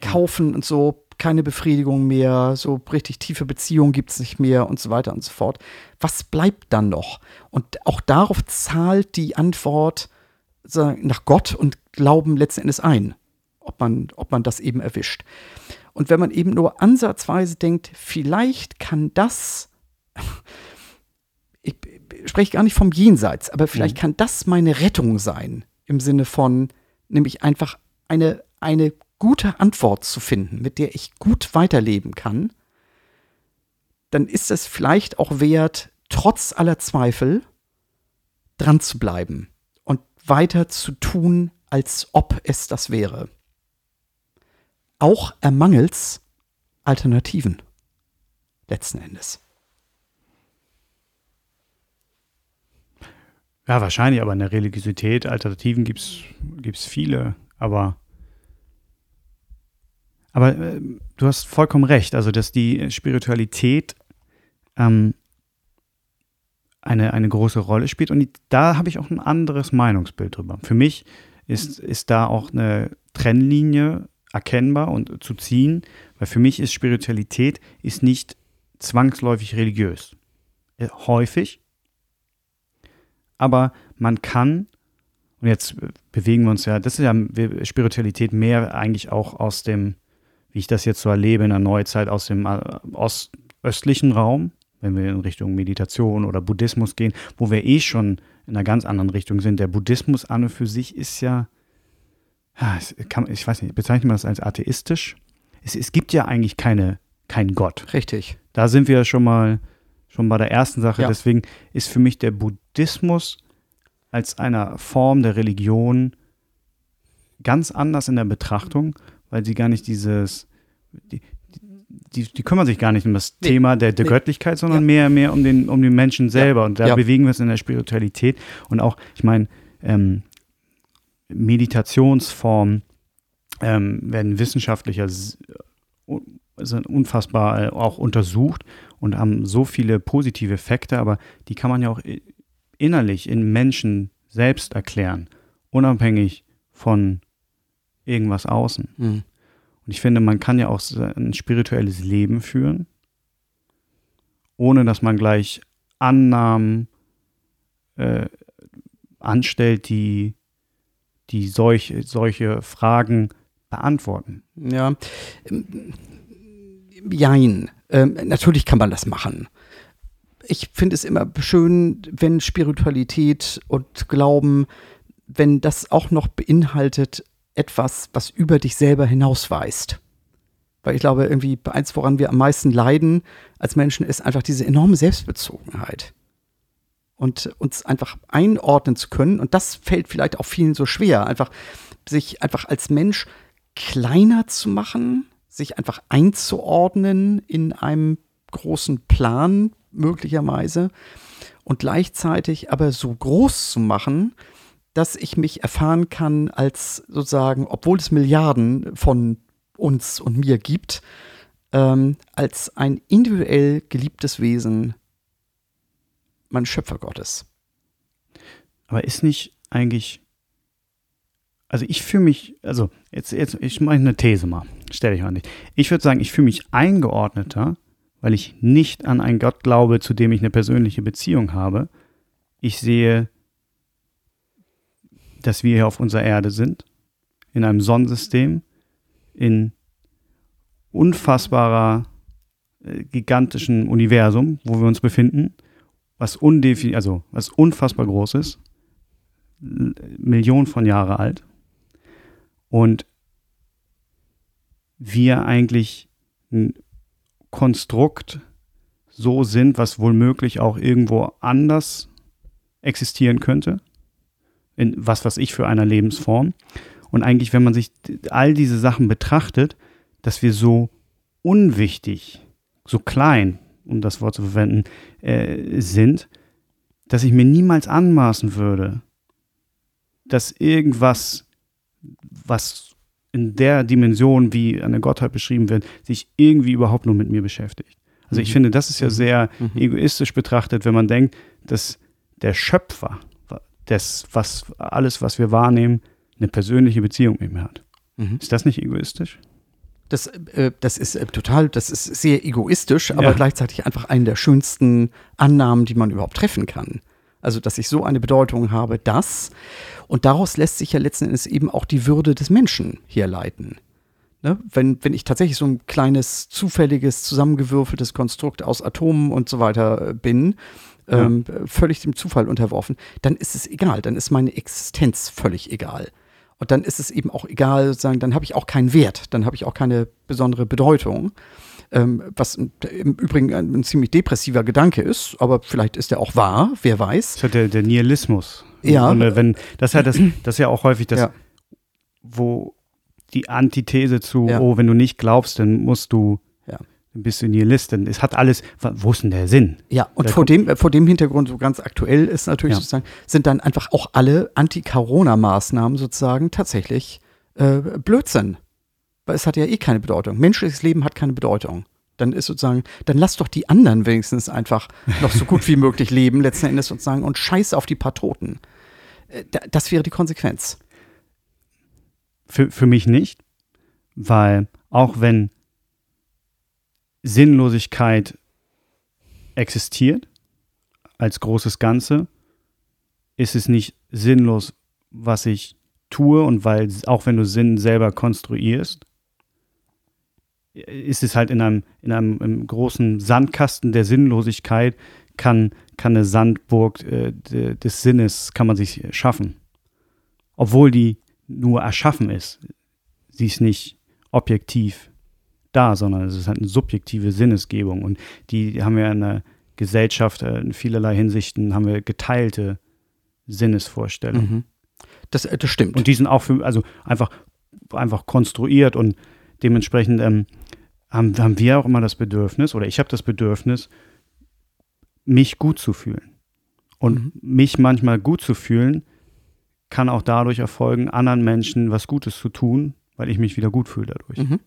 Kaufen und so keine Befriedigung mehr, so richtig tiefe Beziehungen gibt es nicht mehr und so weiter und so fort. Was bleibt dann noch? Und auch darauf zahlt die Antwort nach Gott und Glauben letzten Endes ein, ob man, ob man das eben erwischt. Und wenn man eben nur ansatzweise denkt, vielleicht kann das, [laughs] ich spreche gar nicht vom Jenseits, aber vielleicht mhm. kann das meine Rettung sein, im Sinne von, nämlich einfach eine, eine gute Antwort zu finden, mit der ich gut weiterleben kann, dann ist es vielleicht auch wert, trotz aller Zweifel dran zu bleiben und weiter zu tun, als ob es das wäre. Auch ermangels Alternativen letzten Endes. Ja, wahrscheinlich, aber in der Religiosität, Alternativen gibt es viele, aber aber äh, du hast vollkommen recht, also dass die Spiritualität ähm, eine, eine große Rolle spielt. Und da habe ich auch ein anderes Meinungsbild drüber. Für mich ist, ist da auch eine Trennlinie erkennbar und zu ziehen, weil für mich ist Spiritualität ist nicht zwangsläufig religiös. Äh, häufig. Aber man kann, und jetzt bewegen wir uns ja, das ist ja Spiritualität mehr eigentlich auch aus dem, wie ich das jetzt so erlebe in der Neuzeit, aus dem äh, ost, östlichen Raum, wenn wir in Richtung Meditation oder Buddhismus gehen, wo wir eh schon in einer ganz anderen Richtung sind. Der Buddhismus an und für sich ist ja, ja ich weiß nicht, bezeichnet man das als atheistisch? Es, es gibt ja eigentlich keine, keinen Gott. Richtig. Da sind wir schon mal schon bei der ersten Sache. Ja. Deswegen ist für mich der Buddhismus als einer Form der Religion ganz anders in der Betrachtung, weil sie gar nicht dieses, die, die, die kümmern sich gar nicht um das nee, Thema der, der nee. Göttlichkeit, sondern ja. mehr, mehr um den, um den Menschen selber. Ja. Und da ja. bewegen wir uns in der Spiritualität. Und auch, ich meine, ähm, Meditationsformen ähm, werden wissenschaftlicher sind unfassbar äh, auch untersucht und haben so viele positive Effekte, aber die kann man ja auch innerlich in Menschen selbst erklären, unabhängig von irgendwas außen. Mhm. Und ich finde, man kann ja auch ein spirituelles Leben führen, ohne dass man gleich Annahmen äh, anstellt, die, die solch, solche Fragen beantworten. Ja, jein. Ähm, natürlich kann man das machen. Ich finde es immer schön, wenn Spiritualität und Glauben, wenn das auch noch beinhaltet, etwas, was über dich selber hinausweist. Weil ich glaube, irgendwie eins, woran wir am meisten leiden als Menschen, ist einfach diese enorme Selbstbezogenheit. Und uns einfach einordnen zu können. Und das fällt vielleicht auch vielen so schwer, einfach sich einfach als Mensch kleiner zu machen, sich einfach einzuordnen in einem großen Plan möglicherweise und gleichzeitig aber so groß zu machen, dass ich mich erfahren kann als sozusagen, obwohl es Milliarden von uns und mir gibt, ähm, als ein individuell geliebtes Wesen, mein Schöpfer Gottes. Aber ist nicht eigentlich, also ich fühle mich, also jetzt, jetzt ich mache eine These mal, stelle ich mal nicht. Ich würde sagen, ich fühle mich eingeordneter, weil ich nicht an einen Gott glaube, zu dem ich eine persönliche Beziehung habe. Ich sehe dass wir hier auf unserer Erde sind, in einem Sonnensystem, in unfassbarer, äh, gigantischen Universum, wo wir uns befinden, was, undefin also, was unfassbar groß ist, Millionen von Jahren alt. Und wir eigentlich ein Konstrukt so sind, was wohl möglich auch irgendwo anders existieren könnte in was was ich für einer Lebensform. Und eigentlich, wenn man sich all diese Sachen betrachtet, dass wir so unwichtig, so klein, um das Wort zu verwenden, äh, sind, dass ich mir niemals anmaßen würde, dass irgendwas, was in der Dimension, wie eine Gottheit beschrieben wird, sich irgendwie überhaupt nur mit mir beschäftigt. Also ich mhm. finde, das ist ja mhm. sehr mhm. egoistisch betrachtet, wenn man denkt, dass der Schöpfer das, was alles, was wir wahrnehmen, eine persönliche Beziehung mit mir hat. Mhm. Ist das nicht egoistisch? Das, äh, das ist äh, total, das ist sehr egoistisch, aber ja. gleichzeitig einfach eine der schönsten Annahmen, die man überhaupt treffen kann. Also, dass ich so eine Bedeutung habe, dass, und daraus lässt sich ja letzten Endes eben auch die Würde des Menschen herleiten. Ne? Wenn, wenn ich tatsächlich so ein kleines, zufälliges, zusammengewürfeltes Konstrukt aus Atomen und so weiter äh, bin, ähm, ja. völlig dem Zufall unterworfen, dann ist es egal, dann ist meine Existenz völlig egal. Und dann ist es eben auch egal, sozusagen, dann habe ich auch keinen Wert, dann habe ich auch keine besondere Bedeutung. Ähm, was im Übrigen ein, ein, ziemlich depressiver Gedanke ist, aber vielleicht ist er auch wahr, wer weiß. Das ist der, der Nihilismus. Ja. Und, wenn, das, ist ja das, das ist ja auch häufig das, ja. wo die Antithese zu, ja. oh, wenn du nicht glaubst, dann musst du bist du Nihilist, denn es hat alles, wo ist denn der Sinn? Ja, und vor dem, vor dem Hintergrund, so ganz aktuell ist natürlich ja. sozusagen, sind dann einfach auch alle Anti-Corona-Maßnahmen sozusagen tatsächlich äh, Blödsinn. Weil es hat ja eh keine Bedeutung. Menschliches Leben hat keine Bedeutung. Dann ist sozusagen, dann lass doch die anderen wenigstens einfach noch so gut wie [laughs] möglich leben, letzten Endes sozusagen, und scheiß auf die paar Toten. Äh, das wäre die Konsequenz. Für, für mich nicht, weil auch wenn Sinnlosigkeit existiert als großes Ganze, ist es nicht sinnlos, was ich tue und weil auch wenn du Sinn selber konstruierst, ist es halt in einem, in einem, großen Sandkasten der Sinnlosigkeit, kann, kann eine Sandburg äh, des Sinnes, kann man sich schaffen. Obwohl die nur erschaffen ist. Sie ist nicht objektiv da, sondern es ist halt eine subjektive Sinnesgebung. Und die haben wir in der Gesellschaft äh, in vielerlei Hinsichten, haben wir geteilte Sinnesvorstellungen. Mhm. Das, äh, das stimmt. Und die sind auch für, also einfach, einfach konstruiert und dementsprechend ähm, haben, haben wir auch immer das Bedürfnis, oder ich habe das Bedürfnis, mich gut zu fühlen. Und mhm. mich manchmal gut zu fühlen, kann auch dadurch erfolgen, anderen Menschen was Gutes zu tun, weil ich mich wieder gut fühle dadurch. Mhm.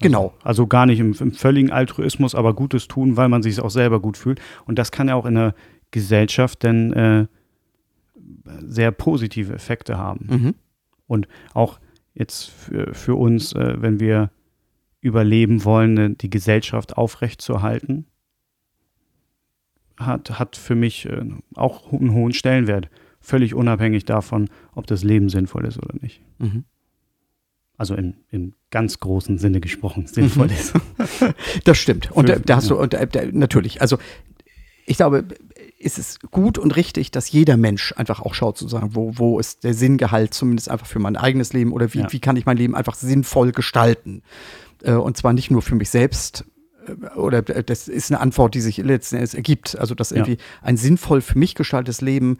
Genau. Also, also gar nicht im, im, völligen Altruismus, aber Gutes tun, weil man sich auch selber gut fühlt. Und das kann ja auch in der Gesellschaft dann äh, sehr positive Effekte haben. Mhm. Und auch jetzt für, für uns, äh, wenn wir überleben wollen, die Gesellschaft aufrechtzuerhalten, hat, hat für mich äh, auch einen hohen Stellenwert. Völlig unabhängig davon, ob das Leben sinnvoll ist oder nicht. Mhm. Also in, im ganz großen Sinne gesprochen, sinnvoll mhm. ist. [laughs] Das stimmt. Und da, da hast du, und da, natürlich, also ich glaube, ist es gut und richtig, dass jeder Mensch einfach auch schaut, sozusagen, wo, wo ist der Sinngehalt, zumindest einfach für mein eigenes Leben oder wie, ja. wie kann ich mein Leben einfach sinnvoll gestalten. Äh, und zwar nicht nur für mich selbst, äh, oder das ist eine Antwort, die sich letzten Endes ergibt. Also, dass irgendwie ja. ein sinnvoll für mich gestaltetes Leben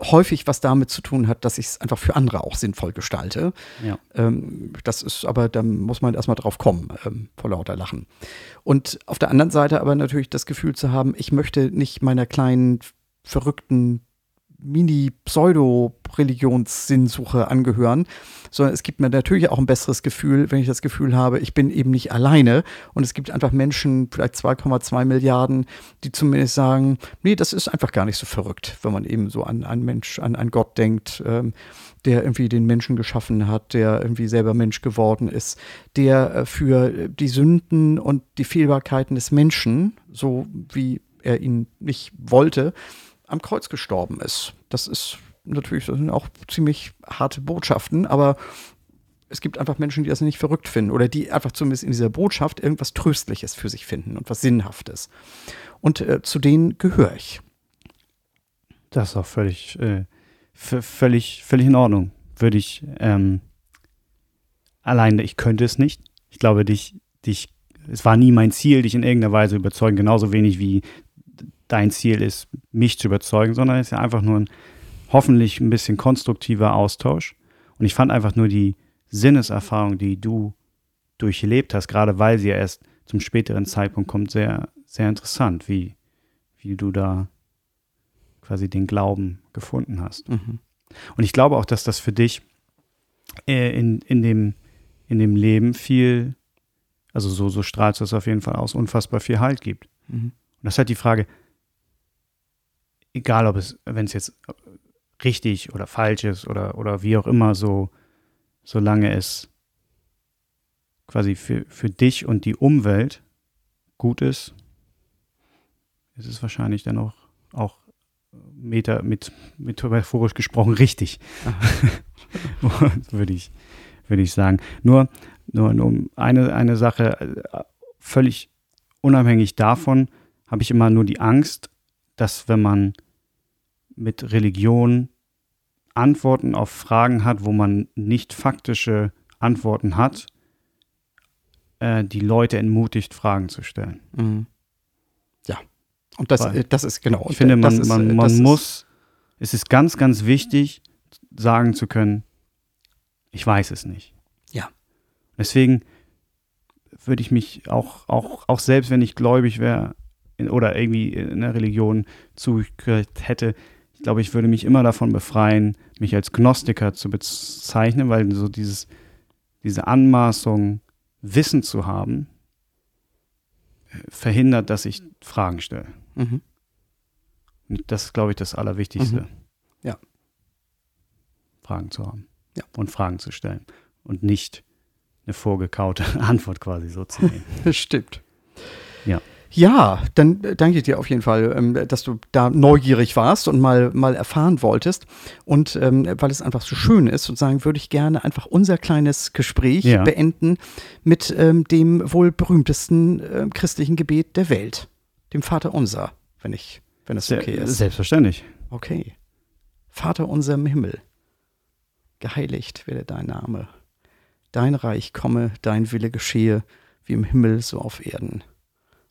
häufig was damit zu tun hat, dass ich es einfach für andere auch sinnvoll gestalte. Ja. Ähm, das ist aber, da muss man erstmal drauf kommen, ähm, vor lauter Lachen. Und auf der anderen Seite aber natürlich das Gefühl zu haben, ich möchte nicht meiner kleinen, verrückten Mini-Pseudo-Religionssinnsuche angehören, sondern es gibt mir natürlich auch ein besseres Gefühl, wenn ich das Gefühl habe, ich bin eben nicht alleine. Und es gibt einfach Menschen, vielleicht 2,2 Milliarden, die zumindest sagen, nee, das ist einfach gar nicht so verrückt, wenn man eben so an einen Mensch, an einen Gott denkt, ähm, der irgendwie den Menschen geschaffen hat, der irgendwie selber Mensch geworden ist, der äh, für die Sünden und die Fehlbarkeiten des Menschen, so wie er ihn nicht wollte, am Kreuz gestorben ist. Das ist natürlich, das sind auch ziemlich harte Botschaften, aber es gibt einfach Menschen, die das nicht verrückt finden oder die einfach zumindest in dieser Botschaft irgendwas Tröstliches für sich finden und was Sinnhaftes. Und äh, zu denen gehöre ich. Das ist auch völlig, äh, völlig, völlig in Ordnung. Würde ich ähm, alleine, ich könnte es nicht. Ich glaube, dich, dich, es war nie mein Ziel, dich in irgendeiner Weise überzeugen, genauso wenig wie dein Ziel ist, mich zu überzeugen, sondern es ist ja einfach nur ein hoffentlich ein bisschen konstruktiver Austausch. Und ich fand einfach nur die Sinneserfahrung, die du durchlebt hast, gerade weil sie ja erst zum späteren Zeitpunkt kommt, sehr, sehr interessant, wie, wie du da quasi den Glauben gefunden hast. Mhm. Und ich glaube auch, dass das für dich äh, in, in, dem, in dem Leben viel, also so, so strahlst du es auf jeden Fall aus, unfassbar viel Halt gibt. Mhm. Und das ist halt die Frage, egal ob es, wenn es jetzt richtig oder falsch ist oder, oder wie auch immer, so, solange es quasi für, für dich und die Umwelt gut ist, ist es wahrscheinlich dann auch, auch Meta, mit, metaphorisch gesprochen richtig. [laughs] würde ich, würde ich sagen. Nur, nur, nur eine, eine Sache, völlig unabhängig davon, habe ich immer nur die Angst, dass wenn man mit Religion Antworten auf Fragen hat, wo man nicht faktische Antworten hat, äh, die Leute entmutigt, Fragen zu stellen. Mhm. Ja. Und das, Weil, das ist genau. Ich finde, man, ist, man, man muss, es ist ganz, ganz wichtig, sagen zu können, ich weiß es nicht. Ja. Deswegen würde ich mich auch, auch, auch selbst wenn ich gläubig wäre oder irgendwie in einer Religion zugehört hätte, ich glaube, ich würde mich immer davon befreien, mich als Gnostiker zu bezeichnen, weil so dieses, diese Anmaßung, Wissen zu haben, verhindert, dass ich Fragen stelle. Mhm. Das ist, glaube ich, das Allerwichtigste. Mhm. Ja. Fragen zu haben. Ja. Und Fragen zu stellen. Und nicht eine vorgekaute [laughs] Antwort quasi so zu nehmen. Das [laughs] stimmt. Ja. Ja, dann äh, danke ich dir auf jeden Fall, ähm, dass du da neugierig warst und mal, mal erfahren wolltest. Und ähm, weil es einfach so schön ist, sozusagen, würde ich gerne einfach unser kleines Gespräch Ja. beenden mit ähm, dem wohl berühmtesten ähm, christlichen Gebet der Welt, dem Vater Unser, wenn ich, wenn es okay Se- ist. Selbstverständlich. Okay. Vater unser im Himmel, geheiligt werde dein Name. Dein Reich komme, dein Wille geschehe, wie im Himmel so auf Erden.